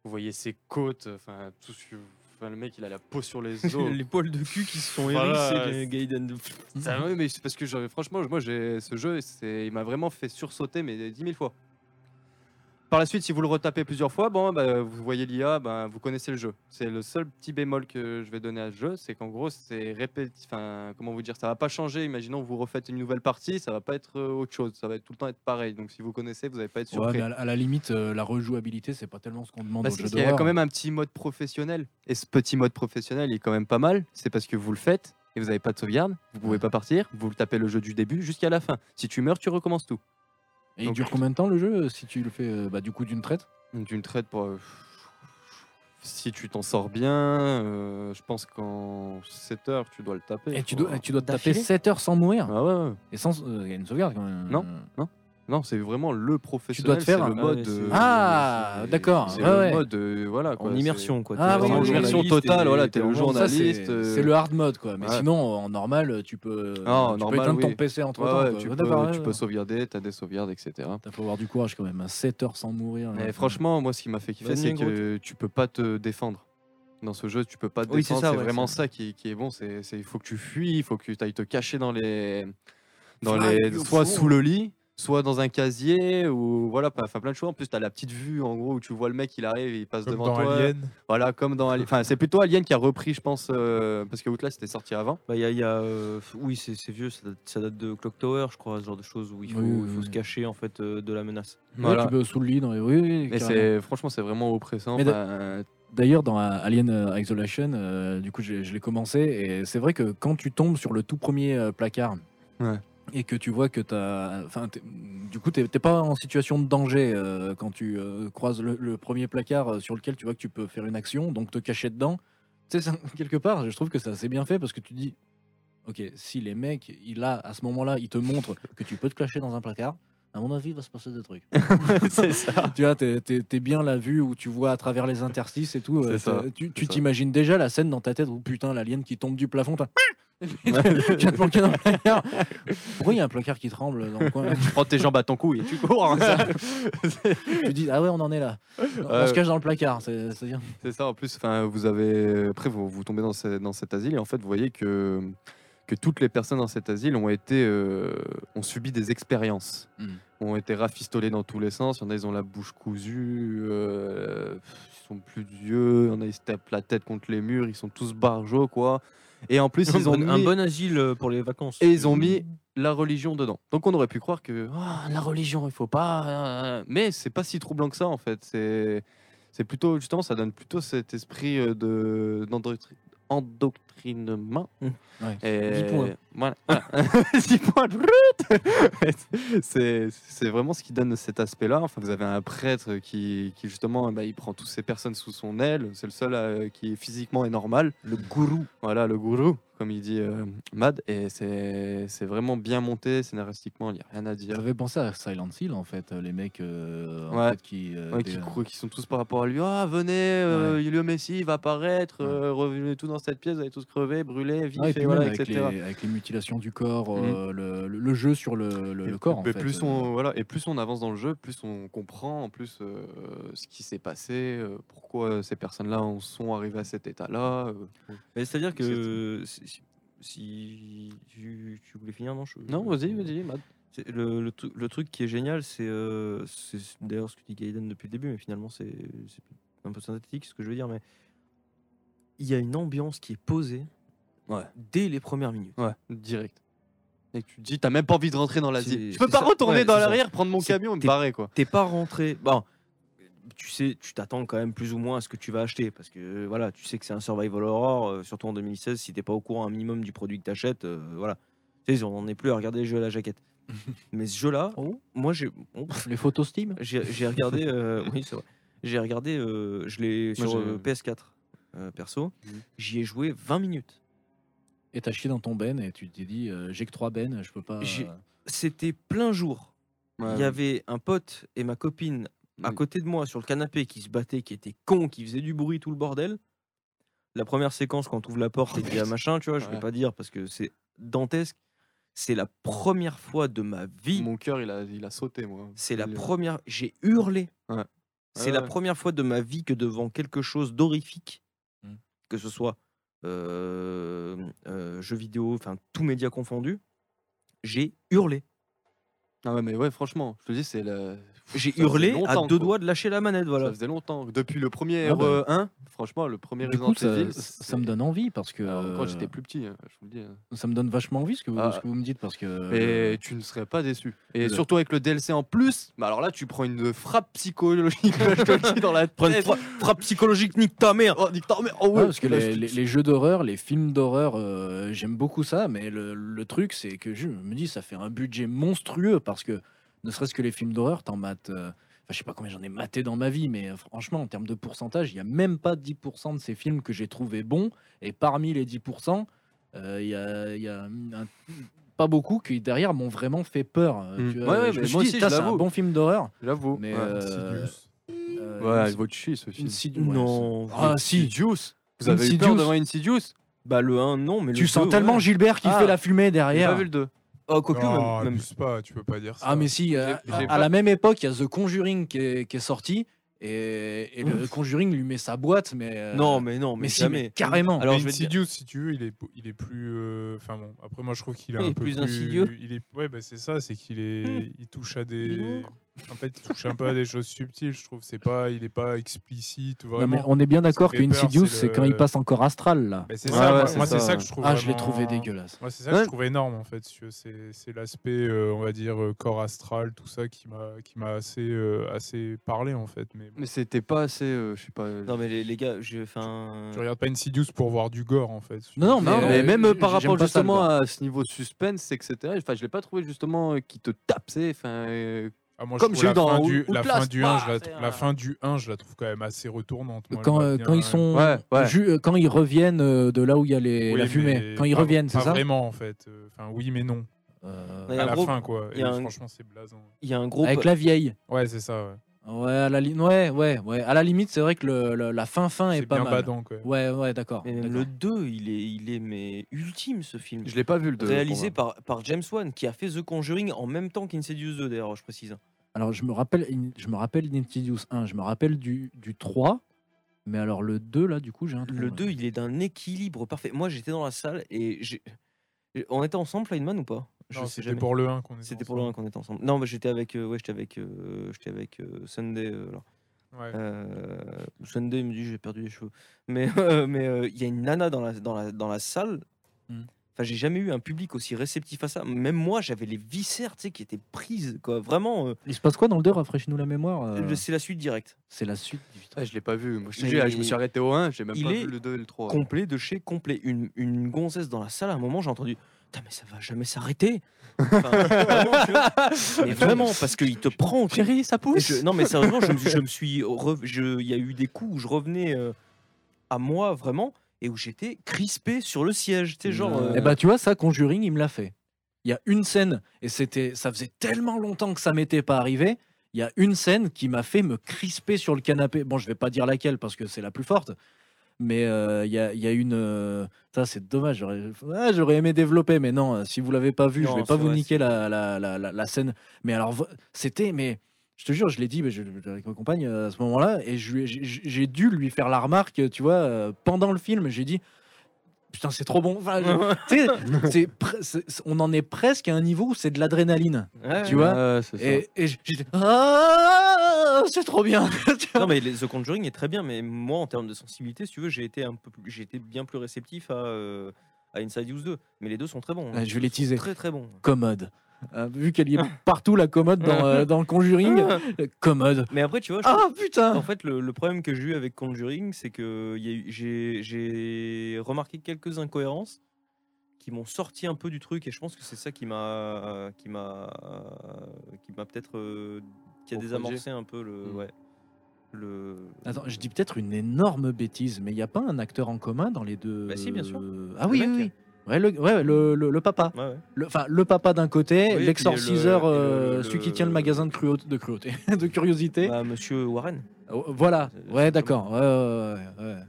vous voyez ses côtes, enfin, tout ce que- enfin, le mec, il a la peau sur les os. les poils de cul qui se sont Voilà, hérissés c'est- Gaiden. Ça, ouais, mais c'est parce que j'avais- franchement, moi, j'ai ce jeu, c'est, il m'a vraiment fait sursauter, mais 10 000 fois. Par la suite, si vous le retapez plusieurs fois, bon, bah, vous voyez l'IA, bah, vous connaissez le jeu. C'est le seul petit bémol que je vais donner à ce jeu, c'est qu'en gros, c'est répétitif. Enfin, comment vous dire, ça va pas changer. Imaginons vous refaites une nouvelle partie, ça va pas être euh, autre chose. Ça va être tout le temps être pareil. Donc, si vous connaissez, vous n'allez pas être Ouais, surpris. mais à, la limite, euh, la rejouabilité, c'est pas tellement ce qu'on demande Bah, au jeu qu'il y a quand même un petit mode professionnel. Et ce petit mode professionnel, il est quand même pas mal. C'est parce que vous le faites et vous n'avez pas de sauvegarde. Vous pouvez pas partir. Vous le tapez le jeu du début jusqu'à la fin. Si tu meurs, tu recommences tout. Et il Donc- dure combien de temps le jeu euh, si tu le fais euh, bah, du coup d'une traite? D'une traite pour. euh, Si tu t'en sors bien, euh, je pense qu'en 7 heures, tu dois le taper. Et tu dois, tu dois te taper D'affilée? 7 heures sans mourir. Ah ouais, ouais. Et sans. euh, Il y a une sauvegarde quand même. Non. Non, c'est vraiment le professionnel. dois te faire un- le Ah mode. ouais, c'est- euh, Ah, d'accord, C'est ouais, le ouais. mode, euh, voilà. quoi, En immersion, quoi. Ah, oui. journaliste Immersion totale, voilà, t'es le journaliste, euh, c'est le hard mode quoi. Mais ouais. sinon, en normal, tu peux, Ah, en tu peux normal, éteindre ton. PC entre Ouais, temps. ouais, quoi. tu, Ouais, peux, tu ouais, peux ouais. sauvegarder, t'as des sauvegardes, etc. T'as faut avoir du courage quand même. hein. 7 heures sans mourir. Mais là. franchement, moi, ce qui m'a fait kiffer, c'est que tu peux pas te défendre. Dans ce jeu, tu peux pas te Oui, c'est défendre. ça, C'est ouais, vraiment ça qui, qui est bon. C'est, c'est- il faut que tu fuis, il faut que tu ailles te cacher dans les, dans Fly les, soit fond. sous le lit, soit dans un casier ou voilà, enfin plein de choses. En plus, tu as la petite vue en gros où tu vois le mec, il arrive, il passe Comme devant dans toi. Alien. Voilà, comme dans Alien. Enfin, c'est plutôt Alien qui a repris, je pense, euh, parce que Outlast était sorti avant. Bah, il y a, y a, euh, oui, c'est vieux, ça date, ça date de Clock Tower, je crois, ce genre de choses où il faut, Oui, oui, il faut oui. se cacher en fait euh, de la menace. Ouais, Voilà. tu peux sous le lit. Dans les... Oui, oui, Mais c'est franchement, c'est vraiment oppressant. D'ailleurs, dans Alien Isolation, euh, du coup, je, je l'ai commencé et c'est vrai que quand tu tombes sur le tout premier euh, placard Ouais. Et que tu vois que t'as, enfin, du coup, t'es pas en situation de danger euh, quand tu euh, croises le, le premier placard euh, sur lequel tu vois que tu peux faire une action, donc te cacher dedans. Tu sais, quelque part, je trouve que c'est assez bien fait parce que tu dis, ok, si les mecs, il a à ce moment-là, ils te montrent que tu peux te cacher dans un placard. À mon avis, il va se passer des trucs. c'est ça. tu vois, t'es, t'es bien la vue où tu vois à travers les interstices et tout. C'est euh, ça, Tu, t'imagines déjà la scène dans ta tête où putain, l'alien qui tombe du plafond. t'as- tu vas te planquer dans le placard. Pourquoi il y a un placard qui tremble dans le coin tu prends tes jambes à ton cou et tu cours. Tu dis, ah ouais, on en est là. On Ouais. se cache dans le placard. C'est, bien. C'est ça, en plus, enfin, vous avez. Après, vous, vous tombez dans, ce- dans cet asile et en fait, vous voyez que, que toutes les personnes dans cet asile ont été. euh, ont subi des expériences. Mm. Ont été rafistolées dans tous les sens. Il y en a, ils ont la bouche cousue. euh, ils sont plus d'yeux. Il y en a, ils se tapent la tête contre les murs. Ils sont tous barjots, quoi. Et en plus, ils ont un mis- bon asile euh, pour les vacances. et ils ont mis la religion dedans. Donc on aurait pu croire que Ah, la religion, il faut pas. euh, Mais c'est pas si troublant que ça en fait. C'est c'est plutôt justement ça donne plutôt cet esprit euh, de d'endoctri- endoctrinement. Ouais. Et 10 points. Voilà. voilà. 10 points. c'est vraiment ce qui donne cet aspect-là. Enfin, vous avez un prêtre qui, qui justement, bah, il prend toutes ces personnes sous son aile. C'est le seul euh, qui physiquement est normal. Le gourou. Voilà, le gourou, comme il dit euh, Mad. Et c'est vraiment bien monté scénaristiquement. Il n'y a rien à dire. Ça fait penser à Silent Hill en fait, les mecs euh, en Ouais. fait, qui. euh, Ouais, des- qui, croient- qui sont tous par rapport à lui. Ah, venez, euh, le Messie va apparaître. Ouais. euh, revenez tous dans cette pièce, vous allez tous et et puis voilà, même avec, etc. les, avec les mutilation du corps, Mhm. euh, le, le- le jeu sur le, le- Et- le corps. en mais fait. plus Euh, on voilà et plus on avance dans le jeu, plus on comprend en plus euh, ce qui s'est passé, euh, pourquoi ces personnes-là en sont arrivées à cet état-là. euh. Mais c'est-à-dire C'est que si, tu, tu voulais finir, non je- Non, vas-y, vas-y, Matt. Le, le, tru- le truc qui est génial, c'est euh, d'ailleurs ce que dit Gaiden depuis le début, mais finalement c'est c'est un peu synthétique ce que je veux dire, mais il y a une ambiance qui est posée Ouais. dès les premières minutes. Ouais, direct. Et que tu te dis, t'as même pas envie de rentrer dans l'Asie. Je peux pas ça. retourner Ouais, dans l'arrière, prendre mon camion et me barrer quoi. T'es pas rentré. Bon, tu sais, tu t'attends quand même plus ou moins à ce que tu vas acheter parce que voilà, tu sais que c'est un survival horror, euh, surtout en 2016. Si t'es pas au courant un minimum du produit que t'achètes, euh, voilà. Tu sais, on n'en est plus à regarder les jeux à la jaquette. Mais ce jeu-là, Oh. moi j'ai oh, Les photos Steam j'ai regardé, euh, oui c'est vrai, j'ai regardé, euh, je l'ai sur j'ai- euh, PS4 euh, perso, Mhm. j'y ai joué 20 minutes. et t'as chié dans ton ben et tu t'es dit euh, j'ai que 3 ben, je peux pas. J'ai- euh, C'était plein jour. Il y avait un pote et ma copine à Oui. côté de moi sur le canapé qui se battaient, qui étaient cons, qui faisaient du bruit, tout le bordel. La première séquence, quand tu ouvres la porte et qu'il y a machin, tu vois, je vais Ouais. pas dire parce que c'est dantesque. C'est la première fois de ma vie. Mon cœur, il a, il a sauté, moi. C'est la Il- première. J'ai hurlé. Ouais. C'est Ouais, la ouais. première fois de ma vie que devant quelque chose d'horrifique. Que ce soit jeux vidéo, enfin tout média confondu, j'ai hurlé. Ah ouais, mais ouais, franchement, je te dis, c'est la. J'ai hurlé à deux quoi. doigts de lâcher la manette, voilà. Ça faisait longtemps. Depuis le premier Ah bah. RE1, franchement, le premier Du Resident coup, ça, Evil. ça me donne envie parce que Alors, quand euh, j'étais plus petit, hein, je vous le dis. hein. ça me donne vachement envie ce que vous, Ah. ce que vous me dites parce que. Et tu ne serais pas déçu. Et surtout avec le DLC en plus, bah alors là, tu prends une frappe psychologique, je te le dis, dans la Prends une tête. fra- frappe psychologique, nique ta mère. Oh, nique ta mère. Oh, Ouais, parce que là, les, jeux d'horreur, les films d'horreur, euh, j'aime beaucoup ça, mais le, le truc, c'est que je me dis, ça fait un budget monstrueux parce que ne serait-ce que les films d'horreur, t'en mates. euh, Enfin, je sais pas combien j'en ai maté dans ma vie, mais euh, franchement, en termes de pourcentage, il y a même pas 10% de ces films que j'ai trouvé bons. Et parmi les 10%, euh, il y a, y a un- pas beaucoup qui derrière m'ont vraiment fait peur. euh, Mm. tu Ouais, vois. ouais, je mais me suis dit, c'est un l'avoue. bon film d'horreur. J'avoue. Mais Ouais. euh, euh, Ouais, il vaut chier ce film. Non. Ah si, Insidious. Vous avez eu peur Insidious. devant Insidious? Bah le 1, non, mais le tu sens 2, tellement. Gilbert qui Ah, fait la fumée J'ai derrière. pas vu le 2. Oh, quoique, Non, même, même- pas, tu peux pas dire ça. Ah mais si, euh, à, à pas- la même époque, il y a The Conjuring qui est, qui est sorti et, et le Conjuring lui met sa boîte, mais euh, Non, mais non, mais, mais si, jamais. mais carrément. Alors, je vais te dire- Insidious, si tu veux, il est, il est plus. euh, Enfin bon, après moi je trouve qu'il est Il un est peu plus insidieux. Il est, ouais, bah, c'est ça, c'est qu'il est, il touche à des. En fait, il touche un peu à des choses subtiles. Je trouve, c'est pas, il est pas explicite Non, vraiment. mais on est bien d'accord que Insidious, c'est le- quand il passe encore astral là. C'est Ouais, ça, ouais, moi, c'est ça, que je trouve. Ah, je l'ai trouvé dégueulasse. Moi, c'est ça que Ouais. je trouve énorme en fait. tu C'est c'est l'aspect, euh, on va dire, euh, corps astral, tout ça qui m'a qui m'a assez, euh, assez parlé en fait. Mais, bon, Mais c'était pas assez, euh, je sais pas. Non, mais les, les gars, je. Enfin. je regarde pas Insidious pour voir du gore en fait. Non, non, Non, mais, mais même par rapport ça, justement à ce niveau de suspense, etc. Enfin, je l'ai pas trouvé justement qui te tape, c'est. Enfin, Ah, moi, je Comme trouve j'ai eu dans fin Out- du, la fin du 1, je bah, la, c'est la un- fin du 1, je la trouve quand même assez retournante. Moi, Quand, euh, quand ils sont Ouais, ouais. ju- euh, quand ils reviennent euh, de là où il y a les, Oui, la fumée, quand ils pas- reviennent, c'est ça vraiment en fait. Enfin, oui, mais non. Euh, à la gros- fin, quoi. Et un- franchement, c'est blason. Il y a un gros. Avec la vieille. Ouais, c'est ça. Ouais. Ouais, à la, li- ouais, ouais, ouais. À la limite, c'est vrai que le, le- la fin fin est, C'est pas bien mal. badant, quoi. Ouais, ouais, d'accord. Le 2, il est, il est mais ultime ce film. je l'ai pas vu le 2. Réalisé par, par James Wan, qui a fait The Conjuring en même temps qu'Insidious 2, d'ailleurs, je précise. Alors, je me rappelle, in- je me rappelle d'Insidious 1, je me rappelle du, du 3, mais alors le 2, là, du coup, j'ai un trou, Le là. 2, il est d'un équilibre parfait. Moi, j'étais dans la salle et j'ai. On était ensemble, Lineman, ou pas? C'était pour le 1 qu'on était C'était pour le 1 ensemble. qu'on était ensemble. Non, mais j'étais avec, euh, ouais, j'étais avec, euh, j'étais avec euh, Sunday. euh. Ouais. Euh, Sunday il me dit j'ai perdu les cheveux. Mais euh, mais euh, il y a une nana dans la dans la dans la salle. Hmm. Enfin, j'ai jamais eu un public aussi réceptif à ça. Même moi, j'avais les viscères, tu sais, qui étaient prises, quoi. Vraiment, euh, Il se passe quoi dans le 2 Rafraîchis-nous la mémoire. euh, c'est la suite directe. C'est la suite. Ah, je l'ai pas vu. Moi, je me suis arrêté au 1, j'ai même il pas est vu le 2 et le 3. Complet de chez complet. Une, une gonzesse dans la salle. À un moment, j'ai entendu. Mais ça va jamais s'arrêter. Enfin, vraiment, mais vraiment, parce qu'il te prend. Chérie, ça pousse. je- non, mais sérieusement, je me, suis- je me suis. je- Il y a eu des coups où je revenais euh, à moi, vraiment, et où j'étais crispé sur le siège. Tu sais, genre. Euh, euh, Eh bah, tu vois, ça, Conjuring, il me l'a fait. Il y a une scène, et c'était, ça faisait tellement longtemps que ça m'était pas arrivé. Il y a une scène qui m'a fait me crisper sur le canapé. Bon, je vais pas dire laquelle parce que c'est la plus forte, Mais euh, il y, a, il y a une. Ça, c'est dommage. J'aurais ah, j'aurais aimé développer, mais non, si vous l'avez pas vu, je Non, vais pas vous vrai, niquer la, la, la, scène. Mais alors, c'était. Mais je te jure, je l'ai dit mais je- avec ma compagne à ce moment-là, et je j'ai j'ai dû lui faire la remarque, tu vois, pendant le film, j'ai dit. Putain, c'est trop bon. Enfin, je- tu sais, c'est pre- c'est- c'est- on en est presque à un niveau où c'est de l'adrénaline. Ouais, Tu vois Ouais. Et, et j'étais. Ah, c'est trop bien. Non mais les- The Conjuring est très bien, mais moi en termes de sensibilité, si tu veux, j'ai été un peu, plus- j'ai été bien plus réceptif à, euh, à Inside Use 2. Mais les deux sont très bons. Ouais, je vais les teaser. Très très bons. commode. Euh, vu qu'elle y est partout, la commode dans, euh, dans le Conjuring, euh, commode. Mais après, tu vois, je Ah putain En fait, le, le problème que j'ai eu avec Conjuring, c'est que il y a eu- j'ai j'ai remarqué quelques incohérences qui m'ont sorti un peu du truc, et je pense que c'est ça qui m'a qui m'a qui m'a peut-être euh, qui a désamorcé un peu le Mm. ouais le. Attends, je dis peut-être une énorme bêtise, mais il n'y a pas un acteur en commun dans les deux Bah si, bien sûr. Ah oui, Le oui, mec. oui. Ouais, le, ouais, le, le- le papa. Ouais, ouais. Le- Enfin, le, papa d'un côté, Oui, l'exorciseur, le- et le- euh, le- celui qui tient le magasin de, cruauté, de cruauté, de curiosité. Bah, Monsieur Warren. Oh, voilà, ouais, d'accord. Ouais, ouais, ouais, ouais.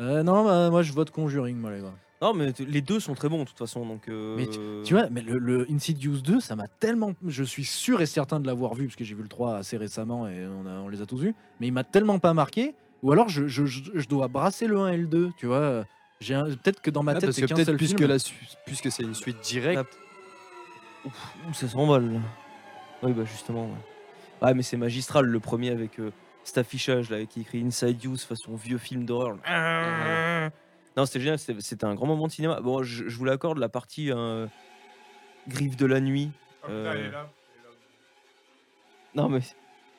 Euh, non, bah, moi je vote Conjuring, moi, les gars. Non, mais les deux sont très bons de toute façon, donc. euh, Mais Tu vois, mais le, le Insidious 2, ça m'a tellement. Je suis sûr et certain de l'avoir vu, parce que j'ai vu le 3 assez récemment et on, a- on les a tous vus. Mais il m'a tellement pas marqué. Ou alors je, je- je- je dois brasser le 1 et le 2, tu vois. J'ai un- Peut-être que dans ma Ah, tête, parce c'est que qu'un peut-être seul puisque, film. la puisque c'est une suite directe. Ouf, ça s'envole. Oui, bah justement. Ouais, Ouais, mais c'est magistral le premier avec euh, cet affichage là qui écrit Inside Use façon vieux film d'horreur. Non, c'était génial, c'était un grand moment de cinéma. Bon, je, je vous l'accorde, la partie euh, Griffe de la nuit. Ah, putain, Euh, elle est là. Non, mais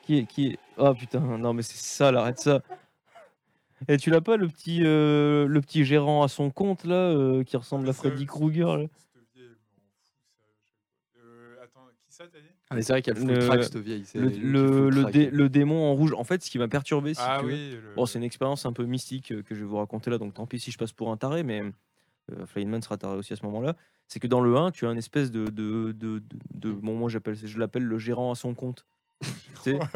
qui est. Qui est... Oh putain, non, mais c'est ça, arrête ça. Et tu l'as pas le petit, euh, le petit gérant à son compte là euh, qui ressemble à Ça, Freddy Krueger là? euh, attends, qui ça t'as dit? Ah, c'est vrai qu'elle fout Le- le track, cette vieille. c'est le, elle qui le, fout le track. dé- le démon en rouge. En fait, ce qui m'a perturbé, si Ah oui. le- Bon, c'est une expérience un peu mystique euh, que je vais vous raconter là, donc tant pis si je passe pour un taré, mais euh, Flying Man sera taré aussi à ce moment-là. C'est que dans le 1, tu as une espèce de. de, de, de, de- bon, moi, j'appelle, je l'appelle le gérant à son compte. tu c'est vois,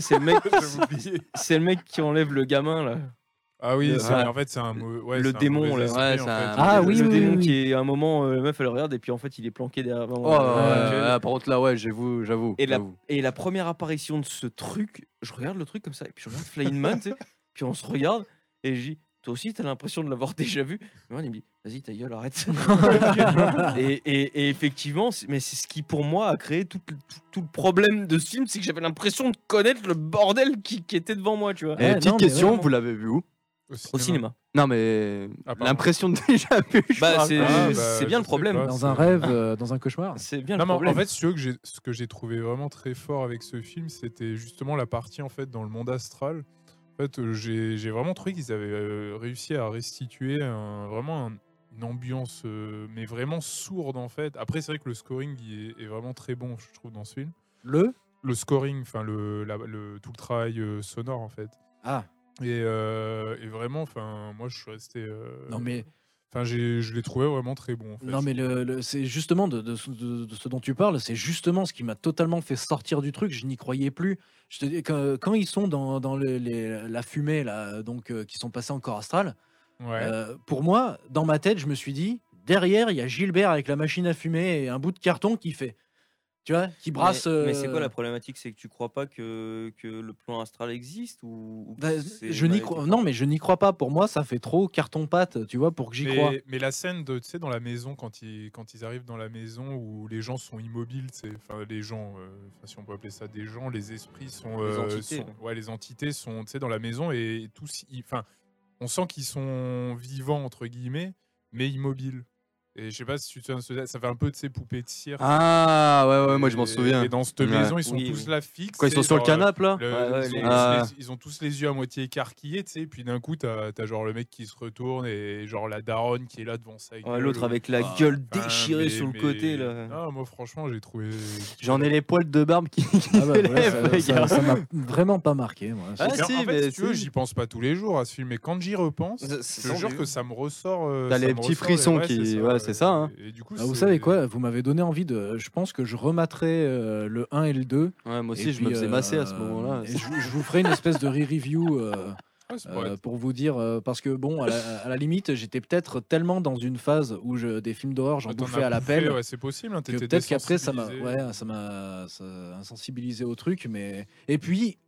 c'est le, mec, c'est le mec qui enlève le gamin là. Ah oui, Le- ouais. en fait, c'est un, ouais, Le démon, là. esprit, Ouais, en c'est un- fait. Ah le, oui, le oui, démon oui, qui est à un moment, euh, la meuf elle regarde et puis en fait il est planqué derrière. Oh, euh, par contre, là, ouais, j'avoue. j'avoue, Et la, j'avoue. et la première apparition de ce truc, je regarde le truc comme ça, et puis je regarde Flying Man, tu sais, puis on se regarde, et je dis, toi aussi t'as l'impression de l'avoir déjà vu Et moi, il me dit, vas-y ta gueule, arrête. et, et- et effectivement, c'est- mais c'est ce qui pour moi a créé tout, le- tout, tout le problème de ce film, c'est que j'avais l'impression de connaître le bordel qui, qui était devant moi, tu vois. Et Ouais, petite non, mais question, vraiment. vous l'avez vu où? Au cinéma. Non, mais Ah, l'impression de déjà vu. je Bah, c'est Ah, bah, c'est bien le problème. pas. Dans un rêve, euh, dans un cauchemar. C'est bien Non, le mais en- problème. en fait, si tu veux que j'ai- ce que j'ai trouvé vraiment très fort avec ce film, c'était justement la partie en fait dans le monde astral. En fait, euh, j'ai j'ai vraiment trouvé qu'ils avaient euh, réussi à restituer un- vraiment un- une ambiance, mais vraiment sourde en fait. Après, c'est vrai que le scoring il est, est vraiment très bon, je trouve, dans ce film. Le? Le scoring, enfin le, la- le- tout le travail sonore en fait. Ah, Et, euh, et vraiment, enfin, moi, je suis resté. euh, non mais, Enfin, je l'ai trouvé vraiment très bon. En fait. non, mais le, le- c'est justement de, de ce- de- de ce dont tu parles, c'est justement ce qui m'a totalement fait sortir du truc. Je n'y croyais plus. Je te dis, quand, quand ils sont dans, dans les- la fumée, là, donc, euh, qui sont passés en corps astral, Ouais. Pour moi, dans ma tête, je me suis dit, derrière, il y a Gilbert avec la machine à fumer et un bout de carton qui fait. Tu vois, qui brasse. Mais, mais c'est quoi euh, la problématique? C'est que tu crois pas que, que le plan astral existe ou, bah, je n'y crois. Non, mais je n'y crois pas. Pour moi, ça fait trop carton-pâte, tu vois, pour que j'y crois. mais la scène de, tu sais, dans la maison, quand ils, quand ils arrivent dans la maison où les gens sont immobiles, c'est, enfin, les gens, euh, si on peut appeler ça des gens, les esprits sont, Les euh, entités, sont- ouais, les entités sont, tu sais, dans la maison et tous, ils- enfin, on sent qu'ils sont vivants entre guillemets, mais immobiles. Et je sais pas si tu te souviens, ça fait un peu de ces poupées de cire. Ah, ouais, ouais, moi je m'en souviens. Et dans cette Ouais. maison, ils sont Oui, tous oui. là fixes. Quand ils sont sur le euh, canapé là le- Ouais, ouais, ils, les- ont, Ah. les- ils ont tous les yeux à moitié écarquillés, tu sais, et puis d'un coup, t'as as genre le mec qui se retourne et genre la daronne qui est là devant sa Ouais, gueule. L'autre avec la Ah, gueule ah, déchirée mais- sur le mais- côté là. Non, moi franchement, j'ai trouvé. J'en ai les poils de barbe qui, qui Ah bah, ça- m'a vraiment pas marqué. Moi. Ah, si, en fait, si tu veux, j'y pense pas tous les jours à ce film, mais quand j'y repense, je te jure que ça me ressort. euh, T'as les petits frissons qui- c'est ouais, c'est ça, hein. Et du coup, Ah, vous savez quoi Vous m'avez donné envie de. Je pense que je remettrai euh, le 1 et le 2. Ouais, moi Et aussi, je me faisais masser à ce euh, moment-là. et Je, je vous ferai une espèce de re-review. euh, Euh, pour vous dire, euh, parce que bon, à la, à la limite, j'étais peut-être tellement dans une phase où je, des films d'horreur, j'en bouffais à l'appel. Ouais, c'est possible. hein, peut-être qu'après ça m'a ouais ça m'a insensibilisé au truc mais et puis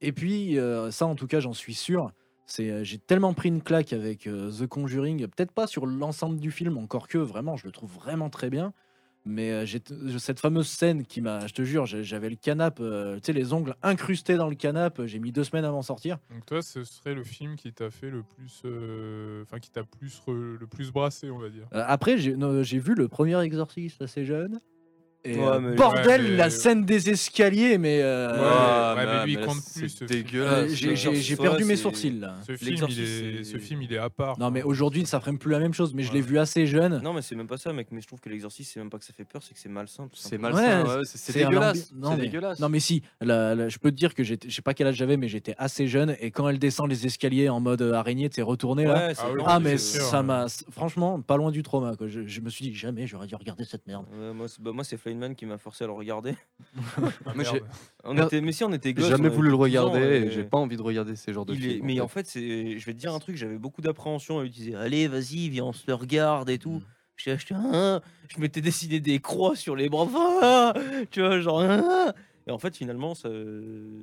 et puis euh, ça en tout cas j'en suis sûr c'est euh, j'ai tellement pris une claque avec euh, The Conjuring peut-être pas sur l'ensemble du film encore que vraiment je le trouve vraiment très bien mais euh, j'ai cette fameuse scène qui m'a je te jure j'avais le canapé euh, tu sais les ongles incrustés dans le canapé j'ai mis deux semaines avant de sortir Donc toi, ce serait le film qui t'a fait le plus, euh, enfin qui t'a plus re- le plus brassé, on va dire. Euh, après j'ai vu le premier exorciste assez jeune et Ouais, euh, mais- bordel Ouais, mais- la scène des escaliers mais euh, Ouais, ouais, mais lui, il compte c'est plus, ce film. Euh, dégueulasse. j'ai- perdu mes c'est- sourcils là. Ce film, il L'exorciste, est, c'est- ce film, il est à part. Non mais quoi. aujourd'hui ça ferait plus la même chose, mais je l'ai vu assez jeune. Non, mais c'est même pas ça, mec. Mais je trouve que l'exorcisme, c'est même pas que ça fait peur, c'est que c'est malsain. tout C'est simplement. malsain, Ouais, ouais, c'est c'est c'est dégueulasse. non, C'est mais- dégueulasse. Non mais si, je peux te dire que je sais pas quel âge j'avais, mais j'étais assez jeune et quand elle descend les escaliers en mode euh, araignée, tu sais retourner là. C'est Ah mais c'est ça hein. m'a, franchement, pas loin du trauma. Je, me suis dit jamais j'aurais dû regarder cette merde. Moi, c'est qui m'a forcé à le regarder. Ah. On était, mais si, on était J'ai jamais voulu le avait 12 ans, regarder et- et j'ai pas envie de regarder ces genres de est- films. mais en fait. je vais te dire un truc, j'avais beaucoup d'appréhension à utiliser. Allez, vas-y, viens, on se le regarde et tout. Mm. J'ai acheté un, je m'étais dessiné des croix sur les bras, Ah tu vois, genre. ah Et en fait, finalement, ça,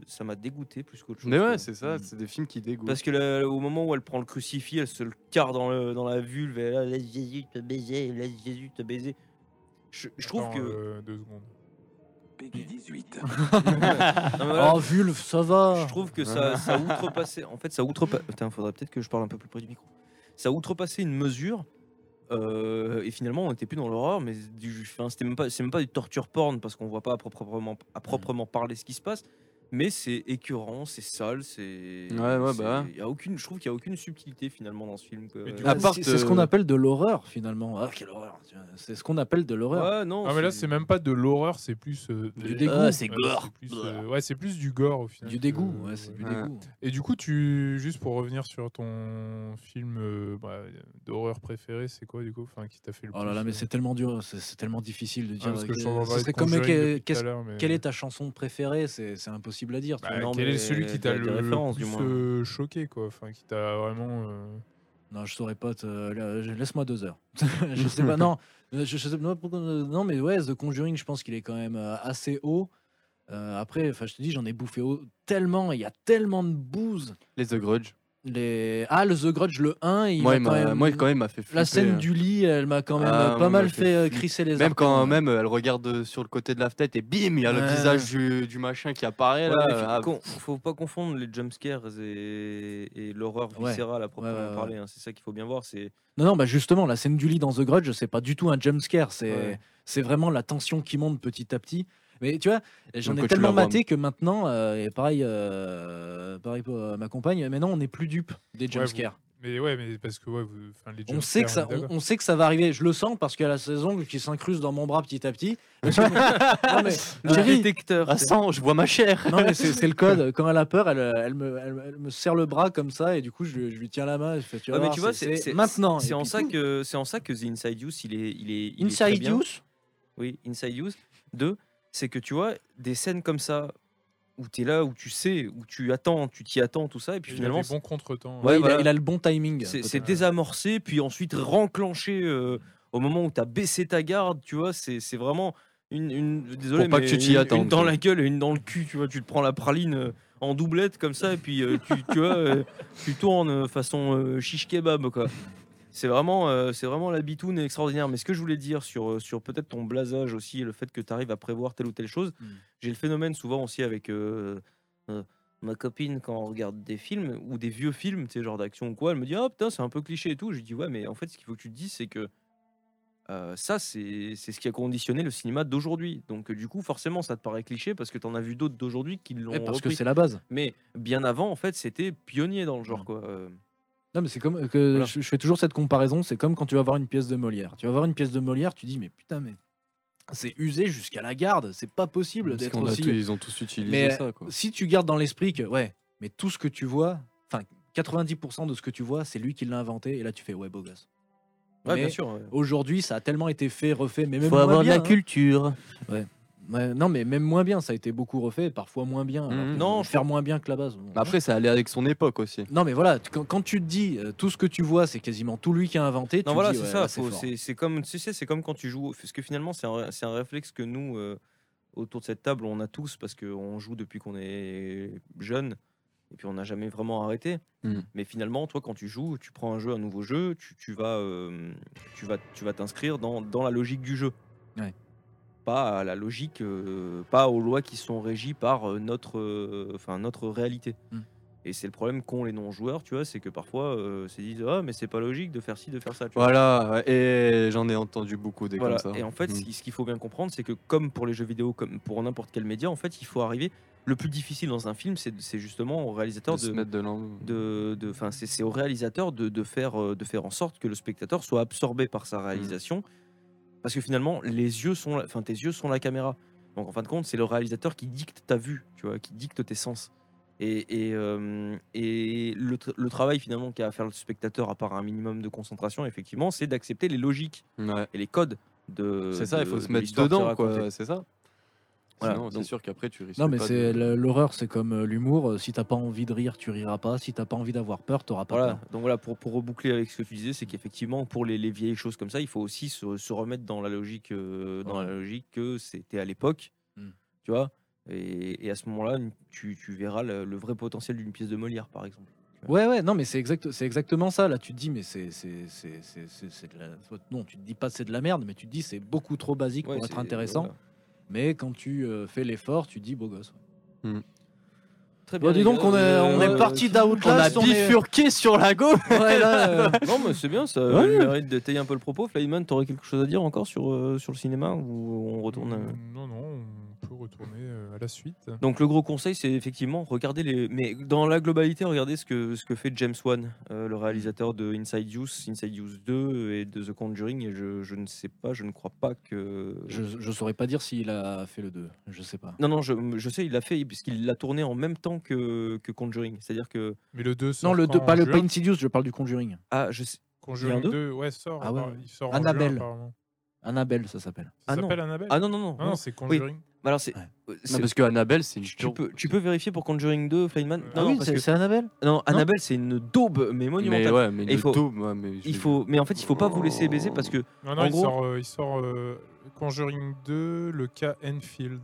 ça m'a dégoûté plus qu'autre chose. Mais ouais, c'est ça, Mm. c'est des films qui dégoûtent. Parce que là, au moment où elle prend le crucifix, elle se le carre dans, le, dans la vulve et là, laisse Jésus te baiser, laisse Jésus te baiser. Je, je trouve Attends, que. euh, deux secondes. Peggy 18. Non, mais voilà, Oh vulve, ça va. Je trouve que ça, ça outrepassait. En fait, ça outrepassait. Putain, faudrait peut-être que je parle un peu plus près du micro. Ça outrepassait une mesure. euh, et finalement, on n'était plus dans l'horreur, mais du, enfin, c'était même pas, c'est même pas du torture porn parce qu'on voit pas à proprement, à proprement parler ce qui se passe. Mais c'est écœurant, c'est sale, c'est. Ouais, ouais, bah. y a aucune, je trouve qu'il y a aucune subtilité finalement dans ce film. quoi. Mais du Ouais, À part c'est, c'est ce qu'on euh, appelle de l'horreur finalement. Ah quelle horreur. tu vois. C'est ce qu'on appelle de l'horreur. non. Ah mais là c'est même pas de l'horreur, c'est plus euh, Du dégoût. Ah, c'est Ouais, gore. c'est plus, euh, ouais, c'est plus du gore au final. Du que- dégoût, ouais, c'est du Ouais. dégoût. Et du coup, tu juste pour revenir sur ton film euh, bah, d'horreur préféré, c'est quoi du coup, enfin qui t'a fait le Oh là plus, là, mais euh, c'est tellement dur, c'est, c'est tellement difficile de ah, dire. parce que je t'en ce parlais de serait comme Conjuring que- depuis tout à qu'est-ce- l'heure, mais- quelle est ta chanson préférée? C'est, c'est impossible à dire. Bah. Non, quel est mais celui qui t'a le du plus euh, choqué quoi, enfin qui t'a vraiment. euh, Non, je saurais pas. te- Laisse-moi deux heures. je sais pas. Non, je, je sais non, pourquoi- non, mais ouais, The Conjuring, je pense qu'il est quand même euh, assez haut. Euh, après, enfin, je te dis, j'en ai bouffé haut tellement. Il y a tellement de bouse. Les The Grudge. Les... Ah, le The Grudge, le 1, il Moi, m'a il quand m'a même- moi, quand même, m'a fait flipper. La scène du lit, elle m'a quand même Ah, euh, pas mal m'a fait, fait euh, crisser les Même quand arpents. même elle regarde euh, sur le côté de la fenêtre et bim, il y a le Ouais. visage du, du machin qui apparaît Ouais, là. fi- Ah, faut pas confondre les jumpscares et, et l'horreur Ouais. viscérale à proprement ouais, ouais. parler. hein. C'est ça qu'il faut bien voir. C'est Non, non, bah justement, la scène du lit dans The Grudge, c'est pas du tout un jump scare. C'est Ouais. c'est vraiment la tension qui monte petit à petit. Mais tu vois, j'en ai tellement maté que maintenant, euh, et pareil, euh, pareil pour euh, ma compagne, maintenant on n'est plus dupe des jump Ouais. Mais ouais, mais parce que ouais, vous- enfin les On sait, que ça, jumpscares, on sait que ça va arriver. Je le sens parce qu'il y a la saison qui s'incruste dans mon bras petit à petit. non, mais, le chérie, détecteur. Ah, sang, je vois ma chair. non, mais c'est le code. Quand elle a peur, elle, elle, me, elle, elle me serre le bras comme ça et du coup, je, lui- je lui tiens la main. Je fais, tu vas Ouais, mais voir, tu vois, c'est- maintenant. C'est en ça que c'est en ça que The Inside Use, il est, il est, il Inside. Use? Oui, Inside Use. Deux, c'est que tu vois des scènes comme ça où tu es là, où tu sais, où tu attends, tu t'y attends, tout ça, et puis Il y a finalement, des bons contretemps. Ouais, Ouais, il, voilà. a, il a le bon timing. c'est désamorcé, puis ensuite renclenché euh, au moment où tu as baissé ta garde, tu vois, c'est c'est vraiment une, une désolé, Pour pas mais que tu t'y une- attendes, une dans la gueule et une dans le cul, tu vois, tu te prends la praline euh, en doublette comme ça, et puis euh, tu, tu vois, euh, tu tournes façon euh, shish kebab, quoi. C'est vraiment, euh, c'est vraiment la bitoune extraordinaire. Mais ce que je voulais dire sur, euh, sur peut-être ton blasage aussi, le fait que tu arrives à prévoir telle ou telle chose, Mm. j'ai le phénomène souvent aussi avec euh, euh, ma copine quand on regarde des films ou des vieux films, tu sais, genre d'action ou quoi, elle me dit Ah putain, c'est un peu cliché et tout. Je lui dis Ouais, mais en fait, ce qu'il faut que tu te dises, c'est que ça, c'est ce qui a conditionné le cinéma d'aujourd'hui. Donc, du coup, forcément, ça te paraît cliché parce que tu en as vu d'autres d'aujourd'hui qui l'ont parce que c'est la base. Mais bien avant, en fait, c'était pionnier dans le genre, Mm. quoi. Euh, Non, mais c'est comme que Voilà. je, je fais toujours cette comparaison. C'est comme quand tu vas voir une pièce de Molière. Tu vas voir une pièce de Molière, tu dis mais putain mais c'est usé jusqu'à la garde. C'est pas possible d'être aussi. tous- ils ont tous utilisé mais ça. Quoi. si tu gardes dans l'esprit que ouais, mais tout ce que tu vois, enfin 90% de ce que tu vois, c'est lui qui l'a inventé. Et là tu fais ouais beau gosse. Ouais, Mais bien sûr. ouais. Aujourd'hui, ça a tellement été fait, refait, mais même moins bien, hein. culture. Ouais, non, mais même moins bien, ça a été beaucoup refait, parfois moins bien. Mhm. Non, faire moins bien que la base. Mais Après, ça allait avec son époque aussi. Non, mais voilà, quand, quand tu te dis euh, tout ce que tu vois, c'est quasiment tout lui qui a inventé. Non tu voilà, c'est ouais, ça. C'est comme, tu sais, c'est comme quand tu joues. Parce que finalement, c'est un, c'est un réflexe que nous, euh, autour de cette table, on a tous parce qu'on joue depuis qu'on est jeune et puis on n'a jamais vraiment arrêté. Mm. Mais finalement, toi, quand tu joues, tu prends un jeu, un nouveau jeu, tu, tu vas, euh, tu vas, tu vas t'inscrire dans, dans la logique du jeu. Ouais. Pas à la logique, euh, pas aux lois qui sont régies par euh, notre, euh, notre réalité. Mm. Et c'est le problème qu'ont les non-joueurs, tu vois, c'est que parfois, euh, se disent ah mais c'est pas logique de faire ci, de faire ça. tu. Voilà, et j'en ai entendu beaucoup des Voilà. comme ça. Et en fait, Mm. ce qui- ce qu'il faut bien comprendre, c'est que comme pour les jeux vidéo, comme pour n'importe quel média, en fait, il faut arriver. Le plus difficile dans un film, c'est c'est justement au réalisateur de se de, mettre de de, c'est c'est au réalisateur de, de faire, de faire en sorte que le spectateur soit absorbé par sa réalisation, parce que finalement, les yeux sont, la- enfin, tes yeux sont la caméra. Donc en fin de compte, c'est le réalisateur qui dicte ta vue, tu vois, qui dicte tes sens. Et, et, euh, et le, tra- le travail finalement qu'a à faire le spectateur, à part un minimum de concentration, effectivement, c'est d'accepter les logiques Ouais. et les codes de. C'est ça, il faut se mettre dedans, quoi. C'est ça. Voilà, Sinon, c'est donc- sûr qu'après, tu risques Non, mais pas c'est de- le- l'horreur, c'est comme euh, l'humour. euh, Si t'as pas envie de rire, tu riras pas. Si t'as pas envie d'avoir peur, t'auras pas Voilà, peur. donc voilà, pour, pour reboucler avec ce que tu disais, c'est qu'effectivement, pour les, les vieilles choses comme ça, il faut aussi se, se remettre dans la logique, euh, dans la logique que c'était à l'époque, Mm. tu vois. Et, et à ce moment-là, tu, tu verras le, le vrai potentiel d'une pièce de Molière, par exemple. Ouais, ouais, non, mais c'est exact, c'est exactement ça. Là, tu te dis, mais c'est, c'est, c'est, c'est, c'est- c'est de la... non, tu te dis pas c'est de la merde, mais tu te dis c'est beaucoup trop basique Ouais, pour être c'est- intéressant. voilà. Mais quand tu euh, fais l'effort, tu dis beau gosse. Très Bon, bien. dis les donc, gars, on est, on est euh, parti On a d'Outlast. on est- bifurqué sur la go Ouais, là, euh, Non, mais c'est bien, ça Ouais. mérite d'étayer un peu le propos. Flyman, t'aurais quelque chose à dire encore sur, euh, sur le cinéma ou on retourne euh, Non, non, retourner euh, à la suite. Donc le gros conseil, c'est effectivement regarder les. Mais dans la globalité, regardez ce que ce que fait James Wan, euh, le réalisateur de Inside Use, Inside Use 2 et de The Conjuring. Et je, je ne sais pas, je ne crois pas que. je, je saurais pas dire s'il a fait le 2. Je sais pas. Non non, je, je sais, il l'a fait puisqu'il l'a tourné en même temps que, que Conjuring. C'est-à-dire que Mais le 2 Non, le 2, quand, pas en le pas Insidious, je parle du Conjuring. ah je sais. Conjuring Il y en a 2, ouais, sort. Ah ouais. Il sort en Annabelle. juin, apparemment. Annabelle, ça s'appelle. Ça Ah non. s'appelle Annabelle Ah non non non. Ah non. non, c'est Conjuring. Alors c'est. Ouais. euh, Non, parce que Annabelle, c'est une tu peux, tu peux vérifier pour Conjuring 2, Flyman Ah Non, que- c'est Annabelle non, Annabelle, c'est une daube, mais monumentale. Mais ouais, mais Et le il faut- daube, ouais, mais je Il l'ai faut, mais en fait, il faut pas vous laisser baiser parce que Non, non, En il, gros- sort, euh, il sort euh, Conjuring 2, le cas Enfield,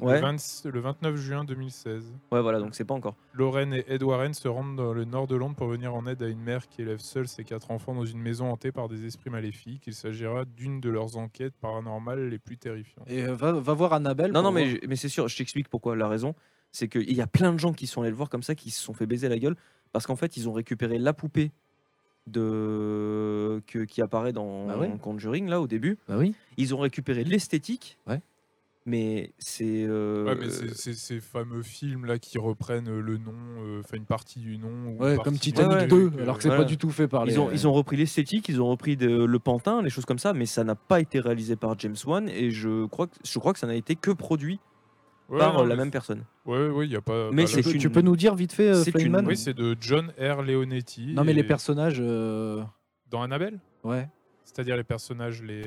Ouais. le, 20 le 29 juin 2016. ouais, voilà, donc c'est pas encore. Lorraine et Ed Warren se rendent dans le nord de Londres pour venir en aide à une mère qui élève seule ses quatre enfants dans une maison hantée par des esprits maléfiques. Il s'agira d'une de leurs enquêtes paranormales les plus terrifiantes. Et euh, va, va voir Annabelle. Non, non, mais, je- mais c'est sûr, je t'explique pourquoi. La raison, c'est qu'il y a plein de gens qui sont allés le voir comme ça, qui se sont fait baiser la gueule, parce qu'en fait, ils ont récupéré la poupée de... que, qui apparaît dans Bah ouais. Conjuring, là, au début. Bah oui. Ils ont récupéré l'esthétique. Ouais. Mais c'est. euh, Ouais, mais c'est c'est ces fameux films là qui reprennent euh, le nom, euh, enfin une partie du nom. ou Ouais, une comme Titanic du 2, truc, euh, alors que c'est pas du tout fait par les. Ils ont, ils ont repris l'esthétique, ils ont repris de- le pantin, les choses comme ça, mais ça n'a pas été réalisé par James Wan et je crois que, je crois que ça n'a été que produit Ouais, par non, euh, la même personne. Ouais, ouais, il y a pas. Mais bah, c'est là- Tu, tu une- peux nous dire vite fait, euh, c'est une- Oui, c'est de John R. Leonetti. Non, mais les personnages. euh, Dans Annabelle? Ouais. C'est-à-dire les personnages, les.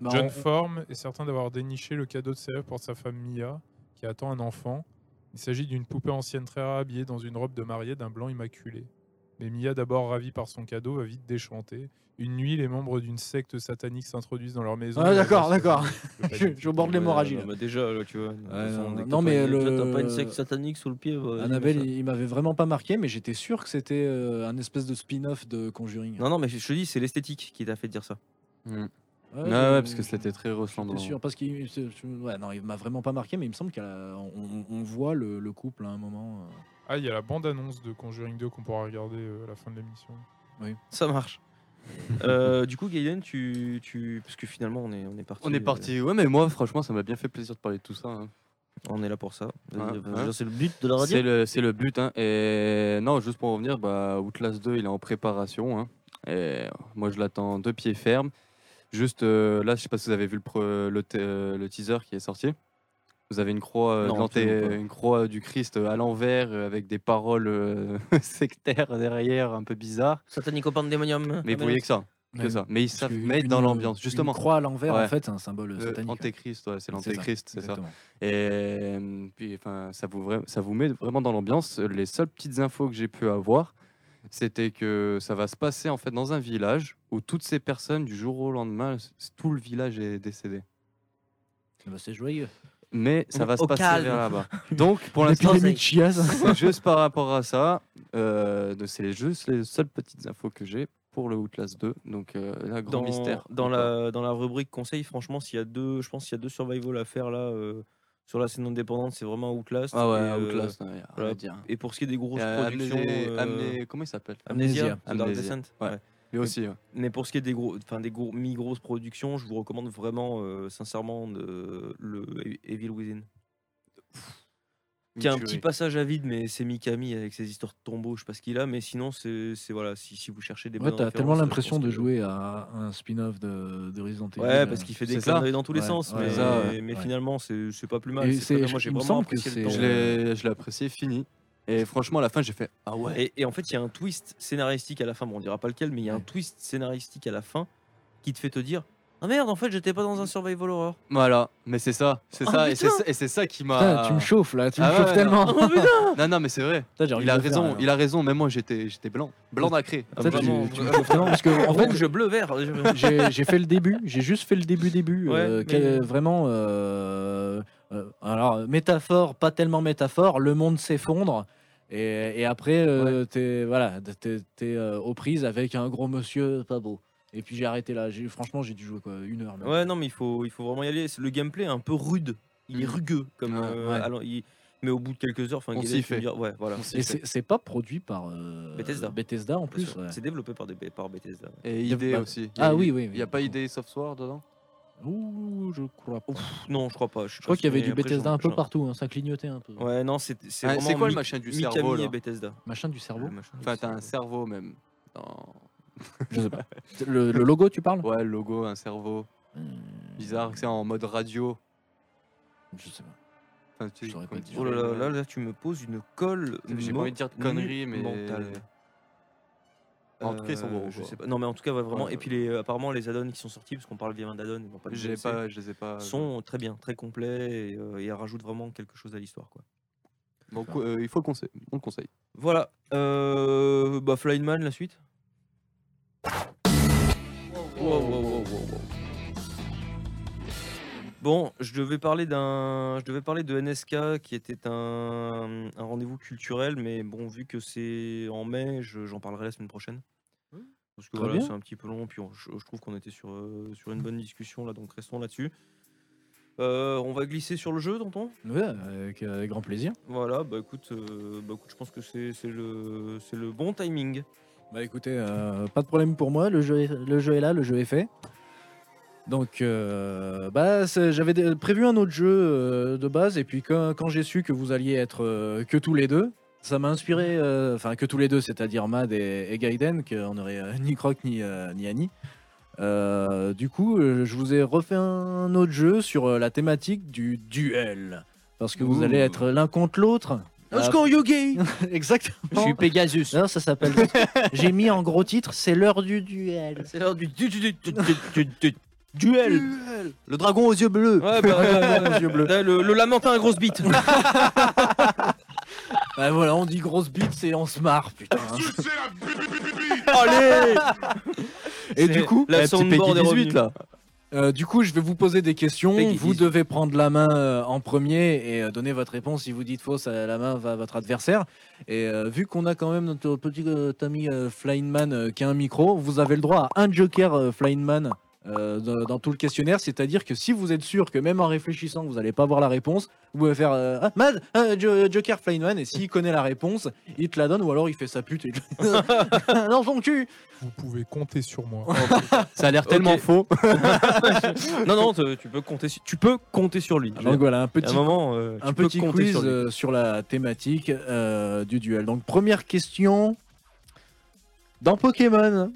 Bah, John on- Form est certain d'avoir déniché le cadeau de ses rêves pour sa femme Mia, qui attend un enfant. Il s'agit d'une poupée ancienne très rare habillée dans une robe de mariée d'un blanc immaculé. Mais Mia, d'abord ravie par son cadeau, va vite déchanter. Une nuit, les membres d'une secte satanique s'introduisent dans leur maison. Ah, d'accord, d'accord. le Je, panique. je suis au bord de l'hémorragie. Là. déjà, là, tu vois. non, non, mais le- T'as pas une secte satanique sous le pied. bah, Annabelle, il, il m'avait vraiment pas marqué, mais j'étais sûr que c'était euh, un espèce de spin-off de Conjuring. Non, non, mais je te dis, c'est l'esthétique qui t'a fait dire ça. Ouais, ouais, parce que c'était très ressemblant. sûr, parce qu'il ouais, non, il m'a vraiment pas marqué, mais il me semble qu'on on voit le, le couple à un moment. euh. Ah, il y a la bande-annonce de Conjuring 2 qu'on pourra regarder euh, à la fin de l'émission. Ça marche. Euh, du coup, Gaiden, tu, tu. Parce que finalement, on est, on est parti. On est euh, parti. Ouais, mais moi, franchement, ça m'a bien fait plaisir de parler de tout ça. hein. on est là pour ça. C'est le but de la radio. C'est le, c'est le but. Hein. Et non, juste pour revenir, bah, Outlast 2, il est en préparation. hein. Et moi, je l'attends de pied ferme. Juste euh, là, je sais pas si vous avez vu le, pre- le, te- euh, le teaser qui est sorti. Vous avez une croix, euh, Non, de l'anté- absolument pas. une croix du Christ à l'envers euh, avec des paroles euh, sectaires derrière, un peu bizarres. Satanico Pandemonium. Mais vous voyez que ça. que ça. Mais ils savent mettre une- dans l'ambiance, Une justement. croix à l'envers, Ouais. en fait, c'est un symbole Euh, satanique. Antéchrist, ouais, c'est C'est ça, l'antéchrist, c'est ça. exactement. Et euh, puis, enfin, ça vous, vra- ça vous met vraiment dans l'ambiance. Les seules petites infos que j'ai pu avoir, c'était que ça va se passer en fait dans un village où toutes ces personnes, du jour au lendemain, tout le village est décédé. Eh ben, C'est joyeux. Mais ça va se passer calme. vers là-bas. Donc, pour l'instant, c'est juste par rapport à ça. euh, de- c'est juste les seules petites infos que j'ai pour le Outlast 2. Donc, euh, là, grand Dans, mystère. dans, encore. la, dans la rubrique conseil, franchement, s'il y a deux, je pense qu'il y a deux survival à faire là euh, sur la scène indépendante, c'est vraiment Outlast. Ah ouais, et, euh, Outlast, ouais, voilà. Et pour ce qui est des grosses euh, productions, euh, Amné- comment il s'appelle? Amnesia, Dark Descent, ouais. Lui aussi. ouais. Mais pour ce qui est des gros, enfin des gros, mi-grosses productions, je vous recommande vraiment, euh, sincèrement, de, le Evil Within. Qui a un petit passage à vide, mais c'est Mikami avec ses histoires de tombeaux, je sais pas ce qu'il a, mais sinon, c'est c'est- voilà, si, si vous cherchez des Ouais, bonnes t'as tellement je l'impression pense de que- jouer à un spin-off de, de Resident Evil. Ouais, parce qu'il fait des C'est ça. conneries dans tous les Ouais, sens, ouais, mais, ça, mais ouais. finalement, c'est c'est pas plus mal. Et c'est. Moi, j'ai il me vraiment semble que apprécié le c'est- temps. Je l'ai, je l'ai apprécié fini. Et franchement, à la fin, j'ai fait Ah ouais. Et, et en fait, il y a un twist scénaristique à la fin. Bon, on dira pas lequel, mais il y a un Ouais. twist scénaristique à la fin qui te fait te dire Ah merde, en fait, j'étais pas dans un survival horror. Voilà, mais c'est ça, c'est Oh, ça, et c'est putain. ça, et c'est ça qui m'a. Tu me chauffes là, tu Ah me chauffes ouais, tellement. Oh putain Non, non, mais c'est vrai. Putain, j'ai envie Il a de le faire, raison, il a raison. Même moi, j'étais, j'étais blanc, blanc nacré. Ah, Putain, tu- vraiment, tu me chauffes tellement parce que en fait, rouge, bleu, vert. j'ai j'ai fait le début, j'ai juste fait le début début, Ouais, euh, mais- vraiment. euh, euh, alors métaphore, pas tellement métaphore, le monde s'effondre et, et après euh, t'es voilà, t'es t'es, euh, aux prises avec un gros monsieur pas beau. Et puis j'ai arrêté là. J'ai franchement j'ai dû jouer quoi une heure. même. Ouais, non, mais il faut, il faut vraiment y aller. Le gameplay est un peu rude. Il est Mhm. rugueux. Comme, Ouais, euh, ouais. alors, il- Mais au bout de quelques heures, enfin, On s'y fait. Ouais, voilà. On s'y Et fait. c'est c'est pas produit par euh, Bethesda. Bethesda en plus. C'est développé par, des, par Bethesda. Et idée pas- aussi. Ah oui, oui, Il n'y a pas idée software dedans? Ouh, je crois pas. Non, je crois pas. Je crois qu'il y avait du Bethesda un peu partout, hein, ça clignotait un peu. Ouais, non, c'est c'est Ah, quoi le machin du Mikami cerveau, Bethesda. Machin du cerveau? Le machin du Enfin, t'as un cerveau. cerveau même. dans- Je sais pas. Le, le logo, tu parles? Ouais, le logo, un cerveau. Hmm, Bizarre, c'est en mode radio. Je sais pas. Enfin, tu Je saurais pas Oh là là, là, là, tu me poses une colle. J'ai pas envie de dire de conneries, mais. monumentale. En tout cas, ils sont Euh, beaux, je quoi. sais pas. Non, mais en tout cas, ouais, vraiment. Ouais. Et puis, les, apparemment, les add-ons qui sont sortis, parce qu'on parle bien d'add-ons, ils vont pas de J'ai DLC, pas, je les ai pas. sont très bien, très complets et, euh, et rajoutent vraiment quelque chose à l'histoire. quoi. Donc, euh, il faut le conseiller. On le conseille. Voilà. Euh, bah, Flying Man, la suite. Wow, wow, wow, wow, wow. Bon, je devais parler d'un, je devais parler de NSK qui était un, un rendez-vous culturel, mais bon, vu que c'est en mai, je- j'en parlerai la semaine prochaine. Parce que Très voilà, bien. c'est un petit peu long, puis on- je, je trouve qu'on était sur, euh, sur une bonne discussion là, donc restons là-dessus. Euh, on va glisser sur le jeu, tonton? Ouais, avec, avec grand plaisir. Voilà, bah écoute, euh, bah écoute, je pense que c'est c'est le, c'est le bon timing. Bah écoutez, euh, pas de problème pour moi, le jeu est, le jeu est là, le jeu est fait. Donc, euh, bah, j'avais prévu un autre jeu euh, de base, et puis quand, quand j'ai su que vous alliez être euh, que tous les deux, ça m'a inspiré, enfin que tous les deux, c'est-à-dire Mad et, et Gaiden, qu'on aurait euh, ni Croc ni, ni Annie. Du coup, je vous ai refait un autre jeu sur la thématique du duel. Parce que vous Ouh. allez être l'un contre l'autre. Ah, Yogi Exactement. Je suis Pegasus. Non, ça s'appelle. J'ai mis en gros titre, c'est l'heure du duel. C'est l'heure du, du, du, du- du- du- du- duel Le dragon aux yeux bleus. Ouais, bah, Ouais, aux yeux bleus. le, le lamentin à grosse bite Bah voilà, on dit grosse bite et on se marre, putain. Allez Et C'est du coup, la petit soundboard Peggy est 18 revenue. là. Euh, du coup, je vais vous poser des questions. Vous 18. devez prendre la main euh, en premier et euh, donner votre réponse. Si vous dites fausse, la main va à votre adversaire. Et vu qu'on a quand même notre petit ami Flying Man euh, qui a un micro, vous avez le droit à un joker euh, Flying Man. Euh, dans, dans tout le questionnaire, c'est-à-dire que si vous êtes sûr que même en réfléchissant vous n'allez pas avoir la réponse, vous pouvez faire euh, ah, Mad, euh, Jo- Joker Flying Man et s'il connaît la réponse, il te la donne ou alors il fait sa pute et dans son cul. Vous pouvez compter sur moi. Ça a l'air tellement faux. Non, non, te- tu peux compter, sur- tu peux compter sur lui. Donc voilà un petit moment, euh, un petit quiz sur euh, sur la thématique euh, du duel. Donc première question. Dans Pokémon,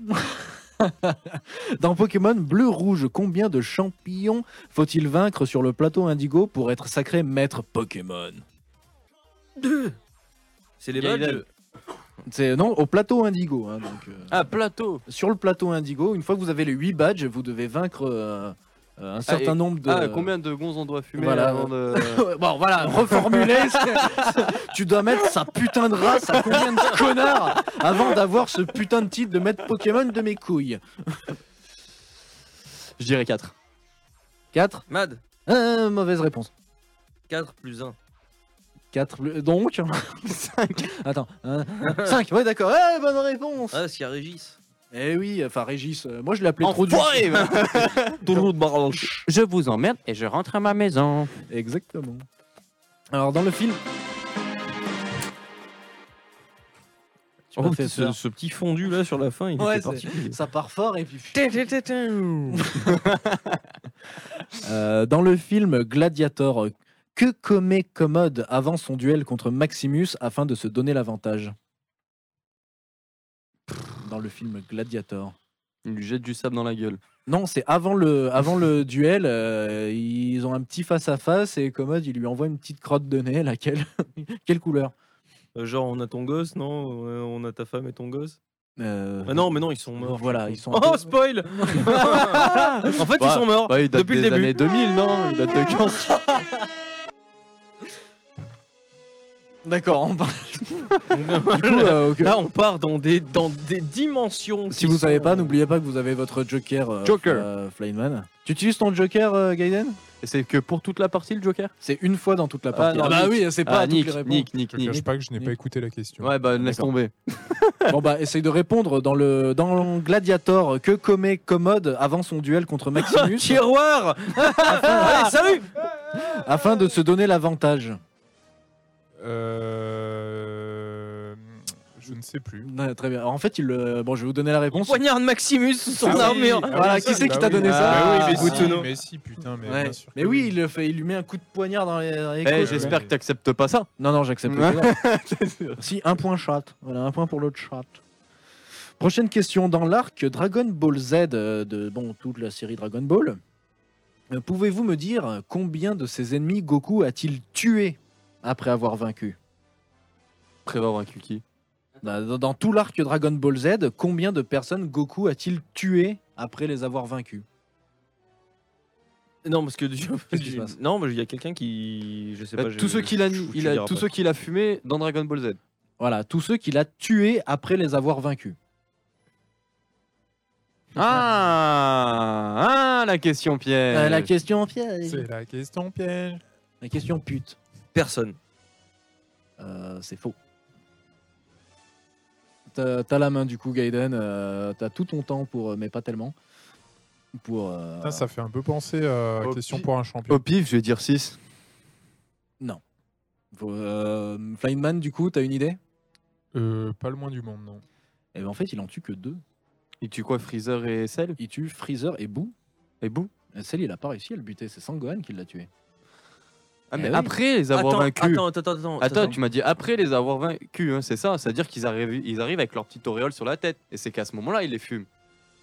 dans Pokémon bleu-rouge, combien de champions faut-il vaincre sur le plateau Indigo pour être sacré maître Pokémon? Deux. C'est les badges C'est non, au plateau Indigo. hein, donc, euh, Ah, plateau. Sur le plateau Indigo, une fois que vous avez les 8 badges, vous devez vaincre euh, un certain et- nombre de. Ah, combien de gonzes on doit fumer Voilà. avant de... Bon, voilà, reformuler. c'est- tu dois mettre sa putain de race à combien de connards avant d'avoir ce putain de titre de mettre Pokémon de mes couilles Je dirais 4. 4 Mad, Mauvaise réponse. 4 plus 1. 4 donc 5 Attends, 5 Ouais d'accord, eh, bonne réponse Ah, s'il y a Régis. Eh oui, enfin Régis, euh, moi je l'appelais trop du Enfoiré va. Toujours de branche. Je vous emmerde et je rentre à ma maison. Exactement. Alors dans le film... Tu m'as Oh, fait ce, peur. ce petit fondu là sur la fin, il Ouais, était c'est- particulier. Ça part fort et puis... Euh, dans le film Gladiator, que commet Commode avant son duel contre Maximus afin de se donner l'avantage? Dans le film Gladiator. Il lui jette du sable dans la gueule. Non, c'est avant le, avant le duel, euh, ils ont un petit face-à-face et Commode, il lui envoie une petite crotte de nez, laquelle Quelle couleur Euh, Genre, on a ton gosse, non? Euh, On a ta femme et ton gosse? Euh, Ah non, mais non, ils sont morts. Voilà, ils sont Oh, peu- spoil En fait, ils Bah, sont morts Bah, il date depuis le des début. années 2000, non? Il date de quand? D'accord, on parle. du coup, euh, ok. Là, on part dans des, dans des dimensions. si qui vous savez sont- pas, n'oubliez pas que vous avez votre Joker. euh, Joker. euh, Flyman. Tu utilises ton Joker, euh, Gaiden? Et c'est que pour toute la partie, le Joker? C'est une fois dans toute la Ah, partie. non, bah Nick. oui, c'est pas Ah, à toutes Nick, les réponses. Nick, Nick, Je Nick. cache pas que je n'ai Nick. pas écouté la question. Ouais, bah laisse D'accord. tomber. Bon bah essaye de répondre dans le dans Gladiator que commet Commode avant son duel contre Maximus Tiroir Allez, salut afin de se donner l'avantage. Euh... Je ne sais plus. Ouais, très bien. Alors, en fait, il le- bon, je vais vous donner la réponse. Poignard de Maximus sous son Ah oui, armure ah Voilà, qui c'est qui bah t'a oui. donné ça Ah oui, mais Ah, si, mais si, putain, mais Ouais. bien sûr. Mais oui, il, le fait, il lui met un coup de poignard dans les, les Eh, j'espère que t'acceptes pas ça. Non, non, j'accepte Ouais. pas. si, un point chat. Voilà, un point pour l'autre chat. Prochaine question. Dans l'arc Dragon Ball Z euh, de bon, toute la série Dragon Ball, euh, pouvez-vous me dire combien de ses ennemis Goku a-t-il tué? Après avoir vaincu Après avoir vaincu qui? Bah, dans, dans tout l'arc Dragon Ball Z, combien de personnes Goku a-t-il tué après les avoir vaincus? Non, parce que du... Qu'est-ce qui se passe? Non, mais il y a quelqu'un qui... Je sais Bah, je- Tous ceux qu'il a, je- je il te a, dirai tous ceux qu'il a fumé dans Dragon Ball Z. Voilà, tous ceux qu'il a tués après les avoir vaincus. Ah, ah la question piège. Euh, la question piège. C'est la question piège. La question pute. Personne. Euh, c'est faux. T'as t'as la main du coup, Gaiden. euh, T'as tout ton temps pour, euh, mais pas tellement. Pour. euh, Putain, ça fait un peu penser à Au question pour un champion. Au pif, je vais dire 6. faut, euh, Flying Man, du coup, t'as une idée? Euh, pas le moins du monde, non. Eh ben en fait, il en tue que deux. Il tue quoi Freezer et Cell? Il tue Freezer et Boo. Et Boo? Et Cell, il a pas réussi à le buter. C'est Sangohan qui l'a tué. Ah, Eh mais oui. Après les avoir attends, vaincus. Attends, attends, attends. Attends, tu m'as dit après les avoir vaincus, hein, c'est ça C'est-à-dire qu'ils arrivent, ils arrivent avec leur petite auréole sur la tête. Et c'est qu'à ce moment-là, ils les fument.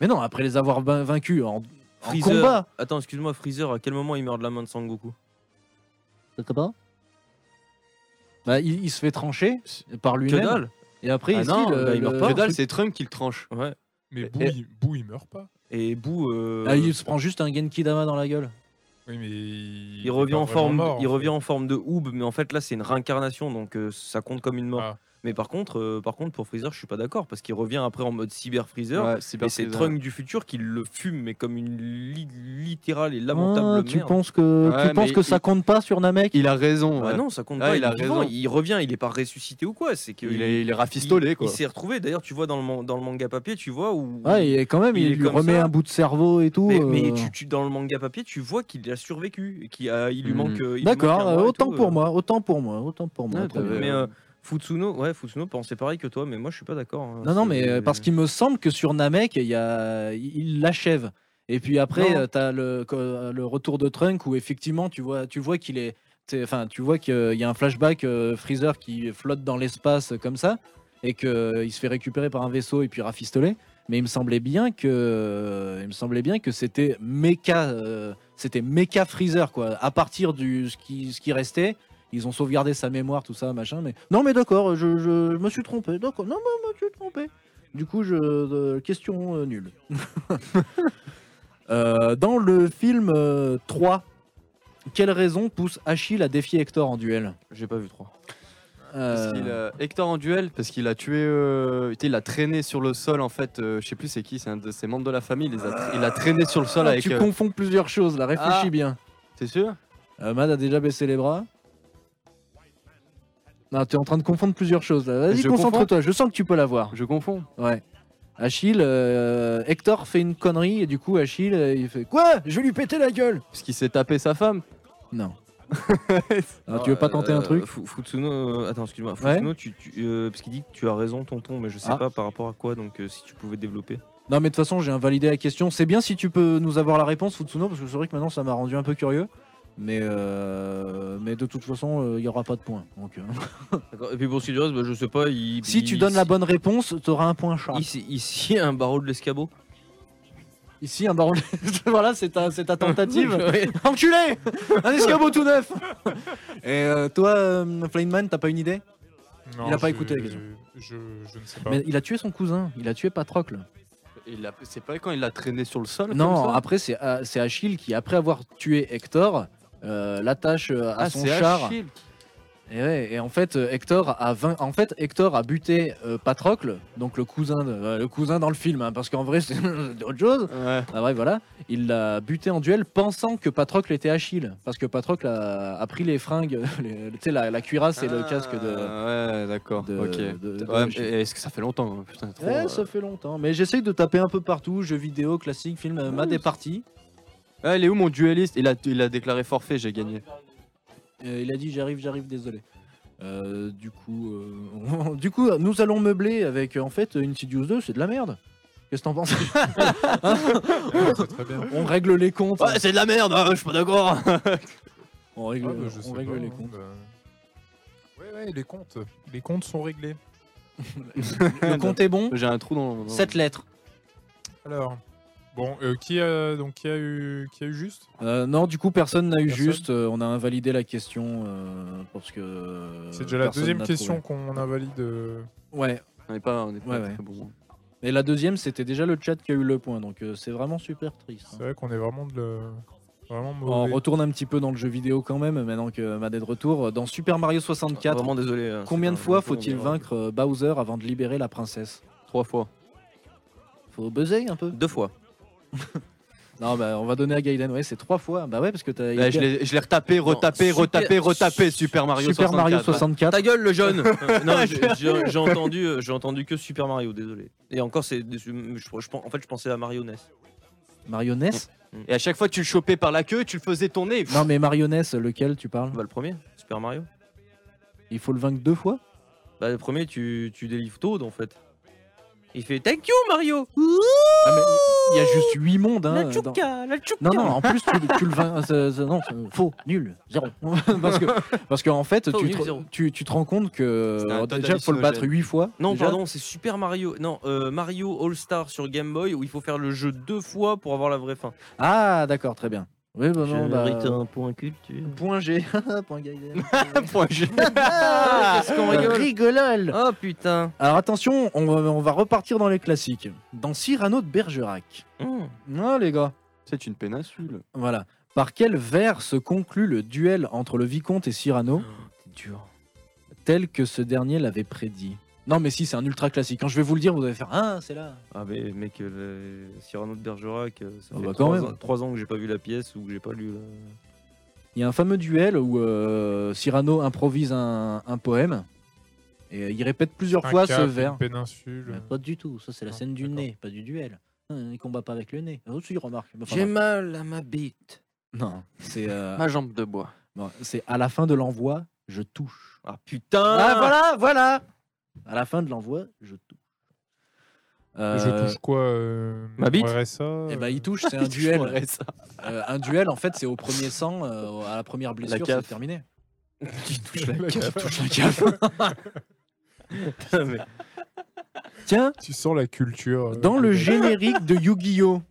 Mais non, après les avoir vain- vaincus en, en Freezer. combat. Attends, excuse-moi, Freezer, à quel moment il meurt de la main de Sangoku? Bah, il, il se fait trancher par Que lui-même. dalle Et après, Ah il non, le- bah, il meurt le- pas. Que dalle, c'est Trunk qui le tranche. Ouais. Mais Boo, et- il, Boo, il meurt pas. Et Boo. euh, Ah, il se prend juste un Genki Dama dans la gueule. Oui, mais il, Il revient en forme, mort, il en revient en forme de Oob, mais en fait là c'est une réincarnation, donc euh, ça compte comme une mort. Ah. Mais par contre, euh, par contre pour Freezer, je suis pas d'accord parce qu'il revient après en mode Cyber Freezer. Ouais, Cyber Et c'est. Trunk du futur qui le fume, mais comme une li- littérale et lamentable Ah, tu merde. penses que, Ouais, tu penses que ça il- compte pas sur Namek? Il a raison. Bah ouais. non, ça compte Ah, pas. il a est vivant, raison. Il revient, il est pas ressuscité ou quoi. C'est que Il est, il est rafistolé, il- quoi. Il s'est retrouvé. D'ailleurs, tu vois dans le, man- dans le manga papier, tu vois où. Ouais, et quand même, il il, est lui remet ça. un bout de cerveau et tout. mais, euh. mais tu, tu- dans le manga papier, tu vois qu'il a survécu, qu'il a, il lui Hmm. manque. euh, il lui manque D'accord, autant pour moi, autant pour moi, autant pour moi. Mais euh, Futsuno, ouais, Futsuno pensait pareil que toi, mais moi je suis pas d'accord. hein. Non, non, C'est- mais euh, parce qu'il me semble que sur Namek, il y a, il l'achève. Et puis après, Non. tu as le, co- le retour de Trunk où effectivement, tu vois, tu vois qu'il est, t'es- enfin, tu vois qu'il y a un flashback euh, Freezer qui flotte dans l'espace comme ça et que il se fait récupérer par un vaisseau et puis rafistoler. Mais il me semblait bien que, il me semblait bien que c'était méca, euh, c'était méca Freezer quoi. À partir du ce qui, ce qui restait, ils ont sauvegardé sa mémoire, tout ça, machin. Mais non, mais d'accord, je, je- je me suis trompé. D'accord, non, mais je me suis trompé. Du coup, je euh, question euh, nulle. Euh, dans le film euh, 3, quelle raison pousse Achille à défier Hector en duel? J'ai pas vu 3. Parce Euh, qu'il a- Hector en duel, parce qu'il a tué. euh, il a traîné sur le sol en fait. euh, je sais plus c'est qui, c'est un de ses membres de la famille. Il, les a, tra- il a traîné sur le sol ah, avec. tu confonds plusieurs choses, là, réfléchis Ah. bien. T'es sûr? Euh, Mad a déjà baissé les bras. Non, tu es en train de confondre plusieurs choses. là. Vas-y, Je concentre-toi, je sens que tu peux l'avoir. Je confonds. Ouais. Achille, euh, Hector fait une connerie et du coup Achille euh, il fait Quoi? Je vais lui péter la gueule Parce qu'il s'est tapé sa femme. Non. Alors, tu veux pas tenter un truc? Euh, Fu- Futsuno, euh, attends, excuse-moi. Ouais. Futsuno, tu, tu- euh, parce qu'il dit que tu as raison, tonton, mais je sais Ah. pas par rapport à quoi, donc euh, si tu pouvais développer. Non, mais de toute façon, j'ai invalidé la question. C'est bien si tu peux nous avoir la réponse, Futsuno, parce que c'est vrai que maintenant ça m'a rendu un peu curieux. Mais, euh, mais de toute façon, euh, il y aura pas de point. Donc, euh. Et puis pour ce qui est du reste, bah, je sais pas. Il, Si il- tu donnes la bonne réponse, tu auras un point chat. Ici, ici, un barreau de l'escabeau. Ici, un baron. voilà, c'est ta, c'est ta tentative. Enculé Un escabeau tout neuf Et euh, toi, euh, Flameman, t'as pas une idée? Non, Il a pas je- écouté la question. Je, je ne sais pas. Mais il a tué son cousin, il a tué Patrocle. C'est pas quand il l'a traîné sur le sol Non, comme ça? après c'est euh, c'est Achille qui, après avoir tué Hector, euh, l'attache euh, à Ah, son char. Et, ouais, et en fait, euh, Hector a vain- en fait Hector a buté euh, Patrocle, donc le cousin, de- euh, le cousin dans le film, hein, parce qu'en vrai c'est autre chose. Ouais. Ah voilà. Il l'a buté en duel pensant que Patrocle était Achille. Parce que Patrocle a, a pris les fringues, les- tu sais, la, la cuirasse et le casque de. Ah, Ouais, d'accord. de- Ouais, Achille. mais Est-ce que ça fait longtemps hein, Putain, trop, Ouais, euh. ça fait longtemps. Mais j'essaye de taper un peu partout jeux vidéo, classiques, films, euh, Mad est parti. Ah, il est où mon dueliste il a, il a déclaré forfait, j'ai gagné. Euh, il a dit j'arrive, j'arrive, désolé. Euh, du coup, euh, du coup, nous allons meubler avec en fait Insidious 2, c'est de la merde. Qu'est-ce que t'en penses? On règle les comptes. Ouais, c'est de la merde, hein, je suis pas d'accord. On règle, Ah, bah, on règle pas, les hein, comptes. bah. Ouais, ouais, les comptes. Les comptes sont réglés. Le compte est bon. J'ai un trou dans. dans- 7 lettres. Alors, bon, euh, qui a donc qui a eu qui a eu juste? Euh, non, du coup, personne n'a eu Personne juste. euh, on a invalidé la question euh, parce que. C'est déjà la deuxième question qu'on invalide. euh. Ouais. On n'est pas, on est pas Ouais, ouais. très bon. Et la deuxième, c'était déjà le chat qui a eu le point. Donc euh, c'est vraiment super triste. hein. C'est vrai qu'on est vraiment de le... vraiment On retourne un petit peu dans le jeu vidéo quand même, maintenant que Mad est de retour. Dans Super Mario 64, Vraiment désolé. hein, combien de fois faut-il vaincre Bowser avant de libérer la princesse? Trois fois. Faut buzzer un peu Deux fois. Non, bah on va donner à Gaiden, ouais, c'est trois fois. Bah ouais, parce que t'as. Bah, je l'ai je l'ai retapé, retapé, super- retapé, retapé. Super Mario Super 64. Mario 64. Ta gueule, le jeune Euh, Non, j'ai- j'ai j'ai entendu, euh, j'ai entendu que Super Mario, désolé. Et encore, c'est, je, je- je- en fait, je pensais à Mario NES. Mario NES Et à chaque fois, tu le chopais par la queue, tu le faisais tourner. Non, mais Mario NES, lequel tu parles? Bah, le premier, Super Mario. Il faut le vaincre deux fois? Bah, le premier, tu, tu délivres Toad en fait. Il fait Thank you, Mario Ah, mais il y a juste 8 mondes. Hein, La dans- tchouka, la tchouka Non, non, en plus, tu, tu le vins. c'est- c'est- non, faux, nul, zéro. parce que, parce qu'en fait, Faux, tu nul, te, tu, tu te rends compte que euh, déjà, il faut le battre hallucinogène. 8 fois. Non, déjà. pardon, c'est Super Mario. Non, euh, Mario All Star sur Game Boy où il faut faire le jeu deux fois pour avoir la vraie fin. Ah, d'accord, très bien. Oui, bah non, bah, un point culture. Point G. point Gaiden. Point G. Qu'est-ce qu'on rigole Rigolol. Oh putain Alors attention, on va, on va repartir dans les classiques. Dans Cyrano de Bergerac. Mmh. Non, les gars. C'est une péninsule. Voilà. Par quel vers se conclut le duel entre le vicomte et Cyrano, dur. tel que ce dernier l'avait prédit Non, mais si, c'est un ultra classique. Quand je vais vous le dire, vous allez faire Ah, c'est là. Ah mais mec, euh, le Cyrano de Bergerac, euh, ça Ah fait bah, quand trois, même. ans, trois ans que j'ai pas vu la pièce ou que j'ai pas lu. la- Il y a un fameux duel où euh, Cyrano improvise un, un poème et euh, il répète plusieurs Un fois cap, ce une vers. péninsule. Mais pas du tout, ça c'est la Non, scène du d'accord. nez, pas du duel. Hein, il combat pas avec le nez. Ah, aussi, remarque. Enfin, J'ai bref. mal à ma bite. Non, c'est euh, Ma jambe de bois. bon, c'est à la fin de l'envoi, je touche. Ah putain Ah voilà, voilà. À la fin de l'envoi, je touche. Je Euh, touche quoi euh, ma bite RSA Eh ben, il touche, c'est un Je duel. Euh, un duel, en fait, c'est au premier sang, euh, à la première blessure, c'est terminé. Tu touches la La cave. cave. Touche la cave. Putain, mais- Tiens, Tu sens la culture. euh, dans le générique de Yu-Gi-Oh!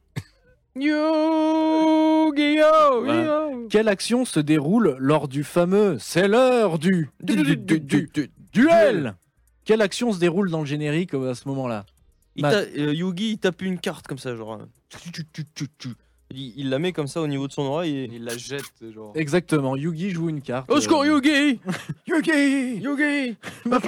Yu-Gi-Oh! Quelle action se déroule lors du fameux C'est l'heure du, du, du- du- du- du- duel Quelle action se déroule dans le générique euh, à ce moment-là? Il ta- euh, Yugi, il tape une carte comme ça, genre. euh. Il, il la met comme ça au niveau de son oreille et. Il la jette, genre. Exactement, Yugi joue une carte. Au secours, euh, Yugi! Yugi Yugi! Ma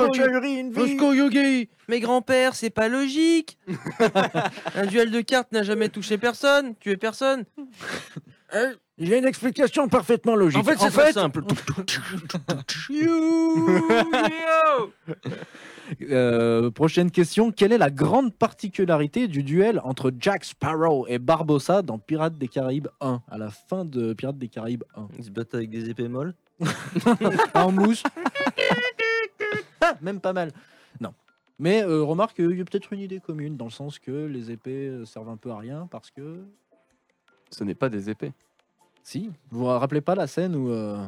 une Au secours, Yugi! Mais grand-père, c'est pas logique! Un duel de cartes n'a jamais touché personne, tué personne. J'ai une explication parfaitement logique. En fait, c'est très simple. Euh, prochaine question. Quelle est la grande particularité du duel entre Jack Sparrow et Barbossa dans Pirates des Caraïbes 1 À la fin de Pirates des Caraïbes 1. Ils se battent avec des épées molles? en mousse. Ah, même pas mal. Non. Mais euh, remarque, il y a peut-être une idée commune dans le sens que les épées euh, servent un peu à rien parce que. Ce n'est pas des épées. Si. Vous vous rappelez pas la scène où. euh,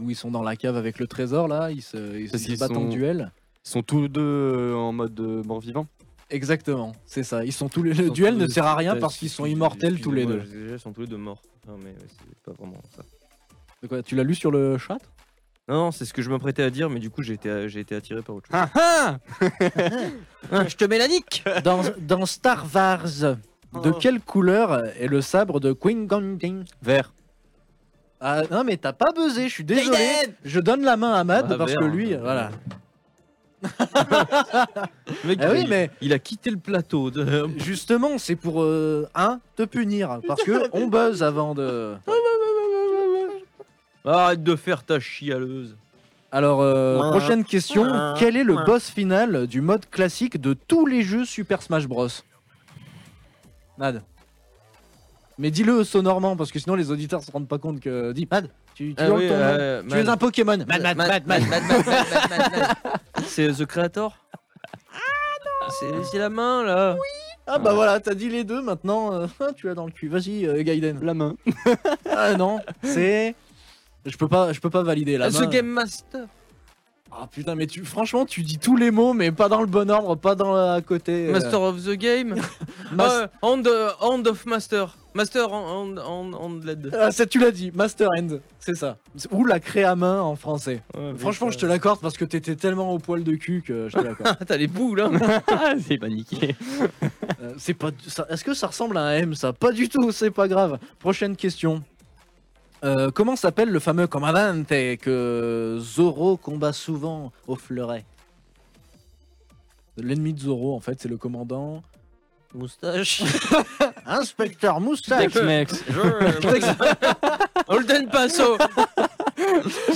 où ils sont dans la cave avec le trésor là, ils se, ils Parce se qu'ils battent en sont- duel. Ils sont tous deux euh, en mode euh, mort-vivant. Exactement, c'est ça. Ils sont tous les... Le duel ne sert à rien parce qu'ils sont immortels tous les deux. Ils sont tous les deux morts. Non, mais ouais, c'est pas vraiment ça. De quoi, tu l'as lu sur le chat? Non, non, c'est ce que je m'apprêtais à dire, mais du coup, j'ai été, j'ai été attiré par autre chose. Ah Hein, je te mets la nique dans, dans Star Wars, de quelle couleur est le sabre de Qui Gon Jinn Vert. Ah non mais t'as pas buzzé, je suis désolé. Je donne la main à Matt Ah, parce vert, que lui, hein. voilà. Le mec, Ah oui, il, mais il a quitté le plateau. De... justement, c'est pour euh, un te punir parce que on buzz avant de. Arrête de faire ta chialeuse. Alors euh, Ouais. prochaine question, Ouais. quel est le Ouais. boss final du mode classique de tous les jeux Super Smash Bros? Mad. Mais dis-le sonorement parce que sinon les auditeurs se rendent pas compte que dis Mad, tu, tu Ah oui, ton euh, Tu Mad. es un Pokémon. Mad, Mad, Mad, Mad, Mad, Mad, Mad, Mad, Mad, Mad, Mad, Mad. C'est The Creator C'est c'est la main là. Ah bah voilà, t'as dit les deux maintenant, euh, tu as dans le cul. Vas-y, euh, Gaiden. La main. Ah non, c'est. Je peux pas, je peux pas valider la The main. Game Master. Ah putain, mais tu, franchement, tu dis tous les mots, mais pas dans le bon ordre, pas dans la- à côté. euh, Master of the Game. Mas- Euh, hand, hand of Master. Master hand, hand, hand LED. Ah, ça, tu l'as dit, Master End, c'est ça. Ou la crée à main en français. Ouais, Franchement, je te l'accorde parce que t'étais tellement au poil de cul que je te l'accorde. T'as les boules hein C'est paniqué. Euh, c'est pas. Est-ce que ça ressemble à un M ça? Pas du tout, c'est pas grave. Prochaine question. Euh, comment s'appelle le fameux commandante que Zoro combat souvent au fleuret L'ennemi de Zoro, en fait, c'est le commandant. Moustache. Inspecteur Moustache Tex-Mex. Holden Paso.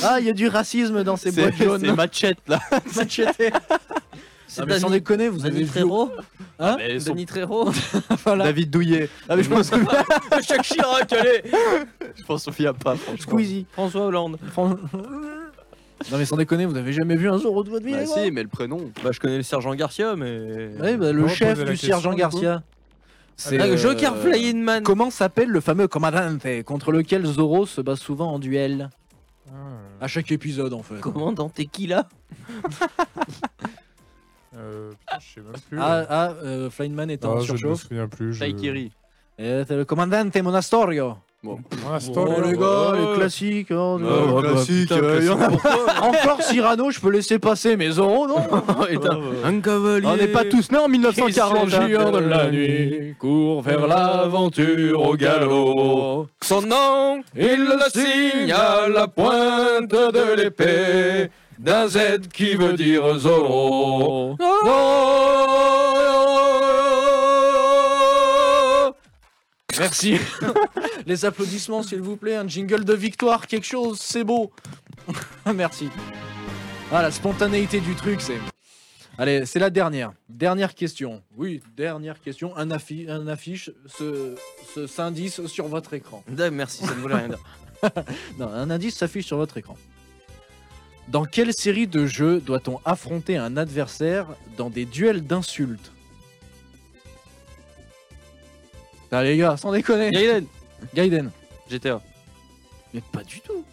Ah, il y a du racisme dans ces boîtes jaunes. c'est Machette là. Machete. Ah, mais sans déconner, vous avez Danny vu Trejo. Hein Mais son- Trejo. Voilà. David Douillet. Ah mais je pense que Jacques Chirac, allez. je pense qu'il y a pas franchement. Squeezie. François Hollande. Fran- Non mais sans déconner, vous avez jamais vu un Zoro de votre vie Bah les gars si, mais le prénom. Bah, je connais le sergent Garcia, mais. Ouais, bah, le chef poser la du question, sergent du coup. Garcia. C'est Ah, euh, Joker Flying Man. Comment s'appelle le fameux commandante contre lequel Zoro se bat souvent en duel Ah, À chaque épisode en fait. Comment dans Tequila euh, putain, je sais même plus. Ah, ah euh, Flying Man est en Ah, je ne me surchauffe. souviens plus. Je... Taikiri. Et c'est le commandante Monastorio. Ah, c'est Oh les gars, Ouais. les classiques. oh, Ouais, non. ouais, classique, euh, il y en a- Encore Cyrano, je peux laisser passer, mais Zoro non. Un cavalier. On n'est pas tous nés en 1940. Qui hein. s'agir de la nuit, court vers l'aventure au galop. Son nom, Il le signe à la pointe de l'épée d'un Z qui veut dire Zoro. Merci. Les applaudissements, s'il vous plaît. Un jingle de victoire, quelque chose, c'est beau. Merci. Ah, la spontanéité du truc, c'est. Allez, c'est la dernière. Dernière question. Oui, dernière question. Un, affi- un affiche ce, ce, cet indice sur votre écran. Merci, ça ne voulait rien dire. Non, un indice s'affiche sur votre écran. Dans quelle série de jeux doit-on affronter un adversaire dans des duels d'insultes Ah les gars, sans déconner Gaiden. Gaiden GTA. Mais pas du tout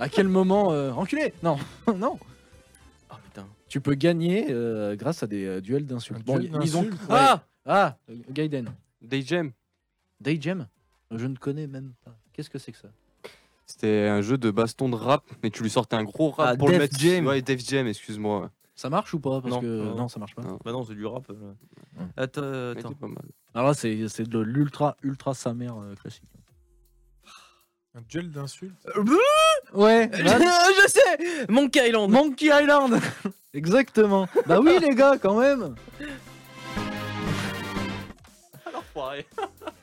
À quel moment euh, Enculé Non, non Oh putain. Tu peux gagner euh, grâce à des euh, duels d'insultes. Bon, duel ils ont... Ah Ah, Gaiden. Day Jam. Day Jam Je ne connais même pas. Qu'est-ce que c'est que ça? C'était un jeu de baston de rap, mais tu lui sortais un gros rap Ah, pour le mettre. Jam. Ouais, Def Jam, excuse-moi. Ça marche ou pas? Parce Non. que Non. non, ça marche pas. Non. Bah non, c'est du rap. euh. Ouais. Attends, Mais attends. t'es pas mal. Alors là, c'est c'est de l'ultra, ultra sa mère euh, classique. Un duel d'insultes? Ouais, je sais Monkey Island Monkey Island Exactement. Bah oui, les gars, quand même.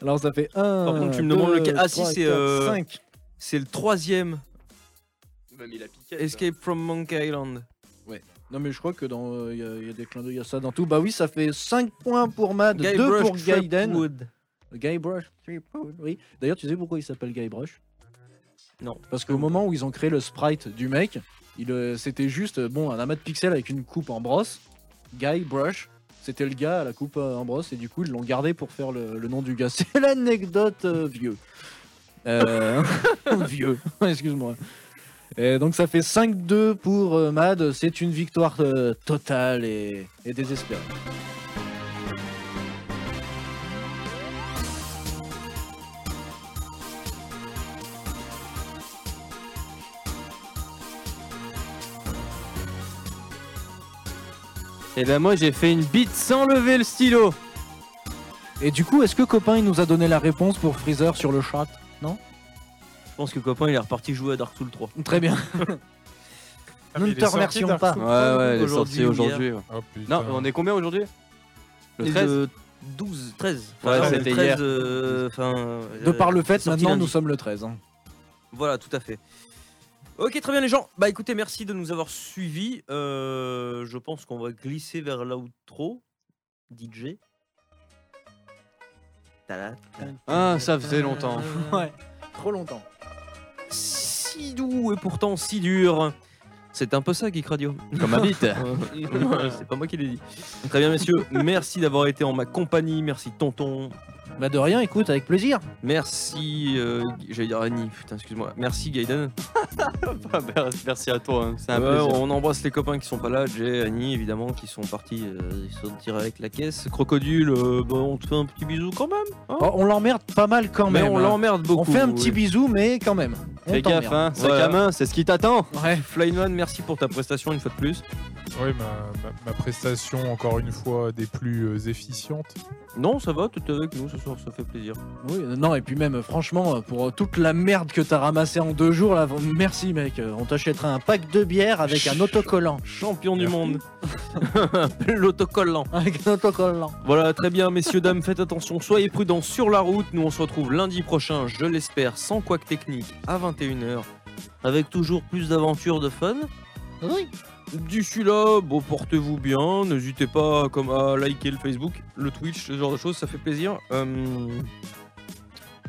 Alors ça fait 1. Par contre, tu me demandes lequel- ah, si, c'est, euh, 5. C'est le troisième Même il a piqué. Escape from Monkey Island. Non, mais je crois que dans. Il y, a- y a des clins d'œil, il y a ça dans tout. Bah oui, ça fait 5 points pour Mad, 2 Guybrush pour Gaiden. Threepwood. Guybrush, Threepwood, oui. D'ailleurs, tu sais pourquoi il s'appelle Guybrush Non. Parce qu'au moment où ils ont créé le sprite du mec, il, euh, c'était juste euh, bon un amas de pixels avec une coupe en brosse. Guybrush, c'était le gars à la coupe euh, en brosse et du coup ils l'ont gardé pour faire le, le nom du gars. C'est l'anecdote euh, vieux. Euh, vieux, excuse-moi. Et donc ça fait 5-2 pour euh, Mad, c'est une victoire euh, totale et, et désespérée. Et ben moi j'ai fait une bite sans lever le stylo. Et du coup, est-ce que copain il nous a donné la réponse pour Freezer sur le chat? Je pense que copain il est reparti jouer à Dark Souls 3. Très bien. Ah, Nous ne te remercions pas. Ouais ouais, il est Aujourd'hui sorti ou aujourd'hui. ouais. Oh putain. Non, on est combien aujourd'hui Le Et 13 de 12, 13. Ouais, Enfin, c'était le 13, hier. euh, enfin, De euh, par le fait, sorti maintenant lundi. nous sommes le 13. hein. Voilà, tout à fait. Ok, très bien les gens. Bah écoutez, merci de nous avoir suivis. Euh, je pense qu'on va glisser vers l'outro. DJ. Ah, ça faisait longtemps. Ouais, trop longtemps. Si doux et pourtant si dur. C'est un peu ça, Geek Radio. Comme ma bite. C'est pas moi qui l'ai dit. Très bien, messieurs. Merci d'avoir été en ma compagnie. Merci, tonton. Bah de rien, écoute, avec plaisir. Merci. Euh, J'allais dire Annie. Putain, excuse-moi. Merci, Gaiden. Merci à toi, hein. c'est un Ouais, plaisir. on embrasse les copains qui sont pas là. Jay, Annie, évidemment, qui sont partis. euh, ils sont tirés avec la caisse. Crocodile, euh, bah, on te fait un petit bisou quand même. hein. Oh, on l'emmerde pas mal quand mais même. on hein. l'emmerde beaucoup. On fait un petit oui. bisou, mais quand même. On Fais gaffe, t'emmerde. hein, sac Ouais. à main, c'est ce qui t'attend. Ouais. Flyman, merci pour ta prestation une fois de plus. Ouais, ma, ma- ma prestation, encore une fois, des plus euh, efficientes. Non, ça va, tout avec nous ce soir, ça fait plaisir. Oui, non, et puis même, franchement, pour toute la merde que t'as ramassé en deux jours, là, merci mec. On t'achètera un pack de bière avec un autocollant. Champion du monde. L'autocollant. Avec un autocollant. Voilà, très bien, messieurs, dames, faites attention, soyez prudents sur la route. Nous, on se retrouve lundi prochain, je l'espère, sans couac technique, à 21h, avec toujours plus d'aventures de fun. Oui. D'ici là, bon, portez-vous bien, n'hésitez pas comme à liker le Facebook, le Twitch, ce genre de choses, ça fait plaisir. Euh,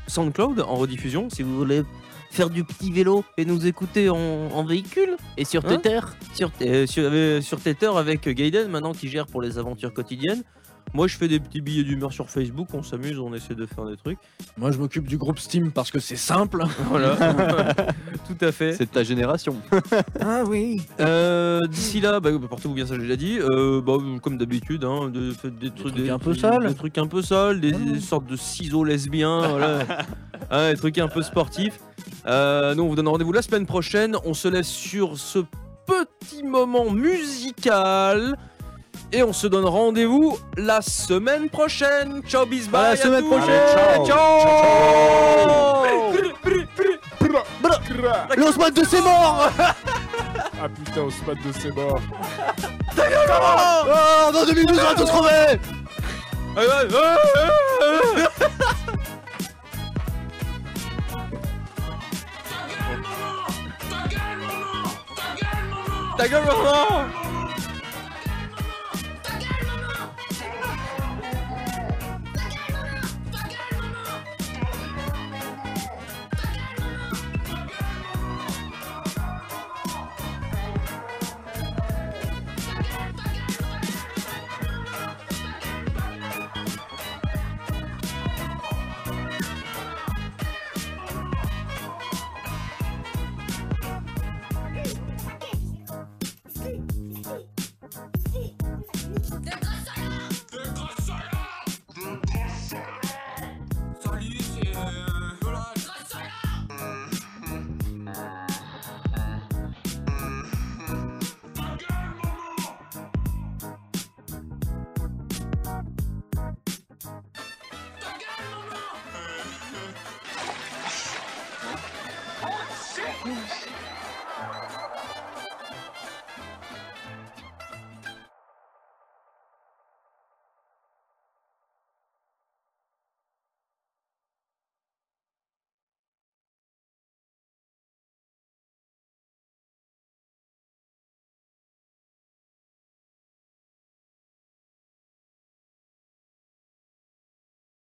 SoundCloud en rediffusion, si vous voulez faire du petit vélo et nous écouter en, en véhicule. Et sur Hein Twitter sur, euh, sur, euh, sur Tether avec Gaiden maintenant qui gère pour les aventures quotidiennes. Moi je fais des petits billets d'humeur sur Facebook, on s'amuse, on essaie de faire des trucs. Moi, je m'occupe du groupe Steam parce que c'est simple. Voilà, tout à fait. C'est de ta génération. Ah oui. Euh, D'ici là, bah, portez-vous bien, ça j'ai déjà dit. Euh, bah, comme d'habitude, hein, de- faites des, trucs, trucs un peu sales. Des trucs un peu sales, des, des sortes de ciseaux lesbiens, voilà. Des trucs un peu sportifs. Euh, nous on vous donne rendez-vous la semaine prochaine. On se laisse sur ce petit moment musical. Et on se donne rendez-vous la semaine prochaine. Ciao, bis, bye. la à semaine tous. prochaine. Ciao. L'Osman de ses morts Ah putain, spot de ses morts. Oh, dans deux minutes, on va tous crever. Ta gueule, Ta gueule, maman